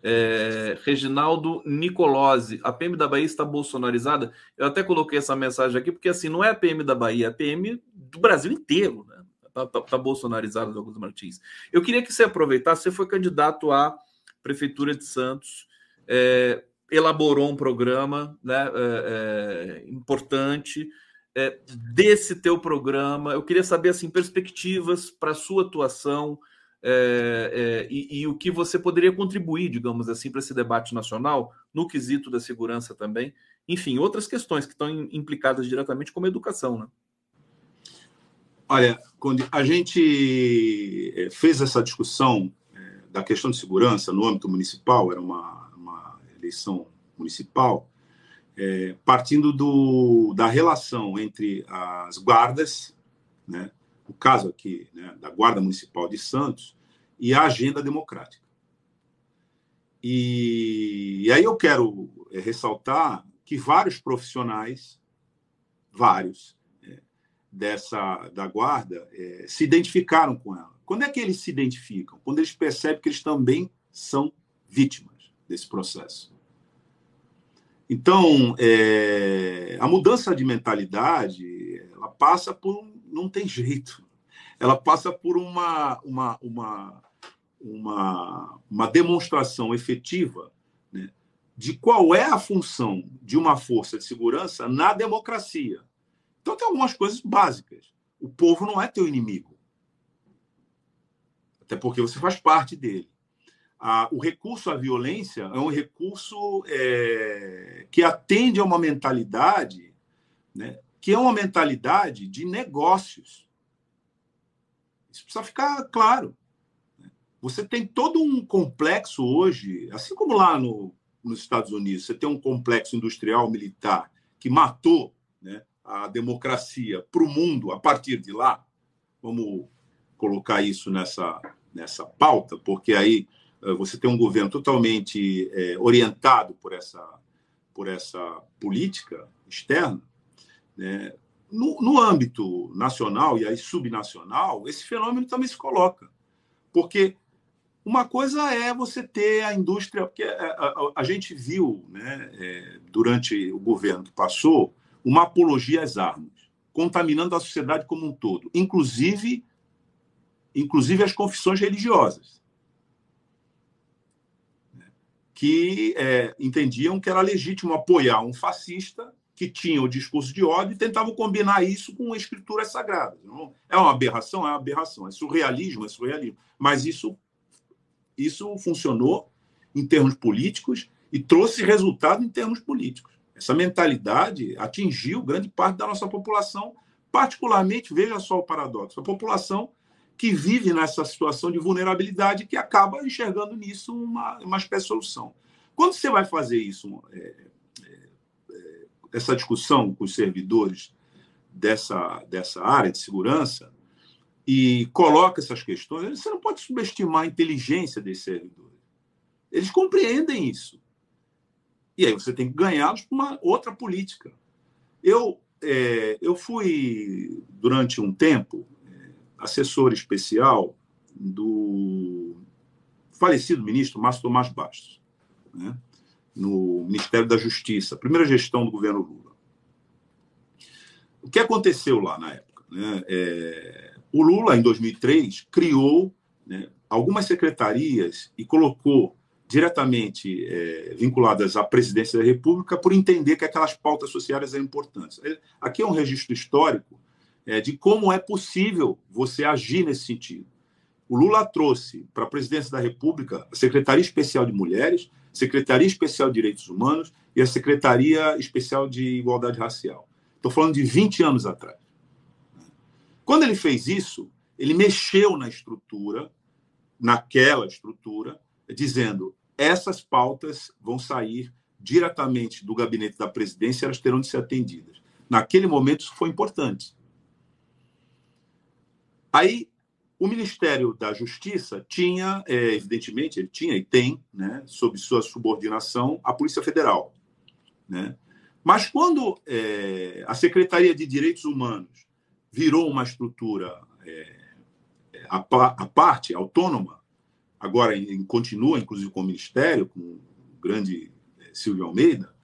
É, Reginaldo Nicolosi, a PM da Bahia está bolsonarizada. Eu até coloquei essa mensagem aqui, porque assim, não é a PM da Bahia, é a PM do Brasil inteiro, né? Está tá, tá bolsonarizada, Douglas Martins. Eu queria que você aproveitasse, você foi candidato à Prefeitura de Santos, é, elaborou um programa né, é, é, importante é, desse teu programa. Eu queria saber assim perspectivas para a sua atuação é, e, e, o que você poderia contribuir, digamos assim, para esse debate nacional no quesito da segurança também. Enfim, outras questões que estão implicadas diretamente como educação, né? Olha, quando a gente fez essa discussão da questão de segurança no âmbito municipal, era uma eleição municipal, é, partindo do, da relação entre as guardas, né, o caso aqui né, da Guarda Municipal de Santos, e a agenda democrática. E, e aí eu quero é, ressaltar que vários profissionais, vários, é, dessa da guarda é, se identificaram com ela. Quando é que eles se identificam? Quando eles percebem que eles também são vítimas desse processo. Então, é, a mudança de mentalidade, ela passa por um, não tem jeito. Ela passa por uma uma uma uma, uma demonstração efetiva né, de qual é a função de uma força de segurança na democracia. Então, tem algumas coisas básicas. O povo não é teu inimigo. Até porque você faz parte dele a, o recurso à violência é um recurso é, que atende a uma mentalidade né, que é uma mentalidade de negócios. Isso precisa ficar claro. Né. Você tem todo um complexo hoje, assim como lá no, nos Estados Unidos, você tem um complexo industrial militar que matou né, a democracia para o mundo a partir de lá. Vamos colocar isso nessa, nessa pauta, porque aí você tem um governo totalmente é, orientado por essa, por essa política externa, né? no, no âmbito nacional e aí subnacional, esse fenômeno também se coloca. Porque uma coisa é você ter a indústria, porque a, a, a gente viu né, é, durante o governo que passou uma apologia às armas, contaminando a sociedade como um todo, inclusive, inclusive as confissões religiosas que é, entendiam que era legítimo apoiar um fascista que tinha o discurso de ódio e tentavam combinar isso com escrituras sagradas. Não, é uma aberração, é uma aberração, é surrealismo, é surrealismo. Mas isso, isso funcionou em termos políticos e trouxe resultado em termos políticos. Essa mentalidade atingiu grande parte da nossa população, particularmente, veja só o paradoxo, a população que vive nessa situação de vulnerabilidade que acaba enxergando nisso uma, uma espécie de solução. Quando você vai fazer isso, é, é, é, essa discussão com os servidores dessa, dessa área de segurança, e coloca essas questões, você não pode subestimar a inteligência desses servidores. Eles compreendem isso. E aí você tem que ganhá-los por uma outra política. Eu, é, eu fui, durante um tempo, assessor especial do falecido ministro Márcio Tomás Bastos, né, no Ministério da Justiça, primeira gestão do governo Lula. O que aconteceu lá na época? Né? É, o Lula, em 2003, criou né, algumas secretarias e colocou diretamente é, vinculadas à presidência da República por entender que aquelas pautas sociais eram importantes. Aqui é um registro histórico é, de como é possível você agir nesse sentido. O Lula trouxe para a presidência da República a Secretaria Especial de Mulheres, Secretaria Especial de Direitos Humanos e a Secretaria Especial de Igualdade Racial. Estou falando de 20 anos atrás. Quando ele fez isso, ele mexeu na estrutura, naquela estrutura, dizendo essas pautas vão sair diretamente do gabinete da presidência, elas terão de ser atendidas. Naquele momento, isso foi importante. Aí, o Ministério da Justiça tinha, é, evidentemente, ele tinha e tem, né, sob sua subordinação, a Polícia Federal. Né? Mas quando é, a Secretaria de Direitos Humanos virou uma estrutura é, a, a parte, autônoma, agora em, continua, inclusive, com o Ministério, com o grande é, Silvio Almeida,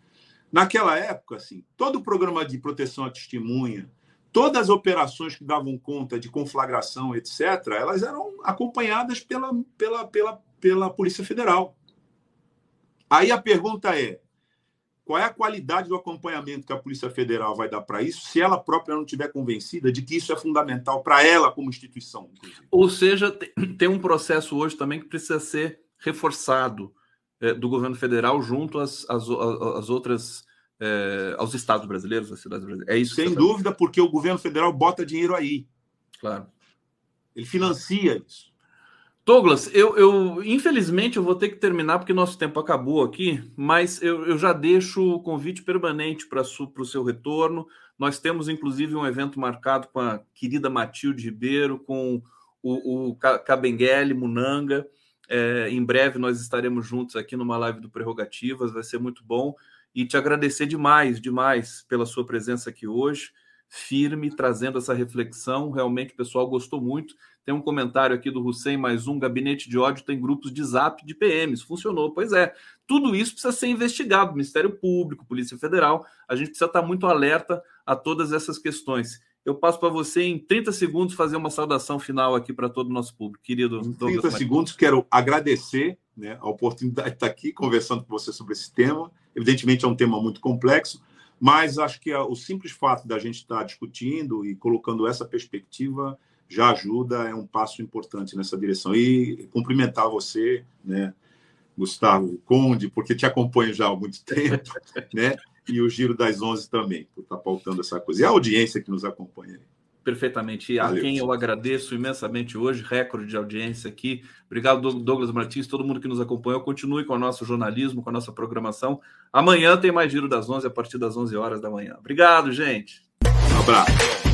naquela época, assim, todo o programa de proteção à testemunha, todas as operações que davam conta de conflagração, etc., elas eram acompanhadas pela, pela, pela, pela Polícia Federal. Aí a pergunta é: qual é a qualidade do acompanhamento que a Polícia Federal vai dar para isso, se ela própria não estiver convencida de que isso é fundamental para ela como instituição? Inclusive. Ou seja, tem um processo hoje também que precisa ser reforçado é, do governo federal junto às, às, às outras. É, aos estados brasileiros, às cidades brasileiras. É isso. Sem dúvida, porque o governo federal bota dinheiro aí. Claro. Ele financia isso. Douglas, eu, eu, infelizmente eu vou ter que terminar porque nosso tempo acabou aqui, mas eu, eu já deixo o convite permanente para o seu retorno. Nós temos inclusive um evento marcado com a querida Matilde Ribeiro, com o, o Cabenguele Munanga. É, em breve nós estaremos juntos aqui numa live do Prerrogativas, vai ser muito bom. E te agradecer demais, demais pela sua presença aqui hoje, firme, trazendo essa reflexão. Realmente o pessoal gostou muito. Tem um comentário aqui do Hussein, mais um, gabinete de ódio tem grupos de zap de PMs. Funcionou, pois é. Tudo isso precisa ser investigado, Ministério Público, Polícia Federal. A gente precisa estar muito alerta a todas essas questões. Eu passo para você em 30 segundos fazer uma saudação final aqui para todo o nosso público, querido. Em 30 segundos, quero agradecer né, a oportunidade de estar aqui conversando com você sobre esse tema. Evidentemente, é um tema muito complexo, mas acho que o simples fato da gente estar discutindo e colocando essa perspectiva já ajuda, é um passo importante nessa direção. E cumprimentar você, né, Gustavo Conde, porque te acompanho já há muito [LAUGHS] tempo, né? E o Giro das Onze também, por estar pautando essa coisa. E a audiência que nos acompanha. Perfeitamente. E a Valeu. quem eu agradeço imensamente hoje, recorde de audiência aqui. Obrigado, Douglas Martins, todo mundo que nos acompanhou. Continue com o nosso jornalismo, com a nossa programação. Amanhã tem mais Giro das Onze, a partir das 11 horas da manhã. Obrigado, gente. Um abraço.